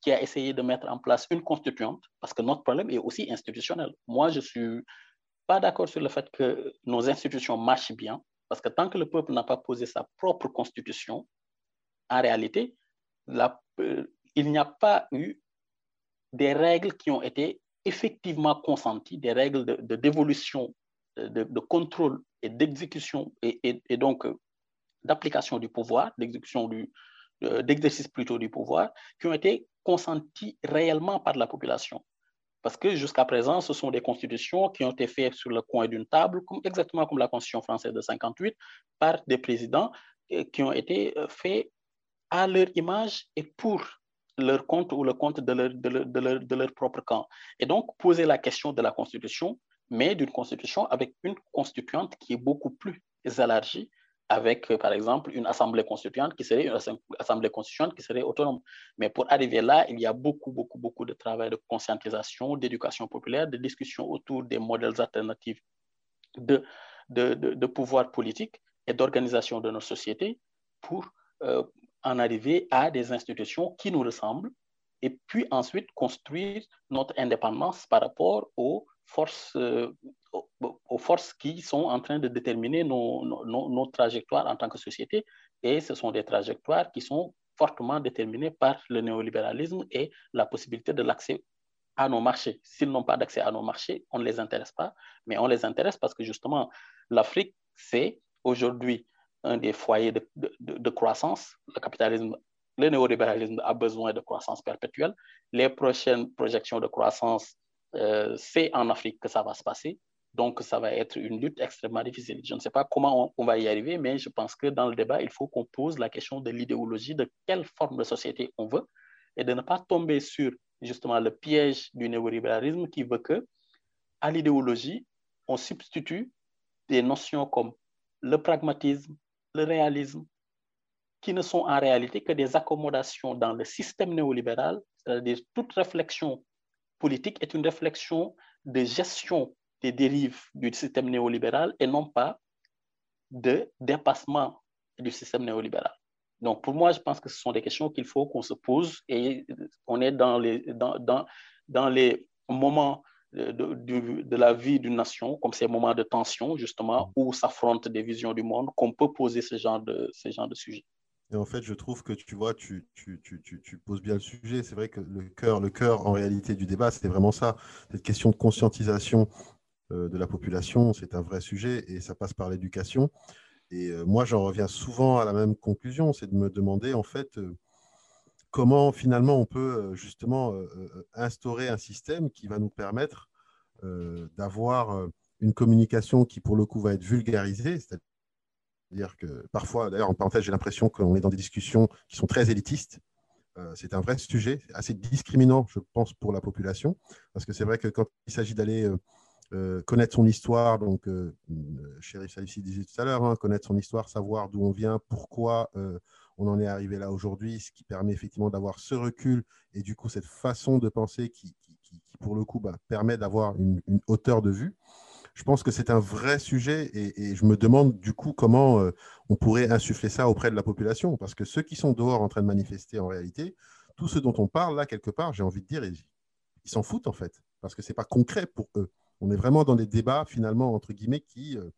qui a essayé de mettre en place une constituante, parce que notre problème est aussi institutionnel. Moi, je ne suis pas d'accord sur le fait que nos institutions marchent bien, parce que tant que le peuple n'a pas posé sa propre constitution, en réalité, euh, il n'y a pas eu des règles qui ont été effectivement consenties, des règles de, dévolution, de, de, contrôle et d'exécution, et, et, donc euh, d'application du pouvoir, d'exécution du, euh, d'exercice plutôt du pouvoir, qui ont été consentis réellement par la population. Parce que jusqu'à présent, ce sont des constitutions qui ont été faites sur le coin d'une table, exactement comme la constitution française de 58, par des présidents qui ont été euh, faits à leur image et pour leur compte ou le compte de leur, de leur, de leur, propre camp. Et donc, poser la question de la constitution, mais d'une constitution avec une constituante qui est beaucoup plus élargie avec, par exemple, une assemblée constituante qui serait une assemblée constituante qui serait autonome. Mais pour arriver là, il y a beaucoup, beaucoup, beaucoup de travail de conscientisation, d'éducation populaire, de discussion autour des modèles alternatifs de, de, de, pouvoir politique et d'organisation de nos sociétés pour euh, en arriver à des institutions qui nous ressemblent et puis ensuite construire notre indépendance par rapport aux forces, euh, aux forces qui sont en train de déterminer nos, nos, nos, trajectoires en tant que société. Et ce sont des trajectoires qui sont fortement déterminées par le néolibéralisme et la possibilité de l'accès à nos marchés. S'ils n'ont pas d'accès à nos marchés, on ne les intéresse pas, mais on les intéresse parce que justement, l'Afrique, c'est aujourd'hui un des foyers de, croissance. Le capitalisme, le néolibéralisme a besoin de croissance perpétuelle. Les prochaines projections de croissance, euh, c'est en Afrique que ça va se passer. Donc, ça va être une lutte extrêmement difficile. Je ne sais pas comment on, on va y arriver, mais je pense que dans le débat, il faut qu'on pose la question de l'idéologie, de quelle forme de société on veut, et de ne pas tomber sur justement le piège du néolibéralisme qui veut que, à l'idéologie, on substitue des notions comme le pragmatisme, le réalisme, qui ne sont en réalité que des accommodations dans le système néolibéral, c'est-à-dire toute réflexion politique est une réflexion de gestion des dérives du système néolibéral et non pas de dépassement du système néolibéral. Donc, pour moi, je pense que ce sont des questions qu'il faut qu'on se pose et on est dans les, dans, dans, dans les moments de, de, de, la vie d'une nation, comme ces moments de tension, justement, où s'affrontent des visions du monde, qu'on peut poser ce genre de, ce genre de sujet.
Et en fait, je trouve que tu vois, tu, tu, tu, tu poses bien le sujet. C'est vrai que le cœur, le cœur en réalité du débat, c'était vraiment ça. Cette question de conscientisation euh, de la population, c'est un vrai sujet et ça passe par l'éducation. Et euh, moi, j'en reviens souvent à la même conclusion, c'est de me demander en fait euh, comment finalement on peut justement instaurer un système qui va nous permettre d'avoir une communication qui pour le coup va être vulgarisée, c'est-à-dire que parfois, d'ailleurs en parenthèse, j'ai l'impression qu'on est dans des discussions qui sont très élitistes. c'est un vrai sujet, assez discriminant, je pense, pour la population, parce que c'est vrai que quand il s'agit d'aller euh, connaître son histoire, donc euh, Chéri Salifi disait tout à l'heure, hein, connaître son histoire, savoir d'où on vient, pourquoi euh, on en est arrivé là aujourd'hui, ce qui permet effectivement d'avoir ce recul et du coup cette façon de penser qui, pour le coup, bah, permet d'avoir une, hauteur de vue. Je pense que c'est un vrai sujet et, je me demande du coup comment euh, on pourrait insuffler ça auprès de la population. Parce que ceux qui sont dehors en train de manifester en réalité, tout ce dont on parle là quelque part, j'ai envie de dire, ils s'en foutent en fait. Parce que c'est pas concret pour eux. On est vraiment dans des débats finalement entre guillemets qui, euh,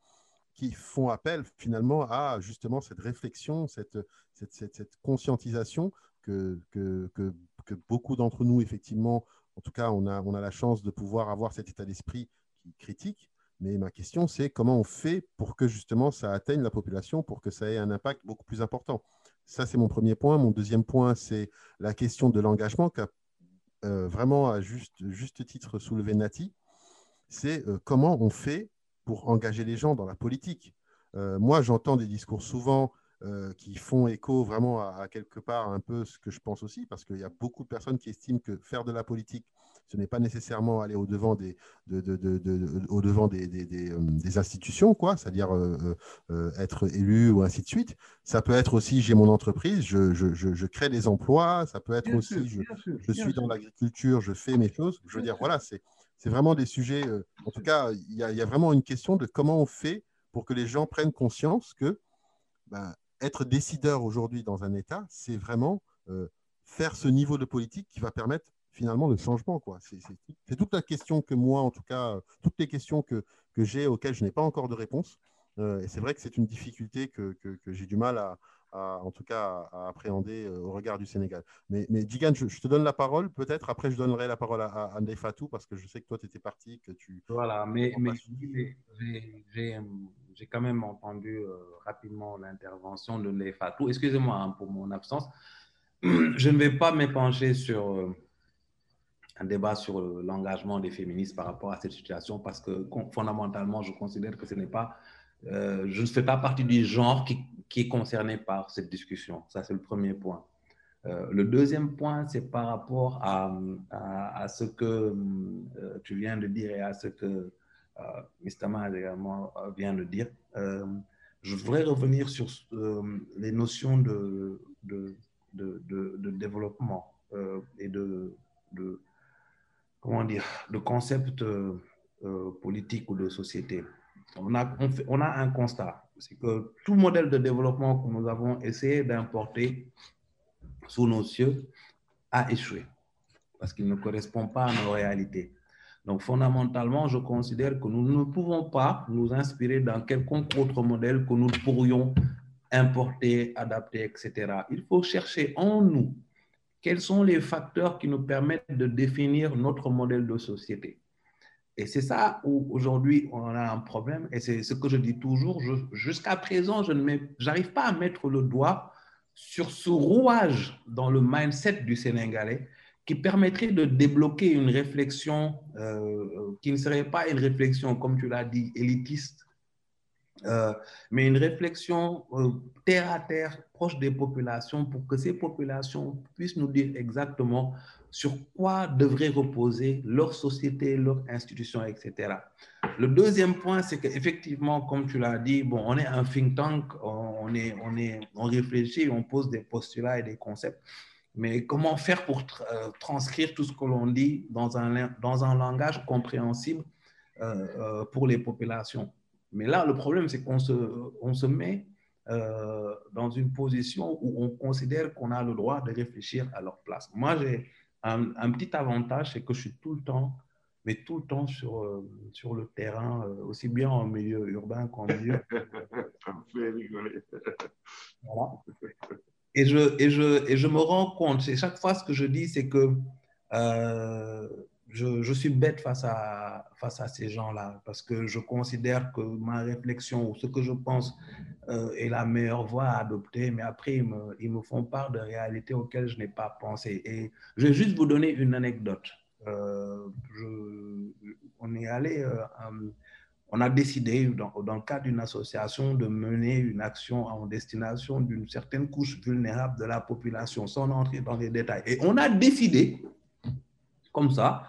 qui font appel finalement à justement cette réflexion, cette, cette, cette, conscientisation que, que, que, que beaucoup d'entre nous effectivement, en tout cas on a, on a la chance de pouvoir avoir cet état d'esprit qui critique. Mais ma question, c'est comment on fait pour que justement ça atteigne la population, pour que ça ait un impact beaucoup plus important? Ça, c'est mon premier point. Mon deuxième point, c'est la question de l'engagement qu'a euh, vraiment à juste, juste titre soulevé Nati c'est euh, comment on fait pour engager les gens dans la politique. Euh, moi, j'entends des discours souvent euh, qui font écho vraiment à, à, quelque part un peu ce que je pense aussi, parce qu'il y a beaucoup de personnes qui estiment que faire de la politique, ce n'est pas nécessairement aller au-devant des, de, de, de, au -devant des, des, des, institutions, quoi, c'est-à-dire euh, euh, être élu ou ainsi de suite. Ça peut être aussi, j'ai mon entreprise, je, je, je, je, crée des emplois, ça peut être bien aussi, sûr, je, sûr, je suis dans l'agriculture, je fais mes choses. Je veux dire, voilà, c'est vraiment des sujets. Euh, en tout cas, il y, y, a vraiment une question de comment on fait pour que les gens prennent conscience que ben, être décideur aujourd'hui dans un État, c'est vraiment euh, faire ce niveau de politique qui va permettre finalement le changement. C'est toute la question que moi, en tout cas, toutes les questions que, que j'ai auxquelles je n'ai pas encore de réponse. Euh, et c'est vrai que c'est une difficulté que, que, que j'ai du mal à, à, en tout cas à, appréhender euh, au regard du Sénégal. Mais, mais Digan, je, je, te donne la parole, peut-être. Après, je donnerai la parole à, à André Fatou parce que je sais que toi, tu étais parti, que tu.
Voilà, mais, mais j'ai quand même entendu euh, rapidement l'intervention de Ndeye Fatou. Excusez-moi hein, pour mon absence. (clears throat) Je ne vais pas m'épancher sur euh, un débat sur l'engagement des féministes par rapport à cette situation parce que fondamentalement, je considère que ce n'est pas euh, je ne fais pas partie du genre qui, qui, est concerné par cette discussion. Ça, c'est le premier point. Euh, le deuxième point, c'est par rapport à, à, ce que euh, tu viens de dire et à ce que euh. Maz également euh, vient de dire. Euh, je voudrais revenir sur euh, les notions de, de, de, développement euh, et de, comment dire, de concept euh, politique ou de société. On a, on, on a un constat, c'est que tout modèle de développement que nous avons essayé d'importer sous nos cieux a échoué parce qu'il ne correspond pas à nos réalités. Donc, fondamentalement, je considère que nous ne pouvons pas nous inspirer dans quelconque autre modèle que nous pourrions importer, adapter, etc. Il faut chercher en nous quels sont les facteurs qui nous permettent de définir notre modèle de société. Et c'est ça où aujourd'hui on a un problème, et c'est ce que je dis toujours, jusqu'à présent, je n'arrive pas à mettre le doigt sur ce rouage dans le mindset du Sénégalais qui permettrait de débloquer une réflexion euh, qui ne serait pas une réflexion, comme tu l'as dit, élitiste, euh, mais une réflexion euh, terre à terre, proche des populations, pour que ces populations puissent nous dire exactement sur quoi devrait reposer leur société, leur institution, etc. Le deuxième point, c'est qu'effectivement, comme tu l'as dit, bon, on est un think tank, on, est, on, est, on réfléchit, on pose des postulats et des concepts. Mais comment faire pour euh, transcrire tout ce que l'on dit dans un, dans un langage compréhensible pour les populations? Mais là, le problème, c'est qu'on se, on se met dans une position où on considère qu'on a le droit de réfléchir à leur place. Moi, j'ai un, un, petit avantage, c'est que je suis tout le temps, mais tout le temps sur, sur le terrain, aussi bien en milieu urbain qu'en milieu. (laughs) voilà. Et je, et, je, et je me rends compte, chaque fois ce que je dis, c'est que euh, je, suis bête face à, face à ces gens-là, parce que je considère que ma réflexion ou ce que je pense euh, est la meilleure voie à adopter, mais après, ils me, font part de réalités auxquelles je n'ai pas pensé. Et je vais juste vous donner une anecdote. Euh, on est allé on a décidé, dans, le cadre d'une association, de mener une action en destination d'une certaine couche vulnérable de la population, sans entrer dans les détails. Et on a décidé, comme ça,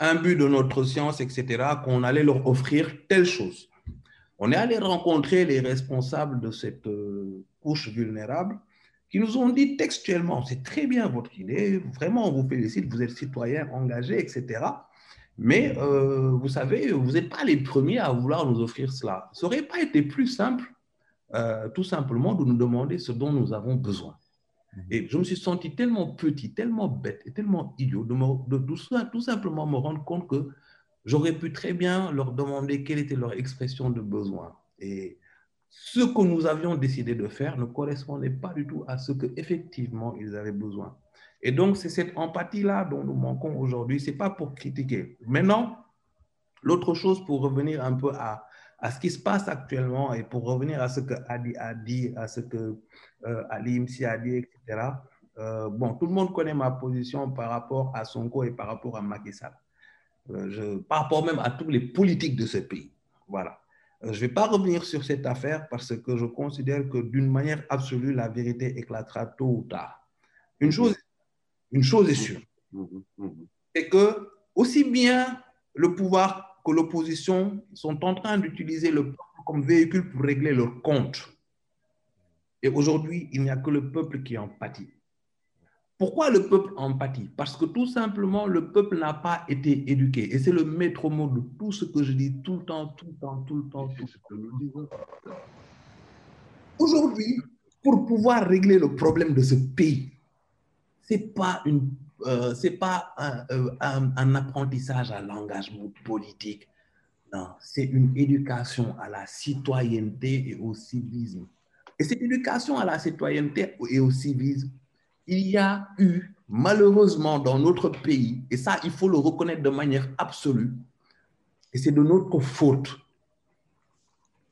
un but de notre science, etc., qu'on allait leur offrir telle chose. On est allé rencontrer les responsables de cette euh, couche vulnérable qui nous ont dit textuellement, c'est très bien votre idée, vraiment on vous félicite, vous êtes citoyen engagé, etc. Mais euh, vous savez, vous n'êtes pas les premiers à vouloir nous offrir cela. Ça n'aurait pas été plus simple, euh, tout simplement, de nous demander ce dont nous avons besoin. Mhm. Et je me suis senti tellement petit, tellement bête et tellement idiot de, tout simplement me rendre compte que j'aurais pu très bien leur demander quelle était leur expression de besoin. Et ce que nous avions décidé de faire ne correspondait pas du tout à ce qu'effectivement ils avaient besoin. Et donc, c'est cette empathie-là dont nous manquons aujourd'hui. Ce n'est pas pour critiquer. Maintenant, l'autre chose pour revenir un peu à, à, ce qui se passe actuellement et pour revenir à ce que Adi a dit, à ce que euh, Ali Imsi a dit, etc. Euh, bon, tout le monde connaît ma position par rapport à Sonko et par rapport à Macky Sall. Euh, par rapport même à tous les politiques de ce pays. Voilà. Je ne vais pas revenir sur cette affaire parce que je considère que d'une manière absolue, la vérité éclatera tôt ou tard. Une chose une chose est sûre, c'est que aussi bien le pouvoir que l'opposition sont en train d'utiliser le peuple comme véhicule pour régler leurs comptes. Et aujourd'hui, il n'y a que le peuple qui en pâtit. Pourquoi le peuple en pâtit? Parce que tout simplement, le peuple n'a pas été éduqué. Et c'est le maître mot de tout ce que je dis tout le temps, tout le temps, tout le temps, tout le temps. Aujourd'hui, pour pouvoir régler le problème de ce pays, c'est pas une euh, pas euh, un, un, apprentissage à l'engagement politique. Non, c'est une éducation à la citoyenneté et au civisme. Et cette éducation à la citoyenneté et au civisme, il y a eu malheureusement dans notre pays, et ça il faut le reconnaître de manière absolue, et c'est de notre faute.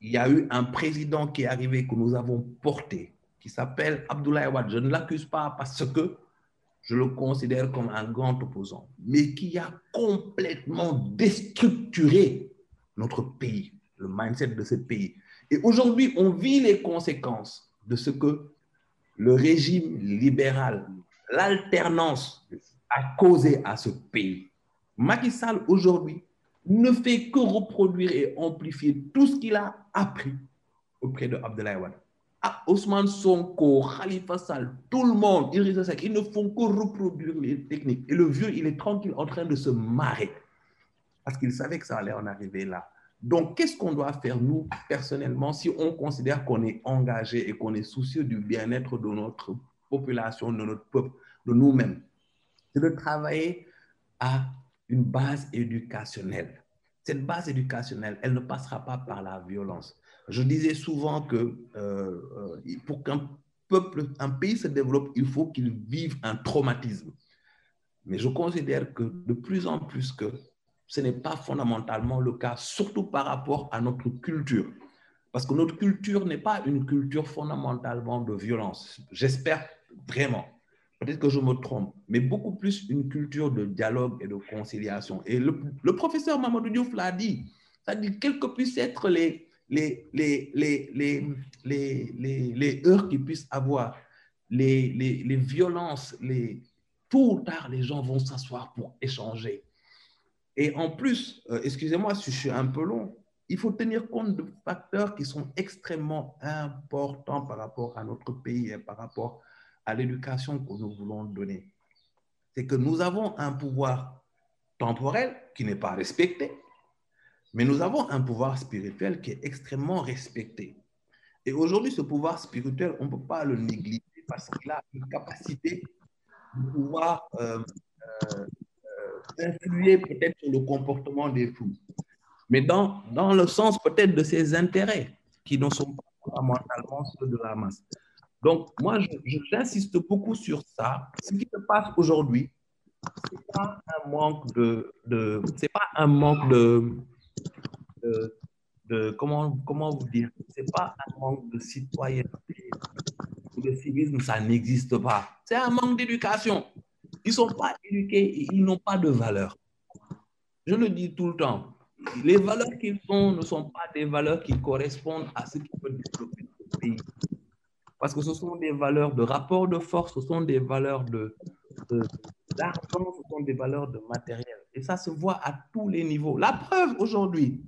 Il y a eu un président qui est arrivé que nous avons porté, qui s'appelle Abdoulaye Wade. Je ne l'accuse pas parce que je le considère comme un grand opposant, mais qui a complètement déstructuré notre pays, le mindset de ce pays. Et aujourd'hui, on vit les conséquences de ce que le régime libéral, l'alternance a causé à ce pays. Macky Sall, aujourd'hui, ne fait que reproduire et amplifier tout ce qu'il a appris auprès de Abdoulaye Wade. Ah, Ousmane Sonko, Khalifa Sall, tout le monde, ils ne font que reproduire les techniques. Et le vieux, il est tranquille en train de se marrer parce qu'il savait que ça allait en arriver là. Donc, qu'est-ce qu'on doit faire, nous, personnellement, si on considère qu'on est engagé et qu'on est soucieux du bien-être de notre population, de notre peuple, de nous-mêmes? C'est de travailler à une base éducationnelle. Cette base éducationnelle, elle ne passera pas par la violence. Je disais souvent que euh, euh, pour qu'un peuple, un pays se développe, il faut qu'il vive un traumatisme. Mais je considère que de plus en plus que ce n'est pas fondamentalement le cas, surtout par rapport à notre culture. Parce que notre culture n'est pas une culture fondamentalement de violence. J'espère vraiment. Peut-être que je me trompe, mais beaucoup plus une culture de dialogue et de conciliation. Et le, professeur Mamadou Diouf l'a dit. C'est-à-dire, quels que puissent être les, les, les, les, les, heures qu'ils puissent avoir, les violences, les, tôt ou tard, les gens vont s'asseoir pour échanger. Et en plus, euh, excusez-moi si je suis un peu long, il faut tenir compte de facteurs qui sont extrêmement importants par rapport à notre pays et par rapport à l'éducation que nous voulons donner. C'est que nous avons un pouvoir temporel qui n'est pas respecté, mais nous avons un pouvoir spirituel qui est extrêmement respecté. Et aujourd'hui, ce pouvoir spirituel, on ne peut pas le négliger parce qu'il a une capacité de pouvoir euh, euh, influer peut-être sur le comportement des fous, mais dans, dans le sens peut-être de ses intérêts qui ne sont pas fondamentalement ceux de la masse. Donc, moi, j'insiste beaucoup sur ça. Ce qui se passe aujourd'hui, ce n'est pas un manque de, de c'est pas un manque de, de, comment, comment vous dire, c'est pas un manque de citoyenneté ou de civisme, ça n'existe pas. C'est un manque d'éducation. Ils ne sont pas éduqués ils n'ont pas de valeur. Je le dis tout le temps. Les valeurs qu'ils ont ne sont pas des valeurs qui correspondent à ce qui peut développer le pays. Parce que ce sont des valeurs de rapport de force, ce sont des valeurs de, d'argent, ce sont des valeurs de matériel. Et ça se voit à tous les niveaux. La preuve aujourd'hui,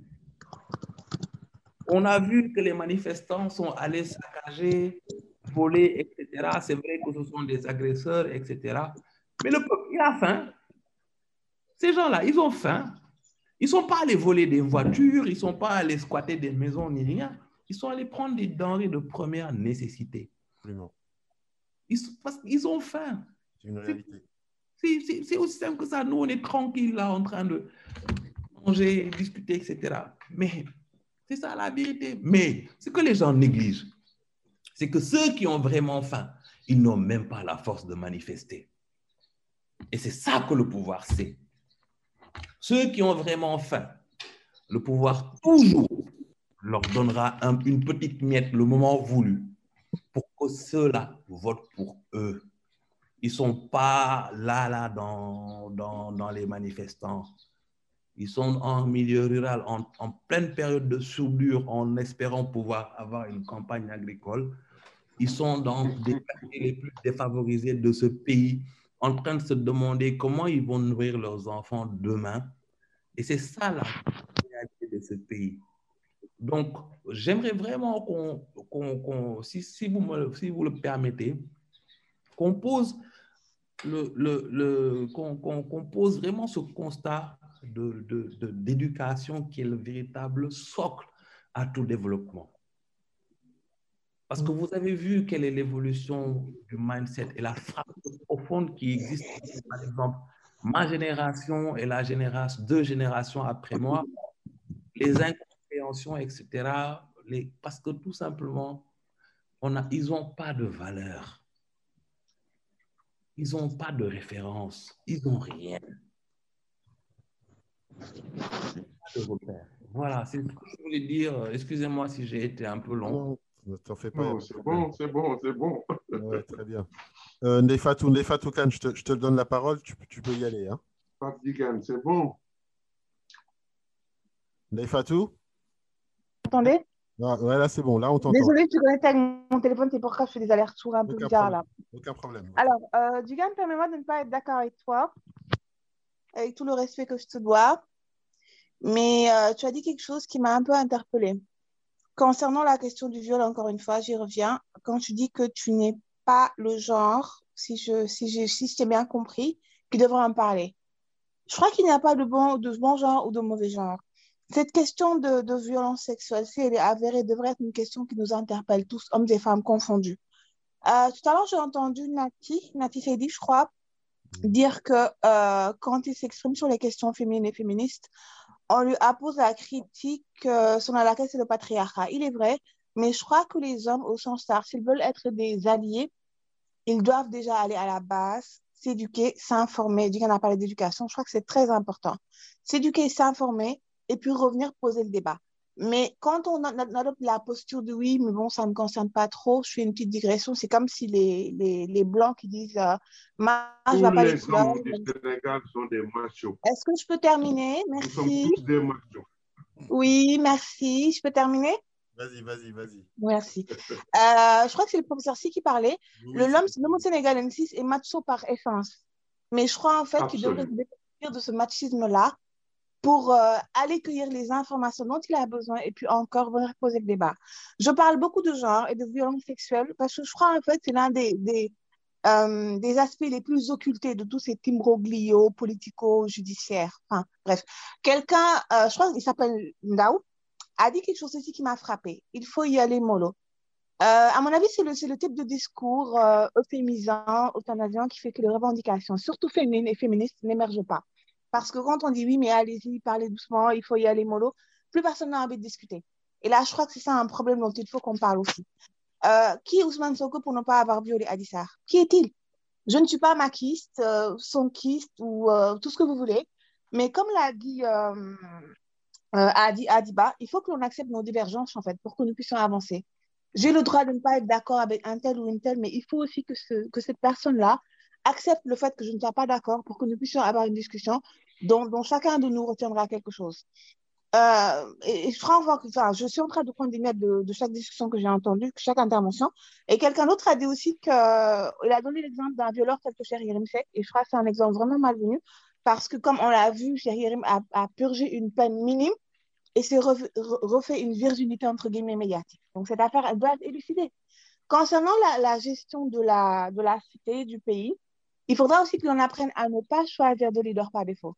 on a vu que les manifestants sont allés saccager, voler, etc. C'est vrai que ce sont des agresseurs, etc. Mais le peuple, il a faim. Ces gens-là, ils ont faim. Ils ne sont pas allés voler des voitures, ils ne sont pas allés squatter des maisons ni rien. Ils sont allés prendre des denrées de première nécessité. Ils, parce qu'ils ont faim.
C'est une réalité.
C'est aussi simple que ça. Nous, on est tranquille là en train de manger, discuter, etc. Mais c'est ça la vérité. Mais ce que les gens négligent, c'est que ceux qui ont vraiment faim, ils n'ont même pas la force de manifester. Et c'est ça que le pouvoir sait. Ceux qui ont vraiment faim, le pouvoir toujours leur donnera une petite miette le moment voulu pour que ceux-là votent pour eux. Ils ne sont pas là, là, dans, dans, dans, les manifestants. Ils sont en milieu rural, en, pleine période de soudure, en espérant pouvoir avoir une campagne agricole. Ils sont dans des quartiers les plus défavorisés de ce pays en train de se demander comment ils vont nourrir leurs enfants demain. Et c'est ça la réalité de ce pays. Donc, j'aimerais vraiment qu'on, si, si, vous me, si vous le permettez, qu'on pose, le, le, le qu'on, pose vraiment ce constat de, de, d'éducation qui est le véritable socle à tout développement. Parce que vous avez vu quelle est l'évolution du mindset et la frappe profonde qui existe. Par exemple, ma génération et la génération, deux générations après moi, les incompréhensions, etc. Les, parce que tout simplement, on a, ils n'ont pas de valeur. Ils n'ont pas de référence. Ils n'ont rien. Voilà, c'est ce que je voulais dire. Excusez-moi si j'ai été un peu long.
Ne t'en fais pas.
c'est bon, c'est bon, c'est bon.
Ouais, très bien. Euh, Ndefatou Khan, je te, je te donne la parole, tu, tu peux y aller. Hein.
C'est bon.
Ndefatou
Vous entendez
ah, Ouais, là c'est bon, là on t'entend.
Désolée, tu connecté avec mon téléphone, c'est pour ça que je fais des allers-retours un peu
Aucun
bizarres
problème.
là.
Aucun problème.
Alors, euh, Dugan, permets-moi de ne pas être d'accord avec toi, avec tout le respect que je te dois, mais euh, tu as dit quelque chose qui m'a un peu interpellée. Concernant la question du viol, encore une fois, j'y reviens. Quand tu dis que tu n'es pas le genre, si je, si je, si je t'ai bien compris, qui devrait en parler. Je crois qu'il n'y a pas de bon, de bon genre ou de mauvais genre. Cette question de, de violence sexuelle, si elle est avérée, devrait être une question qui nous interpelle tous, hommes et femmes confondus. Euh, tout à l'heure, j'ai entendu Nati, Nati Seydi, je crois, dire que euh, quand il s'exprime sur les questions féminines et féministes, on lui appose la critique euh, selon laquelle c'est le patriarcat. Il est vrai, mais je crois que les hommes, au sens large, s'ils veulent être des alliés, ils doivent déjà aller à la base, s'éduquer, s'informer. Du on a parlé d'éducation, je crois que c'est très important. S'éduquer, s'informer, et puis revenir poser le débat. Mais quand on adopte la posture de oui, mais bon, ça ne me concerne pas trop, je fais une petite digression, c'est comme si les, les, les Blancs qui disent euh, je ne vais pas les couleurs. sont des machos. Est-ce que je peux terminer? Merci. Nous sommes tous des machos. Oui, merci. Je peux terminer?
Vas-y, vas-y, vas-y.
Merci. Euh, je crois que c'est le professeur Si qui parlait. le l'homme sénégalais est macho par essence. Mais je crois en fait qu'il devrait se départir de ce machisme-là pour euh, aller cueillir les informations dont il a besoin et puis encore venir poser le débat. Je parle beaucoup de genre et de violence sexuelle parce que je crois en fait c'est l'un des, des, euh, aspects les plus occultés de tous ces imbroglios politico-judiciaires. Bref, quelqu'un, euh, je crois qu'il s'appelle Ndao, a dit quelque chose aussi qui m'a frappé. Il faut y aller mollo. à mon avis, c'est le, le, type de discours euphémisant, euthanasiant qui fait que les revendications, surtout féminines et féministes, n'émergent pas. Parce que quand on dit oui, mais allez-y, parlez doucement, il faut y aller mollo, plus personne n'a envie de discuter. Et là, je crois que c'est ça un problème dont il faut qu'on parle aussi. Euh, qui est Ousmane Sonko pour ne pas avoir violé Adissar Qui est-il? Je ne suis pas maquiste, euh, sonkiste ou euh, tout ce que vous voulez, mais comme l'a dit euh, Adi, Adiba, il faut que l'on accepte nos divergences en fait pour que nous puissions avancer. J'ai le droit de ne pas être d'accord avec un tel ou une telle, mais il faut aussi que cette personne-là accepte le fait que je ne sois pas d'accord pour que nous puissions avoir une discussion dont, chacun de nous retiendra quelque chose. Euh, et, je, suis en train de prendre des notes de, chaque discussion que j'ai entendue, chaque intervention. Et quelqu'un d'autre a dit aussi qu'il a donné l'exemple d'un violeur tel que Cher Yerim Sek. Et je crois que c'est un exemple vraiment malvenu parce que, comme on l'a vu, Cher Yerim a, a, purgé une peine minime et s'est refait une virginité entre guillemets médiatique. Donc cette affaire, elle doit être élucidée. Concernant la, la gestion de la, de la cité, du pays, il faudra aussi que l'on apprenne à ne pas choisir de leader par défaut.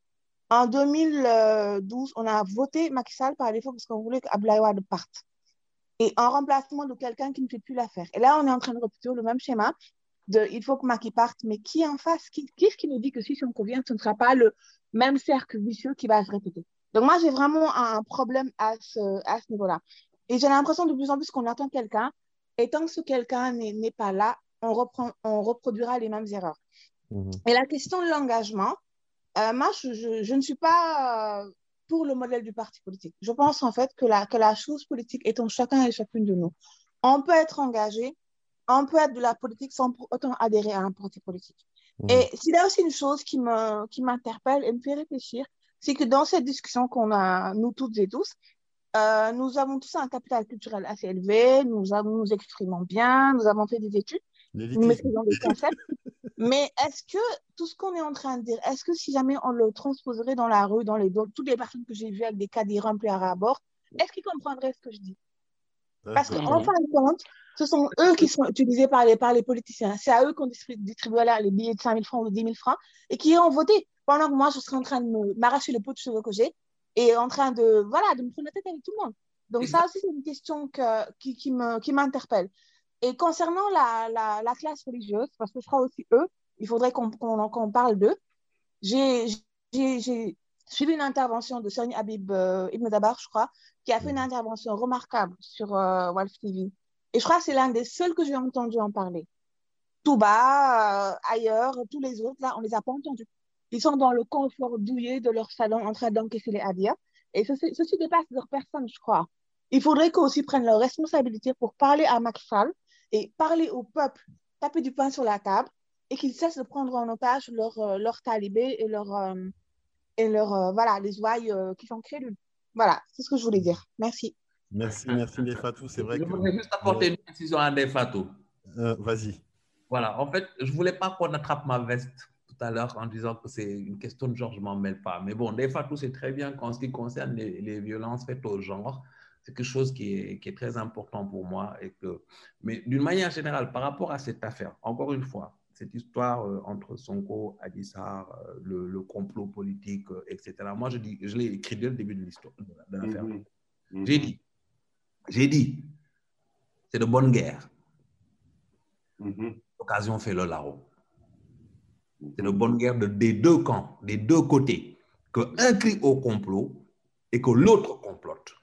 En 2012, on a voté Macky Sall par défaut parce qu'on voulait qu'Ablaïwad parte. Et en remplacement de quelqu'un qui ne fait plus l'affaire. Et là, on est en train de reproduire le même schéma il faut que Macky parte, mais qui en face Qui, est-ce qui nous dit que si on convient, ce ne sera pas le même cercle vicieux qui va se répéter? Donc moi, j'ai vraiment un problème à ce, niveau-là. Et j'ai l'impression de plus en plus qu'on attend quelqu'un, et tant que ce quelqu'un n'est pas là, on reproduira les mêmes erreurs. Mhm. Et la question de l'engagement, euh, moi, je, je, ne suis pas euh, pour le modèle du parti politique. Je pense en fait que la, que la chose politique est en chacun et chacune de nous. On peut être engagé, on peut être de la politique sans pour autant adhérer à un parti politique. Mhm. Et s'il y a aussi une chose qui m'interpelle qui et me fait réfléchir, c'est que dans cette discussion qu'on a, nous toutes et tous, euh, nous avons tous un capital culturel assez élevé, nous, avons, nous exprimons bien, nous avons fait des études, concepts. (laughs) Mais est-ce que tout ce qu'on est en train de dire, est-ce que si jamais on le transposerait dans la rue, dans les toutes les personnes que j'ai vues avec des caddies remplis à bord, est-ce qu'ils comprendraient ce que je dis? Parce qu'en fin de compte, ce sont eux qui sont utilisés par les, par les politiciens. C'est à eux qu'on distribue les billets de 5 000 francs ou de 10 000 francs et qui ont voté. Pendant que moi, je serais en train de m'arracher le pot de cheveux que j'ai et en train de, voilà, de me prendre la tête avec tout le monde. Donc, ça aussi, c'est une question que, qui, qui m'interpelle. Et concernant la, la, la, classe religieuse, parce que je crois aussi eux, il faudrait qu'on parle d'eux. J'ai suivi une intervention de Sani Habib euh, Ibn Dabar, je crois, qui a fait une intervention remarquable sur euh, Wolf TV. Et je crois que c'est l'un des seuls que j'ai entendu en parler. Tout bas, euh, ailleurs, tous les autres, là, on ne les a pas entendus. Ils sont dans le confort douillet de leur salon en train d'encaisser les adias. Et ceci, ceci dépasse leur personne, je crois. Il faudrait qu'eux aussi prennent leurs responsabilités pour parler à Macky et parler au peuple, taper du pain sur la table et qu'ils cessent de prendre en otage leurs leur euh, talibés et leurs euh, et leur, euh, voilà, les ouailles qui sont crédules. Voilà, c'est ce que je voulais dire. Merci.
Merci, merci Nefatou. C'est vrai
je voudrais juste apporter une précision à Nefatou.
Vas-y.
Voilà, en fait, je ne voulais pas qu'on attrape ma veste tout à l'heure en disant que c'est une question de genre, je ne m'en mêle pas. Mais bon, Nefatou, c'est très bien qu'en ce qui concerne les, les, violences faites au genre, quelque chose qui est, qui est, très important pour moi. Et que, mais d'une manière générale, par rapport à cette affaire, encore une fois, cette histoire euh, entre Sonko, Adissar, euh, le, le, complot politique, euh, etc. Moi, je, dis, je l'ai écrit dès le début de l'histoire de l'affaire. Mm -hmm. J'ai dit, j'ai dit, c'est de bonne guerre. -hmm. L'occasion fait le larron. C'est de bonne guerre de, des deux camps, des deux côtés, qu'un crie au complot et que l'autre complote.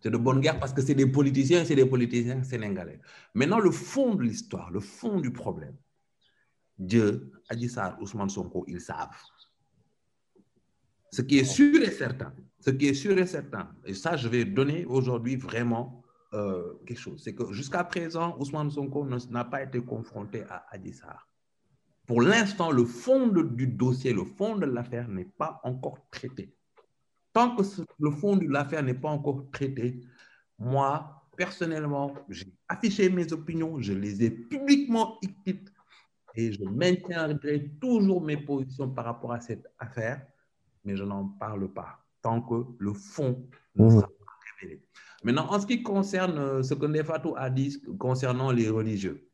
C'est de bonne guerre parce que c'est des politiciens, c'est des politiciens sénégalais. Maintenant, le fond de l'histoire, le fond du problème, Dieu, Adissar, Ousmane Sonko, ils savent. Ce qui est sûr et certain, ce qui est sûr et certain, et ça, je vais donner aujourd'hui vraiment euh, quelque chose, c'est que jusqu'à présent, Ousmane Sonko n'a pas été confronté à Adissar. Pour l'instant, le fond du dossier, le fond de l'affaire n'est pas encore traité. Tant que le fond de l'affaire n'est pas encore traité, moi, personnellement, j'ai affiché mes opinions, je les ai publiquement écrites et je maintiendrai toujours mes positions par rapport à cette affaire, mais je n'en parle pas tant que le fond ne sera pas révélé. Maintenant, en ce qui concerne ce que Nefato a dit concernant les religieux,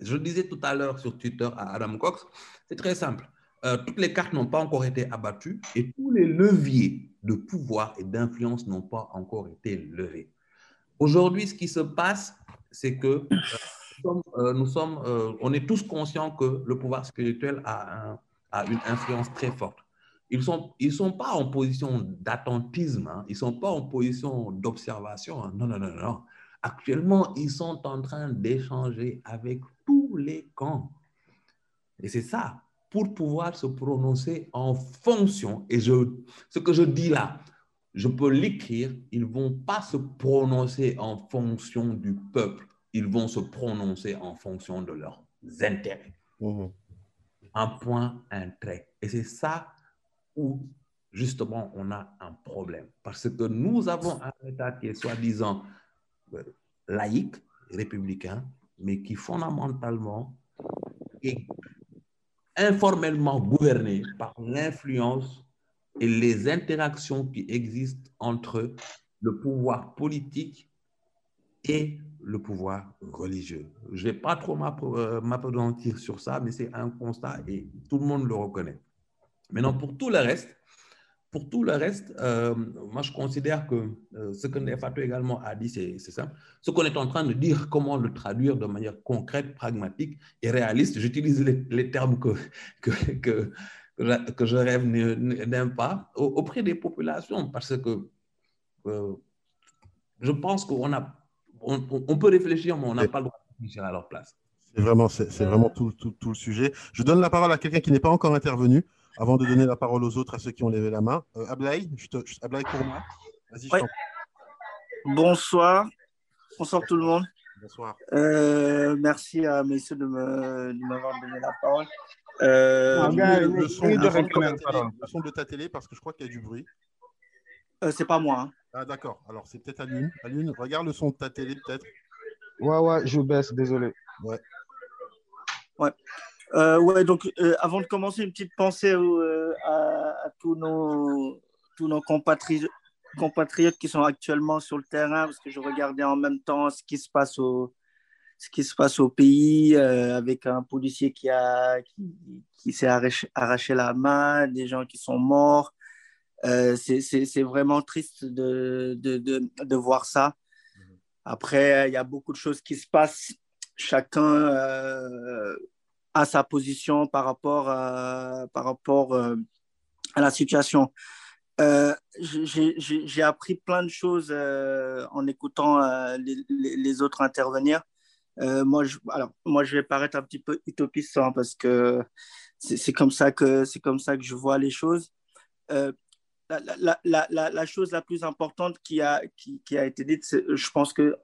je disais tout à l'heure sur Twitter à Adam Cox, c'est très simple. Euh, toutes les cartes n'ont pas encore été abattues et tous les leviers de pouvoir et d'influence n'ont pas encore été levés. Aujourd'hui, ce qui se passe, c'est que euh, nous sommes, euh, euh, on est tous conscients que le pouvoir spirituel a, a une influence très forte. Ils ne sont, ils sont pas en position d'attentisme, hein. ils ne sont pas en position d'observation. Hein. Non, non, non, non. Actuellement, ils sont en train d'échanger avec tous les camps. Et c'est ça, pour pouvoir se prononcer en fonction. Et je, ce que je dis là, je peux l'écrire, ils ne vont pas se prononcer en fonction du peuple, ils vont se prononcer en fonction de leurs intérêts. Mmh. Un point, un trait. Et c'est ça où, justement, on a un problème. Parce que nous avons un État qui est soi-disant laïque, républicain, mais qui fondamentalement est informellement gouverné par l'influence et les interactions qui existent entre le pouvoir politique et le pouvoir religieux. Je ne vais pas trop m'apesantir sur ça, mais c'est un constat et tout le monde le reconnaît. Maintenant, pour tout le reste, pour tout le reste, euh, moi, je considère que euh, ce que Nefato également a dit, c'est ça. Ce qu'on est en train de dire, comment le traduire de manière concrète, pragmatique et réaliste, j'utilise les, les, termes que, que, que, que, je rêve n'aime pas, auprès des populations, parce que euh, je pense qu'on a, on, on, peut réfléchir, mais on n'a pas le droit de réfléchir à leur place.
C'est vraiment, c'est vraiment tout, tout, tout, le sujet. Je donne la parole à quelqu'un qui n'est pas encore intervenu avant de donner la parole aux autres, à ceux qui ont levé la main. Euh, Ablaï, je te, je, Ablaï pour moi. Vas-y,
ouais. Bonsoir. Bonsoir tout le monde.
Bonsoir.
Euh, merci à messieurs de m'avoir donné la parole. Euh,
ah, le, le, son, le, son de télé, le, son, de ta télé, parce que je crois qu'il y a du bruit.
Euh, c'est pas moi. Hein.
Ah, d'accord. Alors, c'est peut-être Alune. Alune, regarde le son de ta télé, peut-être.
Ouais, ouais, je baisse, désolé.
Ouais.
Ouais. Euh, ouais, donc euh, avant de commencer, une petite pensée euh, à, à, tous nos, tous nos compatriotes, compatriotes qui sont actuellement sur le terrain, parce que je regardais en même temps ce qui se passe au, ce qui se passe au pays, euh, avec un policier qui, a, qui, qui s'est arraché, arraché, la main, des gens qui sont morts. C'est vraiment triste de, de, de, de, voir ça. Après, il y a beaucoup de choses qui se passent. Chacun à sa position par rapport à, par rapport, euh, à la situation. Euh, J'ai appris plein de choses euh, en écoutant euh, les, autres intervenir. Moi, je, alors, moi, je vais paraître un petit peu utopiste hein, parce que c'est comme, ça que, comme ça que je vois les choses. La, la, la, la, chose la plus importante qui a, qui a été dite, je pense que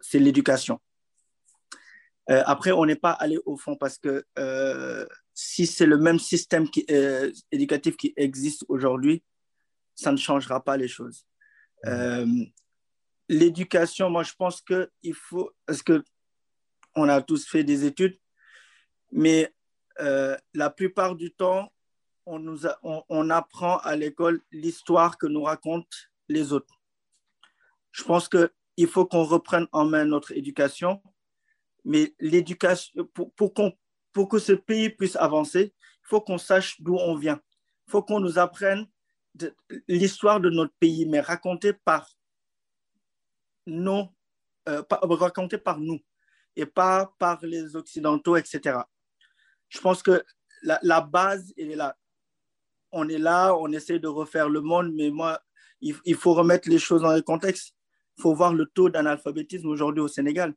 c'est l'éducation. Euh, après, on n'est pas allé au fond parce que euh, si c'est le même système qui, euh, éducatif qui existe aujourd'hui, ça ne changera pas les choses. L'éducation, moi, je pense qu'il faut, parce que on a tous fait des études, mais la plupart du temps, on, nous a, on, on apprend à l'école l'histoire que nous racontent les autres. Je pense qu'il faut qu'on reprenne en main notre éducation, mais l'éducation, pour, pour, pour que ce pays puisse avancer, il faut qu'on sache d'où on vient. Il faut qu'on nous apprenne l'histoire de notre pays, mais racontée par, euh, racontée par nous et pas par les Occidentaux, etc. Je pense que la, base, est là. On est là, on essaie de refaire le monde, mais moi, il faut remettre les choses dans le contexte. Il faut voir le taux d'analphabétisme aujourd'hui au Sénégal.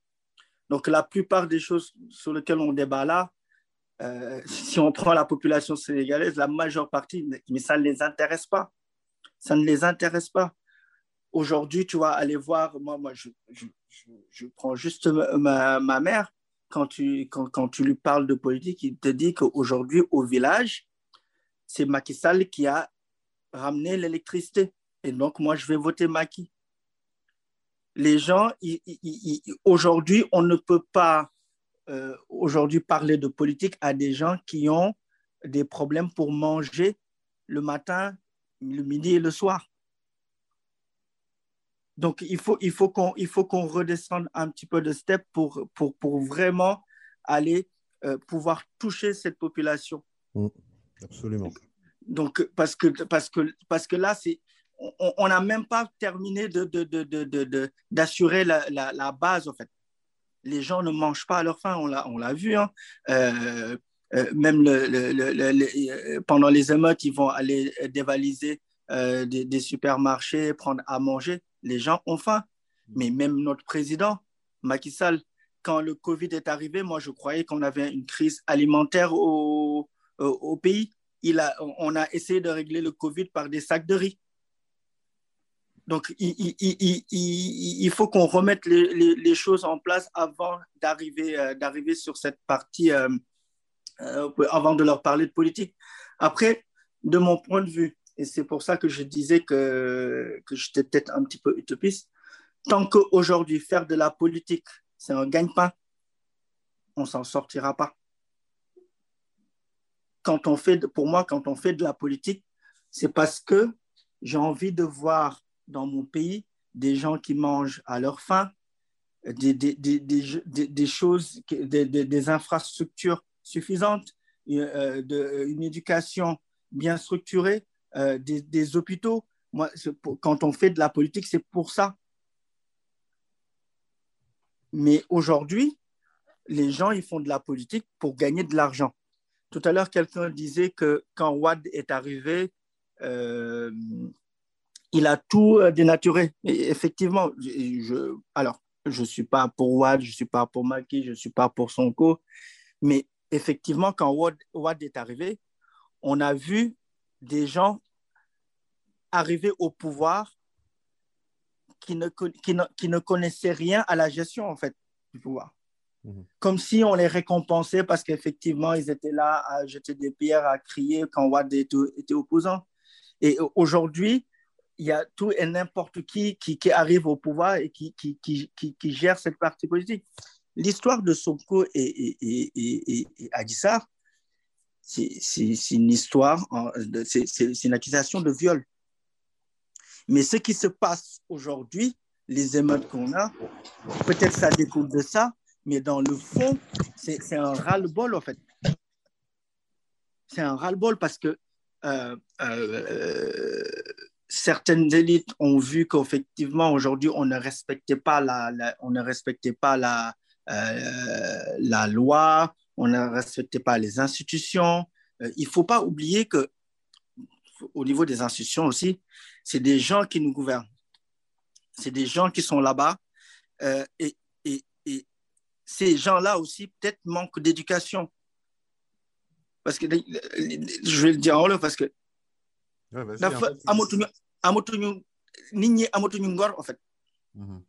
Donc, la plupart des choses sur lesquelles on débat là, euh, si on prend la population sénégalaise, la majeure partie, mais ça ne les intéresse pas. Ça ne les intéresse pas. Aujourd'hui, tu vas aller voir, moi, moi je, prends juste ma, mère, quand tu, quand tu lui parles de politique, il te dit qu'aujourd'hui, au village, c'est Macky Sall qui a ramené l'électricité. Et donc, moi, je vais voter Macky. Les gens, aujourd'hui, on ne peut pas euh, aujourd'hui parler de politique à des gens qui ont des problèmes pour manger le matin, le midi et le soir. Donc, il faut, il faut qu'on qu'on redescende un petit peu de step pour, pour, pour vraiment aller euh, pouvoir toucher cette population.
Mmh, absolument.
Donc, parce que, parce que, parce que là, c'est, on n'a même pas terminé d'assurer de, de, la, base, en fait les gens ne mangent pas à leur faim, on l'a, vu. Même pendant les émeutes, ils vont aller dévaliser euh, des, supermarchés, prendre à manger. Les gens ont faim. Mais même notre président, Macky Sall, quand le Covid est arrivé, moi, je croyais qu'on avait une crise alimentaire au, pays. On a essayé de régler le Covid par des sacs de riz. Donc, il, il, il, il faut qu'on remette les, les, choses en place avant d'arriver euh, sur cette partie, euh, euh, avant de leur parler de politique. Après, de mon point de vue, et c'est pour ça que je disais que, que j'étais peut-être un petit peu utopiste, tant qu'aujourd'hui, faire de la politique, c'est un gagne-pain, on s'en sortira pas. Quand on fait, pour moi, quand on fait de la politique, c'est parce que j'ai envie de voir dans mon pays des gens qui mangent à leur faim, des, des, des, des choses, des, infrastructures suffisantes, euh, de, une éducation bien structurée, euh, des, hôpitaux. Moi, quand on fait de la politique, c'est pour ça. Mais aujourd'hui, les gens, ils font de la politique pour gagner de l'argent. Tout à l'heure, quelqu'un disait que quand Wad est arrivé, euh, il a tout euh, dénaturé. Et effectivement, je, alors, je ne suis pas pour Wad, je ne suis pas pour Maki, je ne suis pas pour Sonko, mais effectivement, quand Wad, est arrivé, on a vu des gens arriver au pouvoir qui ne, qui ne, qui ne connaissaient rien à la gestion, en fait, du pouvoir. Mhm. Comme si on les récompensait parce qu'effectivement, ils étaient là à jeter des pierres, à crier quand Wad était, était opposant. Et aujourd'hui, il y a tout et n'importe qui, qui, arrive au pouvoir et qui, qui, qui, gère cette partie politique. L'histoire de Sonko et, et, et, et, c'est une histoire, c'est une accusation de viol. Mais ce qui se passe aujourd'hui, les émeutes qu'on a, peut-être ça découle de ça, mais dans le fond, c'est un ras-le-bol en fait. C'est un ras-le-bol parce que euh, euh, certaines élites ont vu qu'effectivement, aujourd'hui, on ne respectait pas la, on ne respectait pas la, euh, la loi, on ne respectait pas les institutions. Euh, il ne faut pas oublier que au niveau des institutions aussi, c'est des gens qui nous gouvernent. C'est des gens qui sont là-bas. Euh, et, et, et, ces gens-là aussi, peut-être, manquent d'éducation. Parce que, je vais le dire en parce que amatuñu nit ñi amatuñu ngor en fait mhm.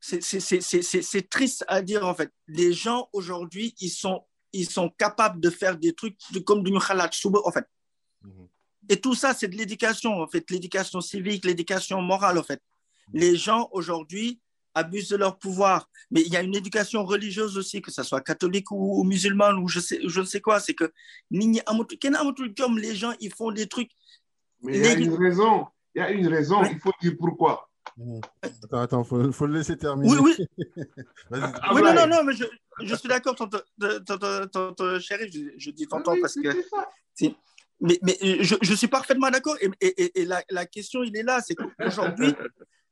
c'est triste à dire en fait les gens aujourd'hui ils sont ils sont capables de faire des trucs comme xalaat suba en fait mhm. et tout ça c'est de l'éducation en fait l'éducation civique l'éducation morale en fait mhm. les gens aujourd'hui abusent de leur pouvoir. Mais il y a une éducation religieuse aussi, que ce soit catholique ou, ou musulmane ou je, sais, je ne sais quoi. C'est que les gens, ils font des trucs.
Mais il y a une raison. Il y a une raison. Il faut dire pourquoi.
Attends, attends, faut, faut le laisser terminer.
Oui, oui. (laughs) oui, non, non, non, mais je, je suis d'accord, tonton, tonton, chéri, je, je, dis tonton parce que. Mais, mais je, je, suis parfaitement d'accord. Et, et, et la, la, question, il est là, c'est qu'aujourd'hui,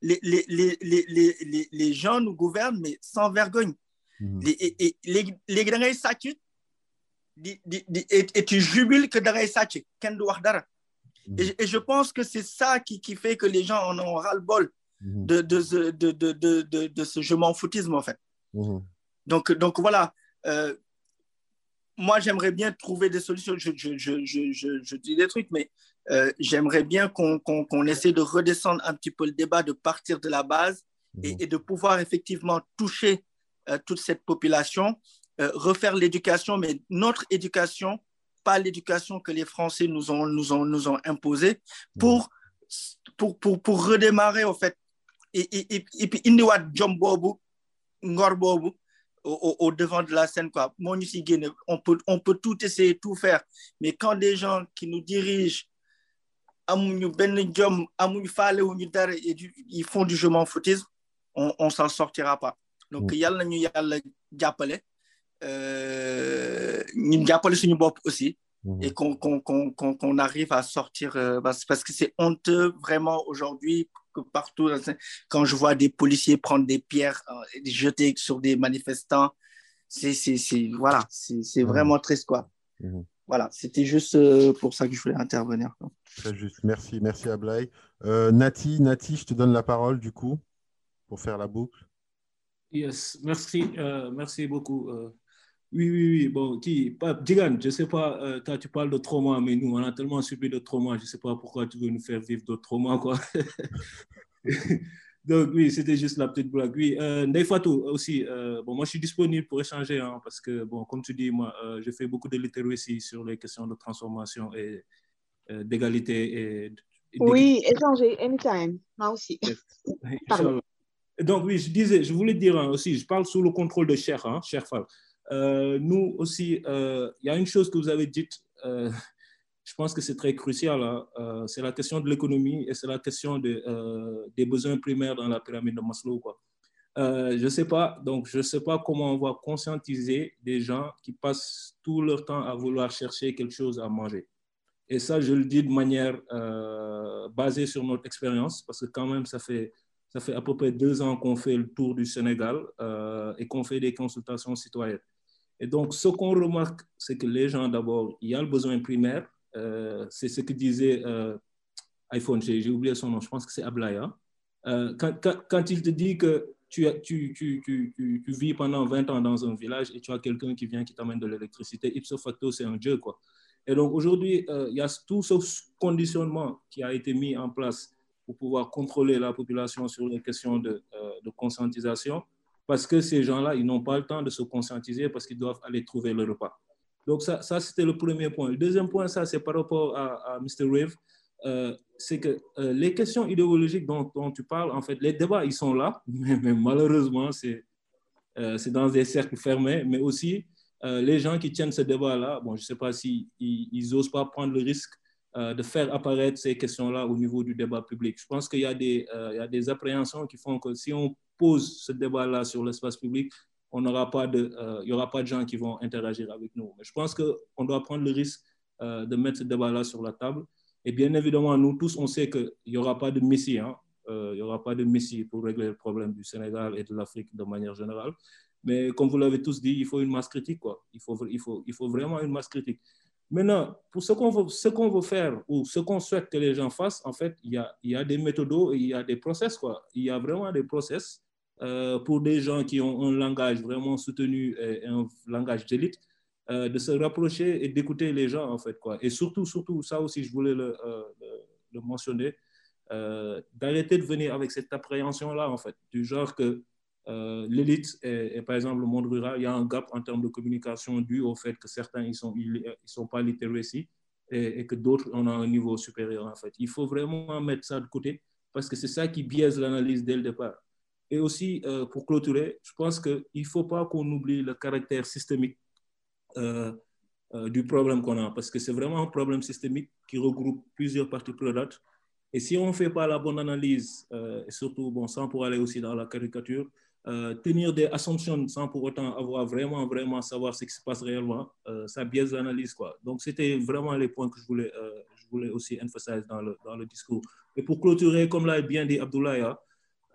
les, les, les, les, les, gens nous gouvernent, mais sans vergogne. Mm. Les, et, les, les grands et tu jubiles que dans sacré, qu'un doit et, et je pense que c'est ça qui, qui, fait que les gens en ont ras-le-bol de, de, de, de, de, de, ce je m'en foutisme, en fait. Donc, donc voilà. Euh, moi, j'aimerais bien trouver des solutions. Je, je, je, je, je dis des trucs, mais euh, j'aimerais bien qu'on qu essaie de redescendre un petit peu le débat, de partir de la base et, et de pouvoir effectivement toucher euh, toute cette population, refaire l'éducation, mais notre éducation, pas l'éducation que les Français nous ont, nous ont, nous ont imposée, pour, pour, pour, pour redémarrer, en fait. Et, puis, indiwaat jom boobu ngor boobu au, au, devant de la scène. Quoi. On, peut, on peut tout essayer, tout faire. Mais quand des gens qui nous dirigent, ils font du je m'en foutisme, on ne s'en sortira pas. Donc, il y a ñun jàppale suñu bopp aussi. Et qu'on qu'on qu'on qu'on arrive à sortir euh, parce, que c'est honteux vraiment aujourd'hui que partout quand je vois des policiers prendre des pierres euh, et jeter sur des manifestants c'est c'est voilà c'est vraiment triste quoi. Mmh. voilà c'était juste euh, pour ça que je voulais intervenir.
Très juste. Merci merci Ablaï euh, Nati Nati je te donne la parole du coup pour faire la boucle.
Yes merci euh, merci beaucoup oui, oui, oui. Bon, qui, Digan, je ne sais pas, euh, quand tu parles de trauma, mais nous, on a tellement subi de trauma, je ne sais pas pourquoi tu veux nous faire vivre d'autres traumas, quoi. (laughs) Donc, oui, c'était juste la petite blague. Oui, euh, aussi, euh, bon, moi, je suis disponible pour échanger, hein, parce que, bon, comme tu dis, moi, euh, je fais beaucoup de littératie sur les questions de transformation et euh, d'égalité. Et,
oui, échanger, anytime, moi aussi. (laughs)
Donc, oui, je disais, je voulais dire hein, aussi, je parle sous le contrôle de Cher, hein, Cher Fall. Euh, nous aussi, euh, il y a une chose que vous avez dite, euh, je pense que c'est très crucial, hein, c'est la question de l'économie et c'est la question de, des besoins primaires dans la pyramide de Maslow. Je ne sais pas, donc je sais pas comment on va conscientiser des gens qui passent tout leur temps à vouloir chercher quelque chose à manger. Et ça, je le dis de manière basée sur notre expérience, parce que quand même, ça fait ça fait à peu près deux ans qu'on fait le tour du Sénégal et qu'on fait des consultations citoyennes. Et donc, ce qu'on remarque, c'est que les gens, d'abord, il y a le besoin primaire. Euh, c'est ce que disait euh, iPhone, j'ai oublié son nom, je pense que c'est Ablaya. Euh, quand, il te dit que tu, vis pendant 20 ans dans un village et tu as quelqu'un qui vient qui t'amène de l'électricité, ipso facto, c'est un dieu. Quoi. Et donc, aujourd'hui, euh, il y a tout ce conditionnement qui a été mis en place pour pouvoir contrôler la population sur les questions de conscientisation parce que ces gens-là, ils n'ont pas le temps de se conscientiser parce qu'ils doivent aller trouver le repas. Donc ça, c'était le premier point. Le deuxième point, ça, c'est par rapport à, à Mr. Rave, euh, c'est que euh, les questions idéologiques dont, tu parles, en fait, les débats, ils sont là, (laughs) mais, malheureusement, c'est euh, dans des cercles fermés, mais aussi euh, les gens qui tiennent ce débat-là, bon, je ne sais pas s'ils si ils n'osent pas prendre le risque de faire apparaître ces questions-là au niveau du débat public. Je pense qu'il y, y, a des appréhensions qui font que si on pose ce débat-là sur l'espace public, on n'aura pas de, euh, il n'y aura pas de gens qui vont interagir avec nous. Mais je pense qu'on doit prendre le risque euh, de mettre ce débat-là sur la table. Et bien évidemment, nous tous, on sait qu'il n'y aura pas de messie. Hein. Euh, il n'y aura pas de messie pour régler le problème du Sénégal et de l'Afrique de manière générale. Mais comme vous l'avez tous dit, il faut une masse critique. Quoi. Il, faut, il, faut, il faut vraiment une masse critique. Maintenant, pour ce qu'on veut, ce veut faire ou ce qu'on souhaite que les gens fassent, en fait, il y a, il y a des méthodes il y a des process. Il y a vraiment des process euh, pour des gens qui ont un langage vraiment soutenu et un langage d'élite, euh, de se rapprocher et d'écouter les gens, en fait. Quoi. Et surtout, surtout, ça aussi, je voulais le, euh, mentionner, d'arrêter de venir avec cette appréhension-là, en fait, du genre que l'élite et, par exemple, le monde rural, il y a un gap en termes de communication dû au fait que certains, ils sont, ils, sont pas littéracy et, et que d'autres, on a un niveau supérieur, en fait. Il faut vraiment mettre ça de côté parce que c'est ça qui biaise l'analyse dès le départ. Et aussi, euh, pour clôturer, je pense qu'il ne faut pas qu'on oublie le caractère systémique euh, euh, du problème qu'on a, parce que c'est vraiment un problème systémique qui regroupe plusieurs parties prenantes. Et si on ne fait pas la bonne analyse, et surtout, bon, sans pour aller aussi dans la caricature, tenir des assumptions sans pour autant avoir vraiment, vraiment savoir ce qui se passe réellement, ça biaise l'analyse. Donc, c'était vraiment les points que je voulais, je voulais aussi emphasiser dans le, dans le discours. Et pour clôturer, comme l'a bien dit Abdoulaye, euh,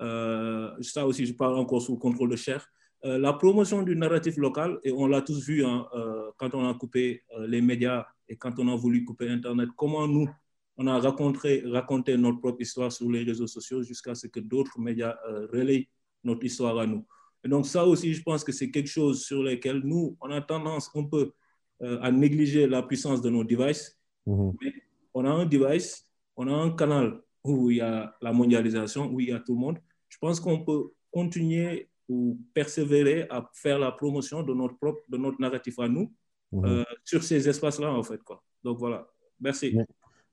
ça aussi, je parle encore sous le contrôle de Cher, euh, la promotion du narratif local, et on l'a tous vu hein, euh, quand on a coupé les médias et quand on a voulu couper Internet, comment nous, on a raconté, raconté notre propre histoire sur les réseaux sociaux jusqu'à ce que d'autres médias relayent notre histoire à nous. Et donc ça aussi, je pense que c'est quelque chose sur lequel nous, on a tendance un peu à négliger la puissance de nos devices. Mm-hmm. Mais on a un device, on a un canal où il y a la mondialisation, où il y a tout le monde je pense qu'on peut continuer ou persévérer à faire la promotion de notre propre, de notre narratif à nous mhm. euh, sur ces espaces-là, en fait. Quoi. Donc voilà, merci.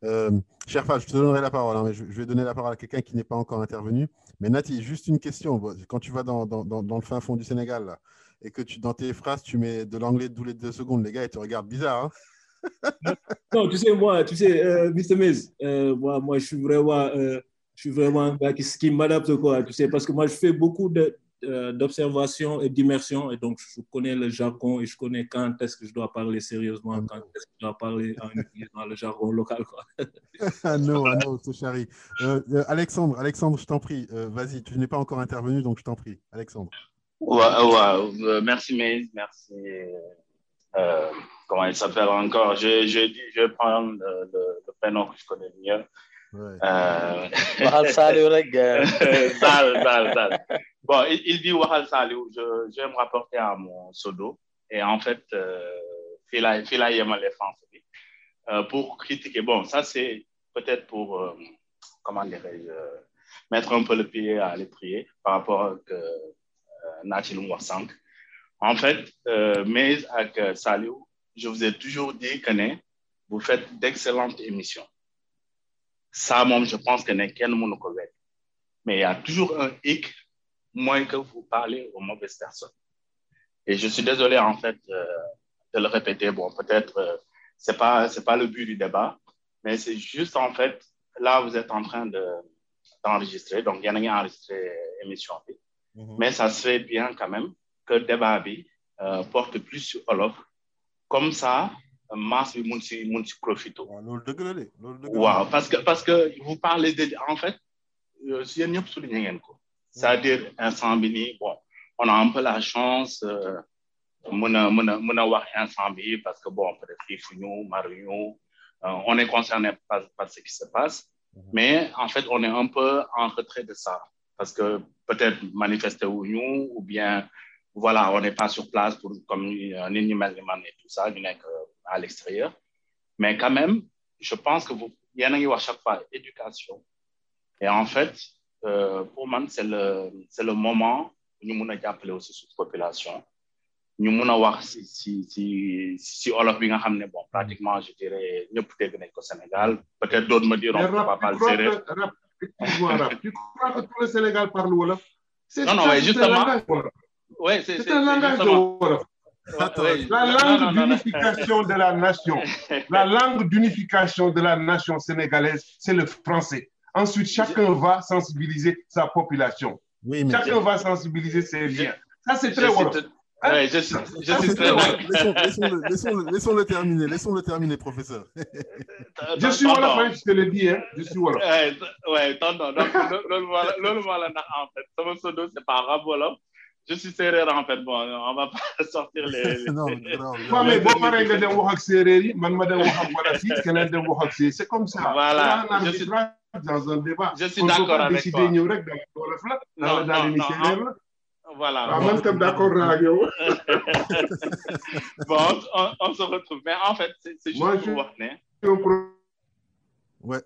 Euh, cher je te donnerai la parole, hein, mais je, vais donner la parole à quelqu'un qui n'est pas encore intervenu. Mais Nati, juste une question. Quand tu vas dans, dans, dans, le fin fond du Sénégal là, et que tu, dans tes phrases, tu mets de l'anglais de les deux secondes, les gars, ils te regardent bizarre. Hein
non, tu sais, moi, tu sais, euh, Mr. Euh, moi, moi, je suis vraiment je suis vraiment un gars qui, m'adapte, quoi, tu sais, parce que moi, je fais beaucoup euh, d'observations et d'immersion, et donc je connais le jargon et je connais quand est-ce que je dois parler sérieusement, quand est-ce que je dois parler en utilisant le jargon local, quoi. (laughs)
ah non, ah non, c'est chéri. Euh, euh, Alexandre, Alexandre, je t'en prie, vas-y, tu n'es pas encore intervenu, donc je t'en prie. Alexandre.
Ouais, ouais, merci, Maïs, merci. comment il s'appelle encore? Je, je, je vais prendre le, le prénom que je connais mieux.
Euh, (laughs)
bon il, dit Wahal Saliou je, je vais me rapporter à mon sodo et en fait fii laay fii laay yemale France bi. Pour critiquer bon ça c'est peut-être pour euh, comment dirais-je mettre un peu le pied à l'étrier par rapport à Nathi lu mu wax sànq. En fait mais avec Saliou je vous ai toujours dit que ne vous faites d'excellentes émissions ça, moi, je pense que n'est qu'un monde Mais il y a toujours un hic, moins que vous parlez aux mauvaises personnes. Et je suis désolé, en fait, euh, de le répéter. Bon, peut-être, euh, c'est pas, c'est pas le but du débat, mais c'est juste, en fait, là, vous êtes en train de, d'enregistrer. Donc, il y en a enregistré émission. Mm Mais ça serait bien quand même que le débat euh, porte plus sur Olof. Comme ça, masse bi mun si mun si profito. Waaw parce que parce que vous parlez de en fait euh, si yéen ñëpp souligné ngeen ko. C'est-à-dire instant bi nii bon on a un peu la chance euh, mën a mën a mën a wax instant bi parce que bon peut-être xiifuñu maruñu euh, on est concerné par, par ce qui se passe. Mhm. mais en fait on est un peu en retrait de ça parce que peut-être manifester wuñu ou bien voilà on n'est pas sur place pour comme nit ñi mel ni man et tout ça ñu nekk à l'extérieur. Mais quand même, je pense que vous, il y en a à chaque fois éducation. Et en fait, euh, pour moi, c'est le, c'est le moment où nous avons appelé aussi cette population. Nous avons voir si, si, si, si xam bon pratiquement je dirais ñëpp dégg nañ ko Sénégal peut-être d'autres me diront qu'on ne va pas le.
Tu crois que tout le Sénégal parle Wolof?
Non, non, oui, justement. Oui,
c'est un langage de Wolof la langue d'unification de la nation, la langue d'unification de la nation sénégalaise, c'est le français. Ensuite, chacun va sensibiliser sa population. Oui, chacun va sensibiliser ses liens. Ça, c'est très bon.
Oui, je suis, je suis très
Laissons-le terminer, laissons-le terminer, professeur.
je suis Wolof, hein, je te le dis, hein, je suis Wolof.
Oui, tonton, donc, le voilà, en fait, mon pseudo, c'est pas arabe Wolof je suis sérieux en fait bon on va pas (laughs) sortir les. (laughs) non
non mais boo paree nga dem wax ak séeréer yi man ma dem wax ak wala si keneen dem wax ak séeréer c'est comme ça.
voilà je suis
dans un débat.
je suis d'accord avec
toi décider ñëw rek dans wolof la.
non non non
séeréer la.
voilà
waaw man tam d'accord naa ak yow. (laughs)
bon on, on se retrouve mais en fait c'est c'est juste pour wax ne.
ouais.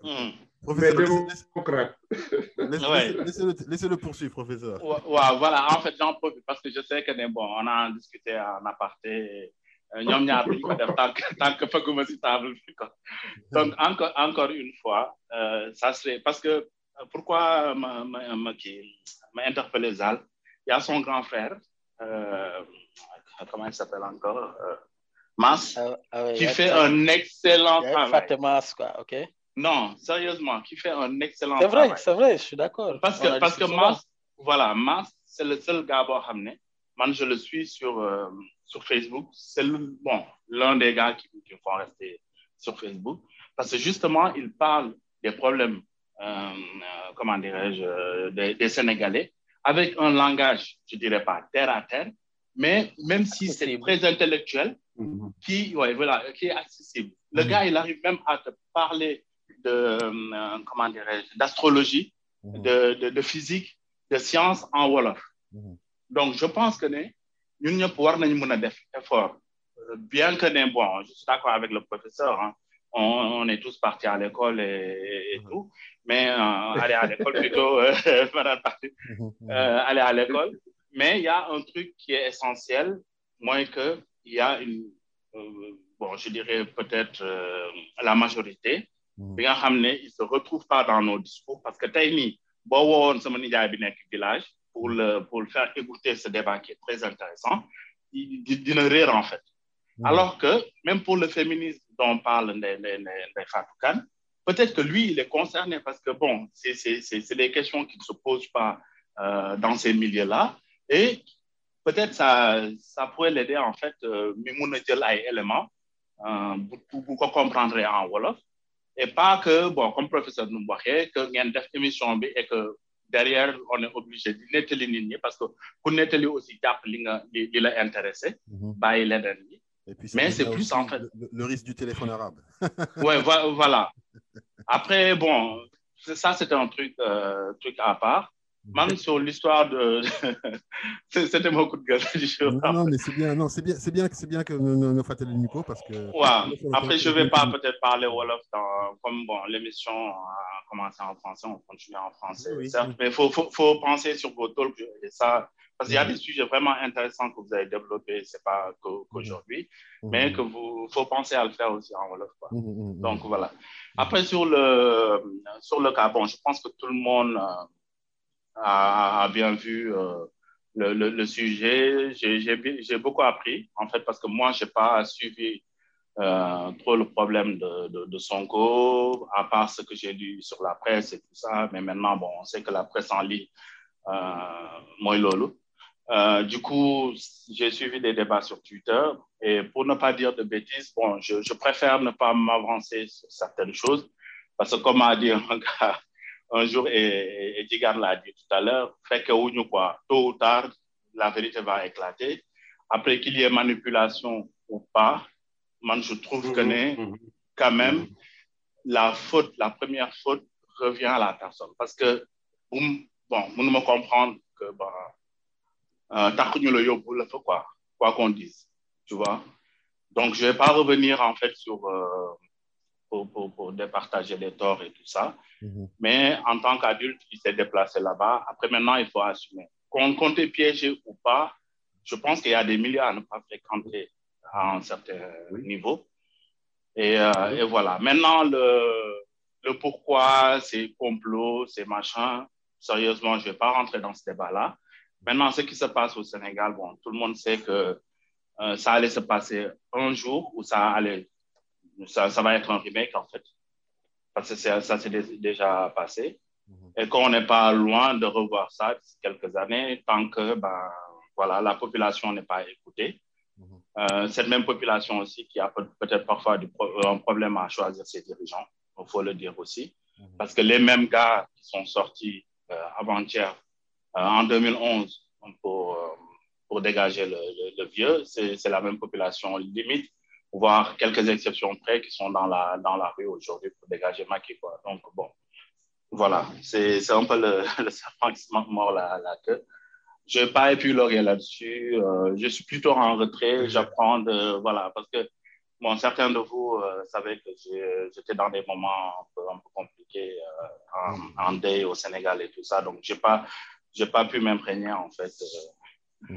Professeur. Laissez-le laissez (laughs) laissez poursuivre, professeur.
Ouais, voilà, en fait, j'en profite parce que je sais que, bon, on a discuté en aparté. ñoom ñaar duñ ko def tant que tant que fëgguma si table bi quoi donc encore encore une fois euh, ça serait parce que pourquoi ma ma ma kii ma interpellé Zal? Il y a son grand frère euh, comment il s'appelle encore euh, Mas
ah, ah
qui fait un excellent travail
Mas quoi ok?
Non, sérieusement, qui fait un excellent
C'est
travail.
vrai, c'est vrai, je suis d'accord.
Parce que, parce que. Mars, voilà, Mars, c'est le seul gars xam ne man je le suis sur, euh, sur Facebook. C'est le- bon, l'un des gars qui, qui me font rester sur Facebook. Parce que justement, il parle des problèmes, euh, euh, comment dirais-je, euh, des, des Sénégalais avec un langage, je dirais pas terre à terre, mais même si c'est très intellectuel, qui, ouais, voilà, qui est accessible. Le gars, il arrive même à te parler de, euh, comment dirais-je, d'astrologie, de, de, de physique, de sciences en Wolof. Donc, je pense que nañu mën a def effort. Euh, Bien que bon, je suis d'accord avec le professeur, hein, on, on est tous partis à l'école et, et tout, mais euh, (laughs) aller à l'école plutôt, euh, (laughs) euh, aller à l'école. Mais il y a un truc qui est essentiel, moins que il y a une, euh, bon, je dirais peut-être la majorité, bi nga xam ne se retrouvent pas dans nos discours parce que tey nii boo woowoon sama nijaay bi nekk village pour le pour le faire écouter ce débat qui est très intéressant il di- dina réer en fait. Alors que même pour le féminisme dont parle Ndeye Ndeye Ndeye Ndeye Fatou Kane peut-être que lui il est concerné parce que bon c'est c'est c'est c'est des questions qui ne se posent pas euh, dans ces milieux-là. Et peut-être ça ça pourrait l'aider en fait euh, mi mun a jël ay éléments euh, bu bu ko comprendre en wolof et pas que bon comme professeur mu waxee que ngeen def émission bi et que derrière on est obligé di nettali nit ñi parce que aussi jàpp li nga li li la intéressé
Et puis, ça
mais c'est plus
aussi
en fait
le, le risque du téléphone arabe. (laughs)
ouais vo- voilà. (laughs) Après bon ça c'est un truc euh, truc à part même sur l'histoire de (laughs) c'était mon coup de gueule (laughs) du jour
Non, non, mais c'est bien, non, c'est bien, c'est bien, que- c'est bien que nous nous nous fasse Nico parce que.
Ouais. Après, je vais pas peut-être parler Wolof dans, comme bon, l'émission a commencé en français, on continue en français,
Oui,
mais il faut, faut, faut penser sur vos talks et ça, parce qu'il y a des sujets vraiment intéressants que vous avez développés, c'est pas qu'au- qu'aujourd'hui, mais que vous, faut penser à le faire aussi en Wolof, quoi. Donc, voilà. Après, sur le, sur le cas, bon, je pense que tout le monde euh, a, bien vu euh, le, le, sujet. J'ai- beaucoup appris, en fait, parce que moi, je n'ai pas suivi euh, trop le problème de, de, de Sonko, à part ce que j'ai lu sur la presse et tout ça. Mais maintenant, bon, on sait que la presse en ligne, euh. Euh, du coup, j'ai suivi des débats sur Twitter et pour ne pas dire de bêtises, bon, je, je préfère ne pas m'avancer sur certaines choses parce que comme a dit un (laughs) gars un jour et, et Digan l'a dit tout à l'heure, fait que ou quoi, tôt ou tard, la vérité va éclater. Après qu'il y ait manipulation ou pas, moi je trouve que né, quand même la faute, la première faute revient à la personne. Parce que bon, vous me comprendre que bah, euh, yóbbu la fa quoi, quoi qu'on dise, tu vois. Donc, je ne vais pas revenir en fait sur euh, pour, pour, pour départager les torts et tout ça. Mais en tant qu'adulte, il s'est déplacé là-bas. Après, maintenant, il faut assumer. Qu'on compte piégé ou pas, je pense qu'il y a des milieux à ne pas fréquenter à un certain niveau. Et, euh, et voilà. Maintenant, le, le pourquoi, c'est complot, c'est machin. Sérieusement, je ne vais pas rentrer dans ce débat-là. Maintenant, ce qui se passe au Sénégal, bon, tout le monde sait que euh, ça allait se passer un jour où ça allait, ça, ça va être un remake en fait. Parce que ça s'est dé- déjà passé. Et qu'on n'est pas loin de revoir ça quelques années, tant que ben, voilà, la population n'est pas écoutée. Euh, cette même population aussi qui a peut- peut-être parfois du pro- un problème à choisir ses dirigeants, il faut le dire aussi. Parce que les mêmes gars qui sont sortis euh, avant-hier, euh, en 2011, pour, pour dégager le, le- le vieux, c'est la même population limite, voire quelques exceptions près qui sont dans la, dans la rue aujourd'hui pour dégager Maki. Quoi. Donc, bon, voilà, c'est un peu le, (laughs) le serpent qui se mord la, la queue. Je n'ai pas épilogué là-dessus. euh, je suis plutôt en retrait. J'apprends de. Voilà, parce que bon, certains de vous euh, savaient que j'étais dans des moments un peu, un peu compliqués euh, en, en day au Sénégal et tout ça. Donc, je n'ai pas, pas pu m'imprégner en fait euh,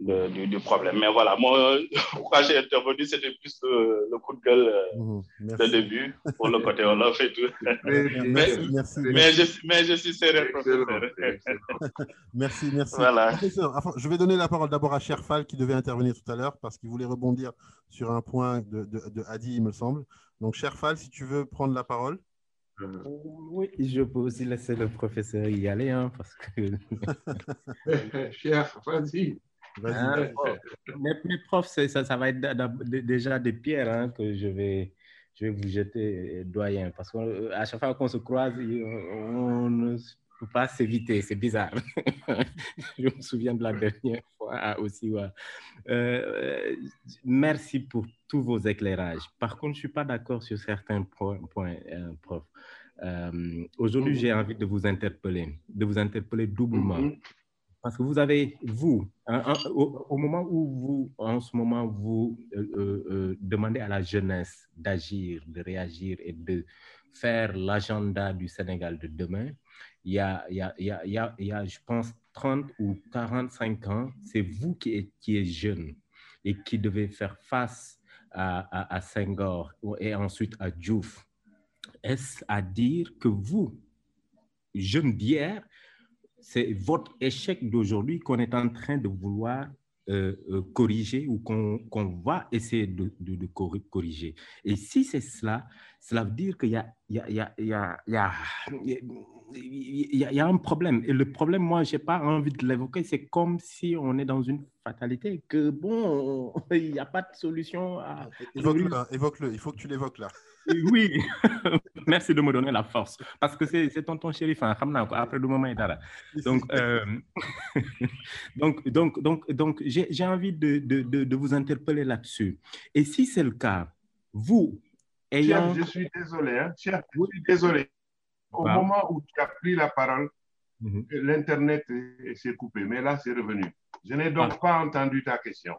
de- du, du problème. Mais voilà, moi, (laughs) pourquoi j'ai intervenu, c'était plus le, le coup de gueule euh, de début pour le côté Olof et tout. (laughs) mais,
Merci, merci,
mais,
merci.
je, mais je suis sérieux, professeur. (laughs)
Merci, merci.
Voilà.
Professeur, enfin, je vais donner la parole d'abord à Cherfal qui devait intervenir tout à l'heure parce qu'il voulait rebondir sur un point de, de, de Hadi, il me semble. Donc, Cherfal, si tu veux prendre la parole.
Oui, je peux aussi laisser le professeur y aller, hein, parce que...
Cher, vas-y.
Hein, mes, mes, profs, ça, ça, va être déjà des pierres hein, que je vais, je vais vous jeter, doyen, parce qu'à chaque fois qu'on se croise, on ne peut pas s'éviter, c'est bizarre. (laughs) je me souviens de la dernière fois aussi. Ouais. Euh, merci pour tous vos éclairages. Par contre, je ne suis pas d'accord sur certains points, points euh, prof. Euh, Aujourd'hui, j'ai envie de vous interpeller, de vous interpeller doublement. Mm -hmm. Parce que vous avez, vous, un, un, au, moment où vous, en ce moment, vous euh, euh, demandez à la jeunesse d'agir, de réagir et de faire l'agenda du Sénégal de demain, il y a, il y a, y a, y a, je pense, 30 ou 45 ans, c'est vous qui êtes, qui êtes jeune et qui devez faire face à, à, à Senghor et ensuite à Diouf. Est-ce à dire que vous, jeunes d'hier, c'est votre échec d'aujourd'hui qu'on est en train de vouloir euh, euh, corriger ou qu'on qu va essayer de, corriger. Et si c'est cela, cela veut dire qu'il y a un problème. Et le problème, moi, je n'ai pas envie de l'évoquer. C'est comme si on est dans une fatalité, que bon, (laughs) il n'y a pas de solution à...
Évoque-le, évoque il faut que tu l'évoques là.
Oui, (laughs) merci de me donner la force. Parce que c'est tonton shérif, hein, après le moment, donc, euh, (laughs) donc, donc, donc, donc j'ai envie de, de, de, de, vous interpeller là-dessus. Et si c'est le cas, vous, ayant...
Chef, je suis désolé, hein, chef, je suis désolé. Au wow. moment où tu as pris la parole, mm -hmm. l'Internet s'est coupé, mais là, c'est revenu. Je n'ai donc ah. pas entendu ta question.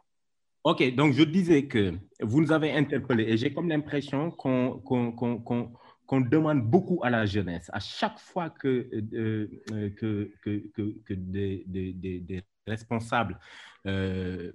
Ok, donc je disais que vous nous avez interpellé et j'ai comme l'impression qu'on qu qu demande beaucoup à la jeunesse. À chaque fois que, euh, que, que, que, des, des responsables, euh,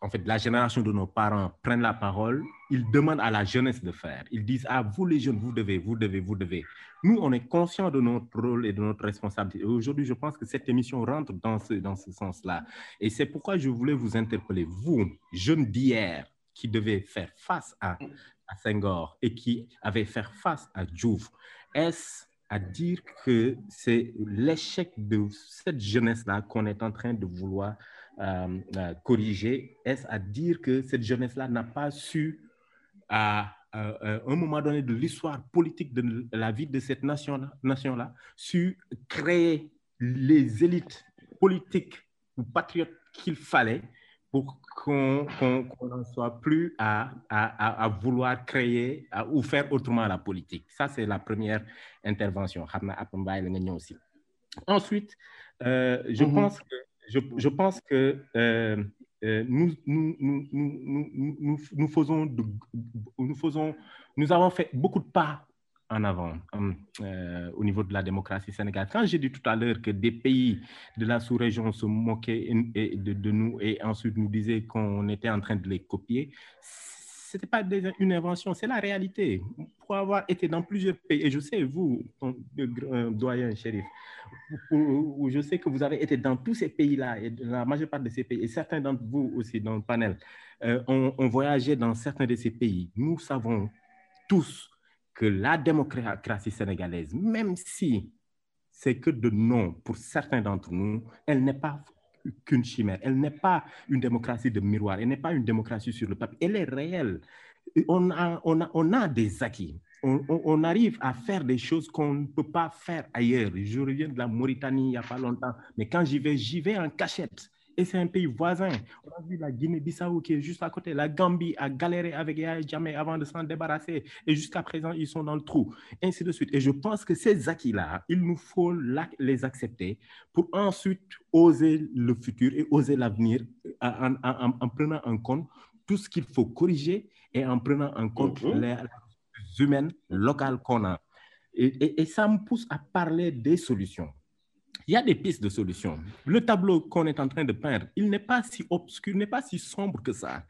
en fait, la génération de nos parents prennent la parole, ils demandent à la jeunesse de faire. Ils disent, ah, vous les jeunes, vous devez, vous devez, vous devez. Nous, on est conscients de notre rôle et de notre responsabilité. Aujourd'hui, je pense que cette émission rentre dans ce, dans ce sens-là. Et c'est pourquoi je voulais vous interpeller, vous, jeunes d'hier, qui devez faire face à, à Senghor et qui avez faire face à Diouf. Est-ce à dire que c'est l'échec de cette jeunesse-là qu'on est en train de vouloir euh, euh, corriger. Est-ce à dire que cette jeunesse-là n'a pas su, à, un moment donné de l'histoire politique de la vie de cette nation-là, nation-là, su créer les élites politiques ou patriotes qu'il fallait pour qu'on qu n'en soit plus à, à, à, vouloir créer ou faire autrement la politique. Ça, c'est la première intervention. Ensuite, euh, je, mm -hmm. pense que, je, je pense que euh, euh, nous, nous, nous, nous, nous, nous, faisons de, nous, faisons, nous avons fait beaucoup de pas en avant euh, au niveau de la démocratie sénégalaise. Quand j'ai dit tout à l'heure que des pays de la sous-région se moquaient de, nous et ensuite nous disaient qu'on était en train de les copier, ce n'était pas une invention, c'est la réalité. Pour avoir été dans plusieurs pays, et je sais, vous, euh, doyen shérif, où je sais que vous avez été dans tous ces pays-là, et la majeure part de ces pays, et certains d'entre vous aussi dans le panel, euh, ont voyagé dans certains de ces pays. Nous savons tous que la démocratie sénégalaise, même si c'est que de nom pour certains d'entre nous, elle n'est pas qu'une chimère. Elle n'est pas une démocratie de miroir. Elle n'est pas une démocratie sur le papier. Elle est réelle. On a, on a, on a des acquis. On, arrive à faire des choses qu'on ne peut pas faire ailleurs. Je reviens de la Mauritanie il n'y a pas longtemps, mais quand j'y vais, j'y vais en cachette et c'est un pays voisin. On a vu la Guinée-Bissau qui est juste à côté. La Gambie a galéré avec Yahya Jammeh avant de s'en débarrasser. Et jusqu'à présent, ils sont dans le trou. Et ainsi de suite. Et je pense que ces acquis-là, il nous faut les accepter pour ensuite oser le futur et oser l'avenir en, en, en, prenant en compte tout ce qu'il faut corriger et en prenant en compte mm -hmm. les ressources humaines locales qu'on a. Et, et, et ça me pousse à parler des solutions. Il y a des pistes de solutions. Le tableau qu'on est en train de peindre, il n'est pas si obscur, n'est pas si sombre que ça.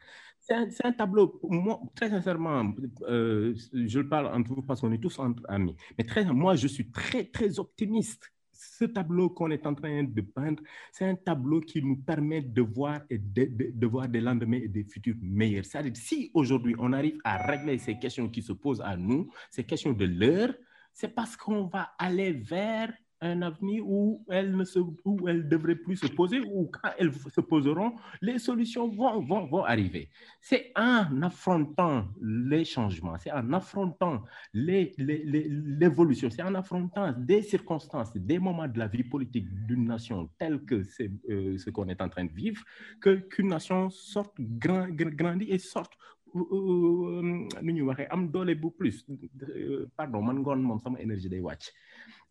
C'est un, tableau, moi, très sincèrement, euh, je le parle entre vous parce qu'on est tous amis, mais très, moi, je suis très, très optimiste. Ce tableau qu'on est en train de peindre, c'est un tableau qui nous permet de voir, et de voir des lendemains et des futurs meilleurs. C'est-à-dire, si aujourd'hui on arrive à régler ces questions qui se posent à nous, ces questions de l'heure, c'est parce qu'on va aller vers un avenir où elles, ne se, où elles devraient plus se poser, ou quand elles se poseront, les solutions vont, vont, vont arriver. C'est en affrontant les changements, c'est en affrontant l'évolution, c'est en affrontant des circonstances, des moments de la vie politique d'une nation telle que c'est euh, ce qu'on est en train de vivre, qu'une nation sorte, grand, grandit et sorte nu ñu waxee am doole bu plus pardon man ngoon moom sama énergie day wàcc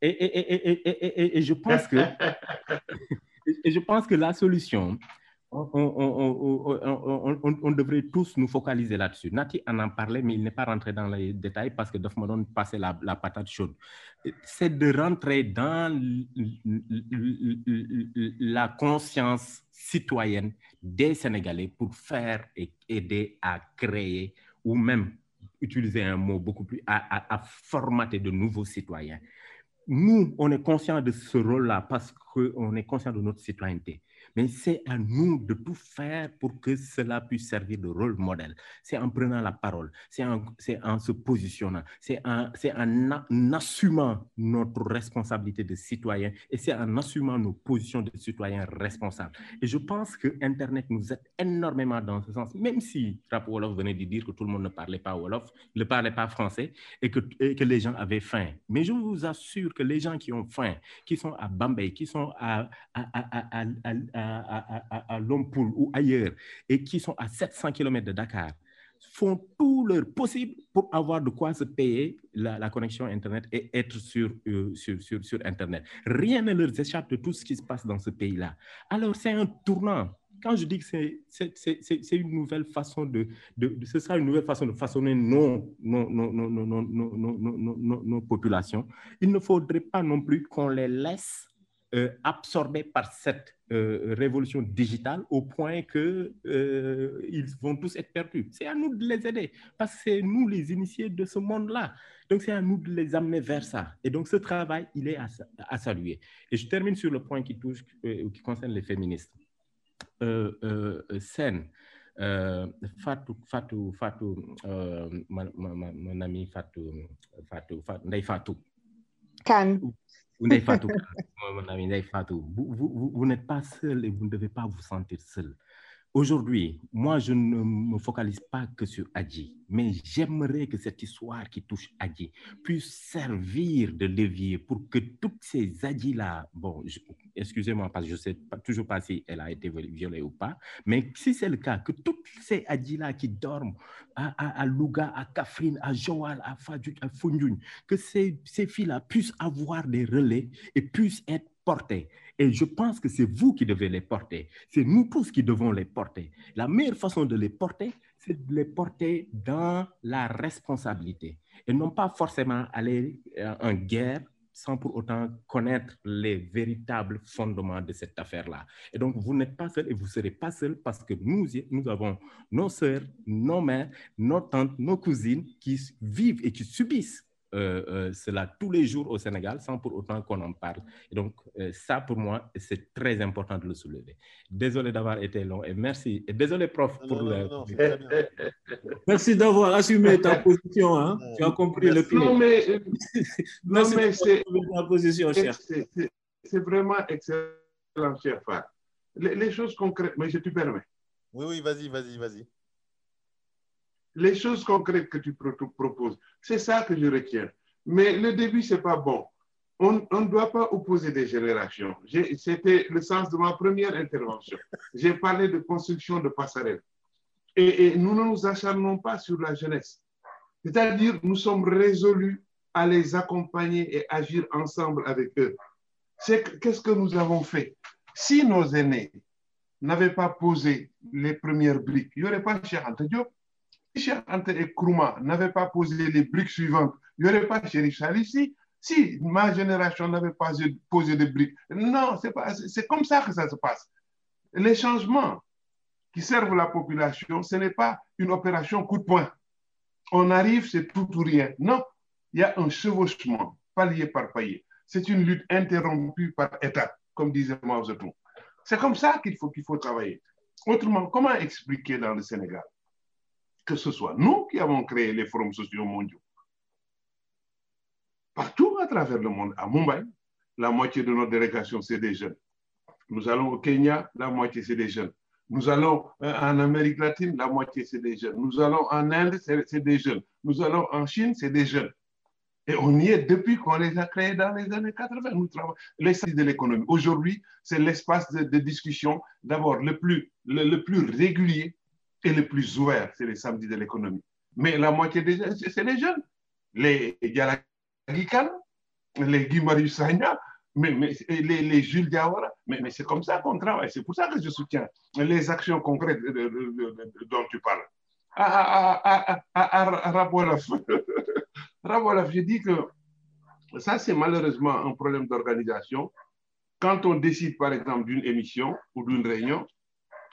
et et et et et et je pense que (laughs) et je pense que la solution on, on, on, on, devrait tous nous focaliser là-dessus. Nati en en parlait, mais il n'est pas rentré dans les détails parce que me donne passer la, la patate chaude. C'est de rentrer dans la conscience citoyenne des Sénégalais pour faire et aider à créer ou même utiliser un mot beaucoup plus, à, à, formater de nouveaux citoyens. Nous, on est conscient de ce rôle-là parce qu'on est conscient de notre citoyenneté mais c'est à nous de tout faire pour que cela puisse servir de rôle modèle. C'est en prenant la parole, c'est en, se positionnant, c'est en, assumant notre responsabilité de citoyen et c'est en assumant nos positions de citoyens responsables. Et je pense que Internet nous aide énormément dans ce sens, même si Rap Wolof venait de dire que tout le monde ne parlait pas Wolof, ne parlait pas français et que, les gens avaient faim. Mais je vous assure que les gens qui ont faim, qui sont à Bambay, qui sont à à, à, Lompoul ou ailleurs et qui sont à 700 km de Dakar font tout leur possible pour avoir de quoi se payer la, connexion Internet et être sur, sur, sur, sur, Internet. Rien ne leur échappe de tout ce qui se passe dans ce pays-là. Alors, c'est un tournant. Quand je dis que c'est une nouvelle façon de, Ce sera une nouvelle façon de façonner nos, nos, nos, nos populations, il ne faudrait pas non plus qu'on les laisse euh, absorbés par cette euh, révolution digitale au point que euh, vont tous être perdus. C'est à nous de les aider parce que c'est nous les initiés de ce monde-là. Donc c'est à nous de les amener vers ça. Et donc ce travail, il est à, à saluer. Et je termine sur le point qui touche, qui concerne les féministes. Sen, Fatou, Fatou, Fatou, mon ami Fatou, Fatou, Fatou, Fatou.
Can.
Vous n'êtes pas seul et vous ne devez pas vous sentir seul. Aujourd'hui, moi, je ne me focalise pas que sur Adji, mais j'aimerais que cette histoire qui touche Adji puisse servir de levier pour que toutes ces Adji-là, bon, excusez-moi parce que je ne sais toujours pas si elle a été violée ou pas, mais si c'est le cas, que toutes ces Adji-là qui dorment à, à, à, Louga, à Kafrine, à Joal, à Fadjout, à Foundiougne, que ces filles-là puissent avoir des relais et puissent être portées. Et je pense que c'est vous qui devez les porter. C'est nous tous qui devons les porter. La meilleure façon de les porter, c'est de les porter dans la responsabilité et non pas forcément aller en guerre sans pour autant connaître les véritables fondements de cette affaire-là. Et donc, vous n'êtes pas seul et vous ne serez pas seul parce que nous, nous avons nos sœurs, nos mères, nos tantes, nos cousines qui vivent et qui subissent euh, euh, cela tous les jours au Sénégal sans pour autant qu'on en parle. Et donc, euh, ça, pour moi, c'est très important de le soulever. Désolé d'avoir été long et merci. Et désolé, prof, pour
non,
le...
non, (laughs)
Merci d'avoir assumé ta position. Hein. Tu as compris le film.
Non, mais, (laughs) non, mais c'est
ta position, cher.
C'est vraiment excellent, cher. Les, les, choses concrètes, mais je te permets.
Oui, oui, vas-y, vas-y, vas-y
les choses concrètes que tu proposes. C'est ça que je retiens. Mais le début, c'est pas bon. On ne doit pas opposer des générations. C'était le sens de ma première intervention. J'ai parlé de construction de passerelles. Et, nous ne nous acharnons pas sur la jeunesse. C'est-à-dire, nous sommes résolus à les accompagner et agir ensemble avec eux. Qu'est-ce que nous avons fait? Si nos aînés n'avaient pas posé les premières briques, il n'y aurait pas Cheikh Diop, Cheikh Anta et Krouma n'avaient pas posé les briques suivantes, il n'y aurait pas Chérif ici. Si ma génération n'avait pas posé des briques, non, c'est comme ça que ça se passe. Les changements qui servent la population, ce n'est pas une opération coup de poing. On arrive, c'est tout ou rien. Non, il y a un chevauchement, palier par palier. C'est une lutte interrompue par étapes, comme disait Mao Zedong. C'est comme ça qu'il faut, qu'il faut travailler. Autrement, comment expliquer dans le Sénégal? Que ce soit nous qui avons créé les forums sociaux mondiaux, partout à travers le monde. À Mumbai, la moitié de notre délégation, c'est des jeunes. Nous allons au Kenya, la moitié, c'est des jeunes. Nous allons euh, en Amérique latine, la moitié, c'est des jeunes. Nous allons en Inde, c'est des jeunes. Nous allons en Chine, c'est des jeunes. Et on y est depuis qu'on les a créés dans les années 80. Nous travaillons l'espace de l'économie. Aujourd'hui, c'est l'espace de, discussion, d'abord le plus, le, plus régulier et le plus ouvert, c'est les samedis de l'économie. Mais la moitié des jeunes, c'est les jeunes. Les Yalagikan, les Guy Sagna, mais, les, les, Jules Diawara, mais, c'est comme ça qu'on travaille. C'est pour ça que je soutiens les actions concrètes dont tu parles. À, à, à, Rabolaf, j'ai dit que ça, c'est malheureusement un problème d'organisation. Quand on décide, par exemple, d'une émission ou d'une réunion,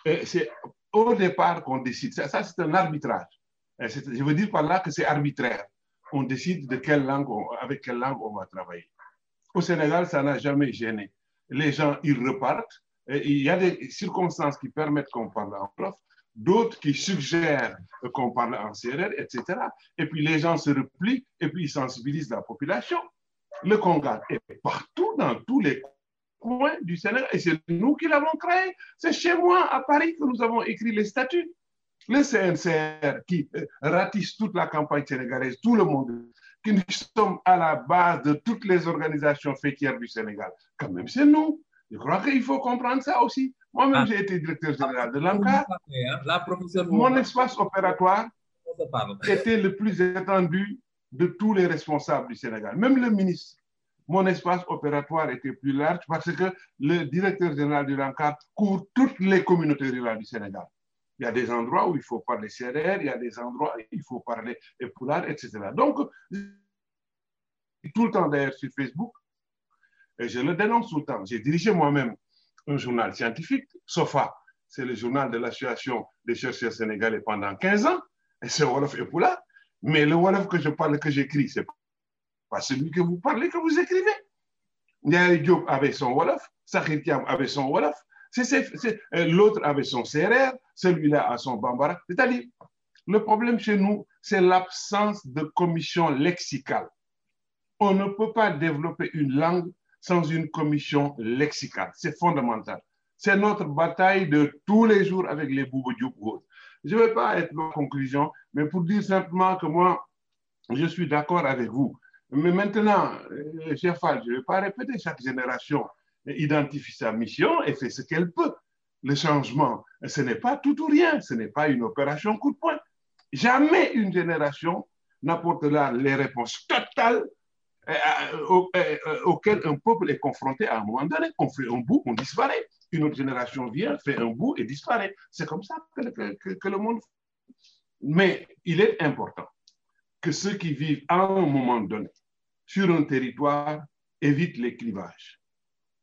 euh, c'est au départ qu'on décide. Ça, ça c'est un arbitrage. Je veux dire par là que c'est arbitraire. On décide de quelle langue, avec quelle langue on va travailler. Au Sénégal, ça n'a jamais gêné. Les gens, ils repartent. il y a des circonstances qui permettent qu'on parle en prof, d'autres qui suggèrent qu'on parle en CRR, etc. Et puis les gens se replient et puis ils sensibilisent la population. Le Conga est partout, dans tous les coins du Sénégal, et c'est nous qui l'avons créé. C'est chez moi, à Paris, que nous avons écrit les statuts. Le CNCR qui euh, ratisse toute la campagne sénégalaise, tout le monde que nous sommes à la base de toutes les organisations fêtières du Sénégal. Quand même, c'est nous. Je crois qu'il faut comprendre ça aussi. Moi-même, ah. j'ai été directeur général de l'ANCAR. Hein. Mon espace opératoire était le plus étendu de tous les responsables du Sénégal, même le ministre. Mon espace opératoire était plus large parce que le directeur général du l'ANCAR couvre toutes les communautés rurales du Sénégal. Il y a des endroits où il faut parler CRR, il y a des endroits où il faut parler Epoulard, etc. Donc, tout le temps d'ailleurs sur Facebook, et je le dénonce tout le temps. J'ai dirigé moi-même un journal scientifique, SOFA, c'est le journal de l'Association des chercheurs sénégalais pendant 15 ans, et c'est Wolof Epoulard. Mais le Wolof que je parle, que j'écris, c'est pas celui que vous parlez, que vous écrivez. Ndiaye Diop avait son Wolof, Sakhir Kiam avait son Wolof, euh, l'autre avait son CRR, celui-là a son Bambara. C'est-à-dire, le problème chez nous, c'est l'absence de commission lexicale. On ne peut pas développer une langue sans une commission lexicale. C'est fondamental. C'est notre bataille de tous les jours avec les Boubou Je ne vais pas être en conclusion, mais pour dire simplement que moi, je suis d'accord avec vous. Mais maintenant, euh, chef je ne vais pas répéter chaque génération identifie sa mission et fait ce qu'elle peut. Le changement, ce n'est pas tout ou rien, ce n'est pas une opération coup de poing. Jamais une génération n'apportera les réponses totales euh, euh, auxquelles un peuple est confronté à un moment donné. On fait un bout, on disparaît. Une autre génération vient, fait un bout et disparaît. C'est comme ça que le monde. Mais il est important que ceux qui vivent à un moment donné sur un territoire évitent les clivages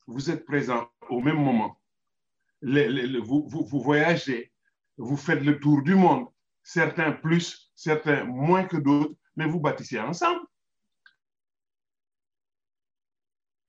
vous êtes présents au même moment. vous, vous, voyagez, vous faites le tour du monde, certains plus, certains moins que d'autres, mais vous bâtissez ensemble.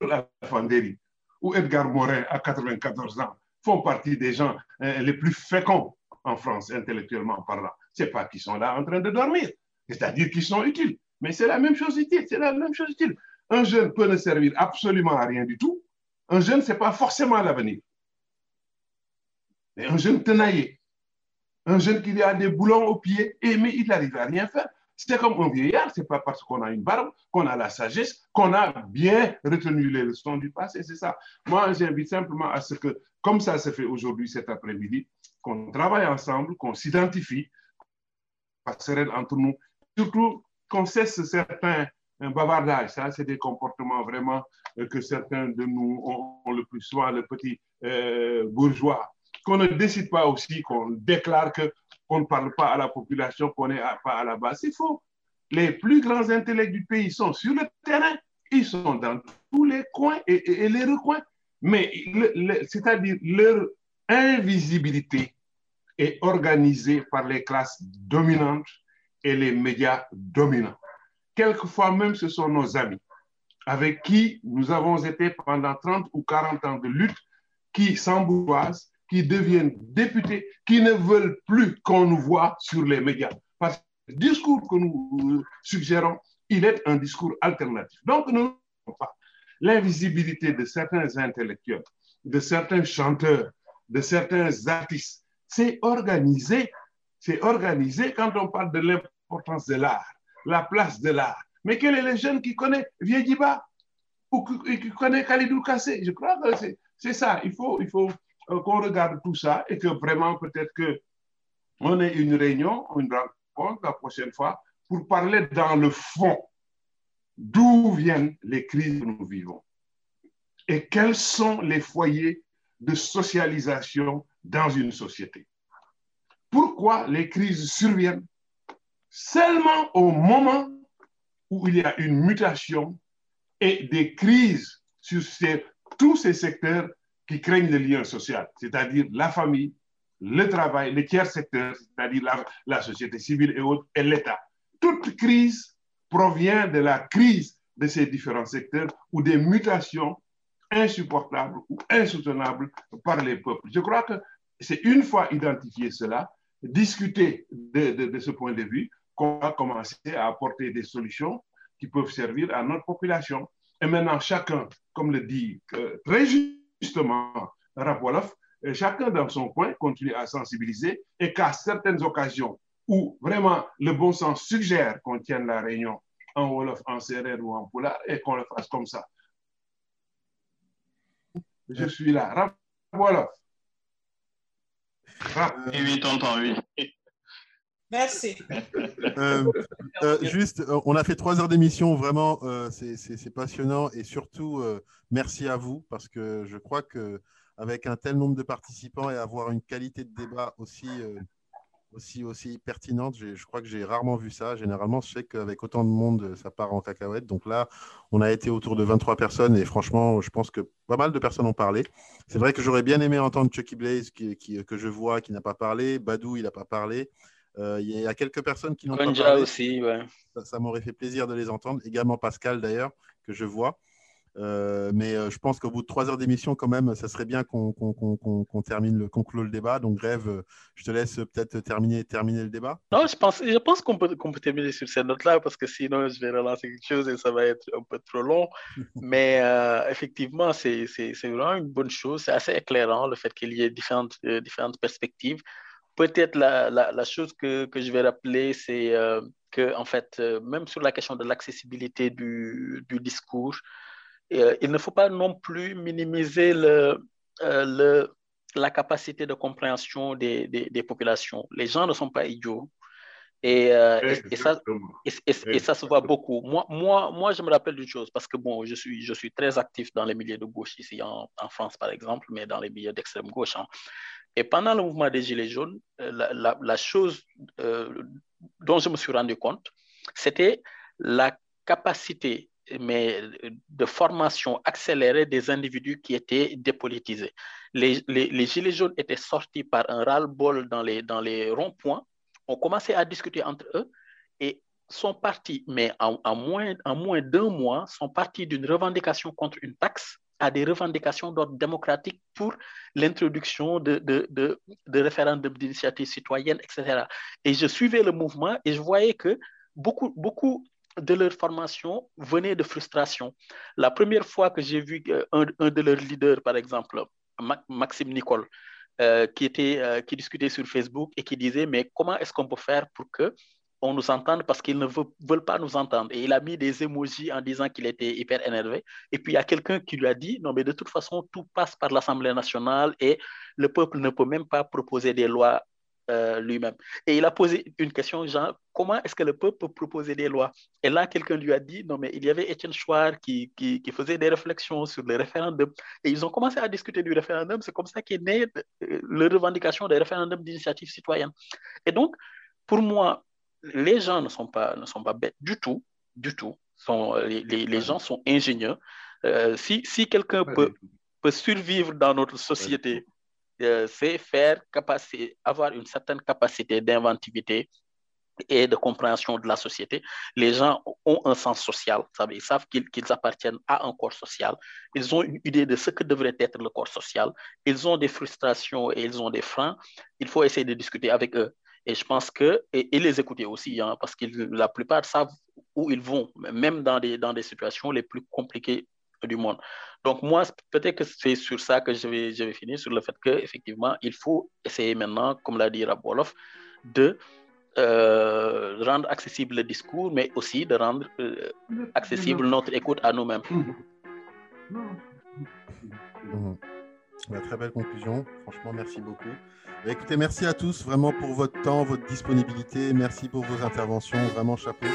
La Fandéry ou Edgar Morin à 94 ans font partie des gens hein, les plus féconds en France, intellectuellement parlant. Ce n'est pas qu'ils sont là en train de dormir, c'est-à-dire qu'ils sont utiles. Mais c'est la même chose utile, c'est la même chose utile. Un jeune peut ne servir absolument à rien du tout, un jeune, ce n'est pas forcément l'avenir. Mais un jeune tenaillé, un jeune qui a des boulons aux pieds, mais il n'arrive à rien faire. C'est comme un vieillard, ce n'est pas parce qu'on a une barbe, qu'on a la sagesse, qu'on a bien retenu les leçons du passé, c'est ça. Moi, j'invite simplement à ce que, comme ça se fait aujourd'hui, cet après-midi, qu'on travaille ensemble, qu'on s'identifie, serait entre nous, surtout qu'on cesse certains un bavardage. Ça, c'est des comportements vraiment euh, que certains de nous ont, le plus souvent, le petit euh, bourgeois. Qu'on ne décide pas aussi, qu'on déclare qu'on ne parle pas à la population, qu'on n'est pas à la base. C'est faux. Les plus grands intellects du pays sont sur le terrain, ils sont dans tous les coins et, les recoins. Mais c'est-à-dire leur invisibilité est organisée par les classes dominantes et les médias dominants. Quelquefois même, ce sont nos amis avec qui nous avons été pendant 30 ou 40 ans de lutte, qui s'embourgeoisent, qui deviennent députés, qui ne veulent plus qu'on nous voit sur les médias. Parce que le discours que nous suggérons il est un discours alternatif. Donc, nous pas l'invisibilité de certains intellectuels, de certains chanteurs, de certains artistes. C'est organisé, c'est organisé quand on parle de l'importance de l'art, la place de l'art. Mais quel est le jeune qui connaît Viediba ou qui, connaît Khalidou Kassé? Je crois que c'est ça. Il faut, euh, qu'on regarde tout ça et que vraiment peut-être que on ait une réunion, une rencontre la prochaine fois pour parler dans le fond d'où viennent les crises que nous vivons? Et quels sont les foyers de socialisation dans une société? Pourquoi les crises surviennent seulement au moment où il y a une mutation et des crises sur tous ces secteurs qui craignent le lien social, c'est-à-dire la famille, le travail, le tiers secteur, c'est-à-dire la, la, société civile et autres, et l'État. Toute crise provient de la crise de ces différents secteurs ou des mutations insupportables ou insoutenables par les peuples. Je crois que c'est une fois identifié cela, discuter de, de, de ce point de vue, qu'on va commencer à apporter des solutions qui peuvent servir à notre population. Et maintenant, chacun, comme le dit euh, très justement Rapoloff, euh, chacun dans son coin continue à sensibiliser et qu'à certaines occasions où vraiment le bon sens suggère qu'on tienne la réunion en Wolof, en Serrer ou en Poula et qu'on le fasse comme ça. Je suis là. Wolof.
Oui, oui, tonton, oui.
Merci.
Euh, euh, juste, euh, on a fait trois heures d'émission, vraiment, euh, c'est passionnant et surtout, euh, merci à vous parce que je crois que avec un tel nombre de participants et avoir une qualité de débat aussi aussi, aussi pertinente. Je crois que j'ai rarement vu ça. Généralement, je sais qu'avec autant de monde, ça part en cacahuète. Donc là, on a été autour de 23 personnes et franchement, je pense que pas mal de personnes ont parlé. C'est vrai que j'aurais bien aimé entendre Chucky Blaze, qui, qui, que je vois, qui n'a pas parlé. Badou, il n'a pas parlé. Euh, il y a quelques personnes qui n'ont pas parlé.
aussi, ouais.
Ça, ça m'aurait fait plaisir de les entendre. Également Pascal, d'ailleurs, que je vois. Euh, mais euh, je pense qu'au bout de trois heures d'émission, quand même, ça serait bien qu'on qu qu qu termine le, conclue le débat. Donc, Grève, euh, je te laisse peut-être terminer, terminer le débat.
Non, je pense, je pense qu'on peut, peut terminer sur cette note-là parce que sinon, je vais relancer quelque chose et ça va être un peu trop long. (laughs) mais euh, effectivement, c'est vraiment une bonne chose. C'est assez éclairant le fait qu'il y ait différentes, euh, différentes perspectives. Peut-être la, la, la, chose que, que je vais rappeler, c'est que, en fait, même sur la question de l'accessibilité du, du discours, il ne faut pas non plus minimiser le, euh, le, la capacité de compréhension des, des, des, populations. Les gens ne sont pas idiots. Et, euh, et, et, ça, et, ça, se voit beaucoup. Moi, moi, moi, je me rappelle d'une chose, parce que bon, je suis, je suis très actif dans les milieux de gauche ici en, en France, par exemple, mais dans les milieux d'extrême gauche. Hein. Et pendant le mouvement des Gilets jaunes, la, la, la chose euh, dont je me suis rendu compte, c'était la capacité mais de formation accélérée des individus qui étaient dépolitisés. Les, les, gilets jaunes étaient sortis par un ras-le-bol dans les, dans les ronds-points, ont commencé à discuter entre eux et sont partis, mais en, en moins, en moins d'un mois, sont partis d'une revendication contre une taxe à des revendications d'ordre démocratique pour l'introduction de, de, de, de référendums d'initiative citoyenne, etc. Et je suivais le mouvement et je voyais que beaucoup, beaucoup de leur formation venait de frustration. La première fois que j'ai vu un, un, de leurs leaders, par exemple, Maxime Nicole, euh, qui, était, euh, qui discutait sur Facebook et qui disait, mais comment est-ce qu'on peut faire pour que on nous entende parce qu'ils ne veulent, pas nous entendre? Et il a mis des émojis en disant qu'il était hyper énervé. Et puis il y a quelqu'un qui lui a dit, non, mais de toute façon, tout passe par l'Assemblée nationale et le peuple ne peut même pas proposer des lois euh, lui-même. Et il a posé une question, genre, comment est-ce que le peuple peut proposer des lois? Et là, quelqu'un lui a dit, non, mais il y avait Étienne Chouard qui, qui, qui, faisait des réflexions sur le référendum. Et ils ont commencé à discuter du référendum. C'est comme ça qu'est née euh, la revendication des référendums d'initiative citoyenne. Et donc, pour moi, les gens ne sont pas, ne sont pas bêtes du tout, du tout. Sont, les, les, les gens sont ingénieux. Euh, si, si quelqu'un peut, peut survivre dans notre société, euh, c'est faire capacité, avoir une certaine capacité d'inventivité et de compréhension de la société. Les gens ont un sens social, ils savent qu'ils qu appartiennent à un corps social, ils ont une idée de ce que devrait être le corps social, ils ont des frustrations et ils ont des freins, il faut essayer de discuter avec eux. Et je pense que, et, les écouter aussi, hein, parce que la plupart savent où ils vont, même dans des, dans des situations les plus compliquées du monde. Donc moi, peut-être que c'est sur ça que je vais, je vais finir, sur le fait qu'effectivement, il faut essayer maintenant, comme l'a dit Raboloff, de euh, rendre accessible le discours, mais aussi de rendre euh, accessible notre écoute à nous-mêmes.
Mmh. très belle conclusion. Franchement, merci beaucoup. Bah, écoutez, merci à tous vraiment pour votre temps, votre disponibilité. Merci pour vos interventions. Vraiment chapeau.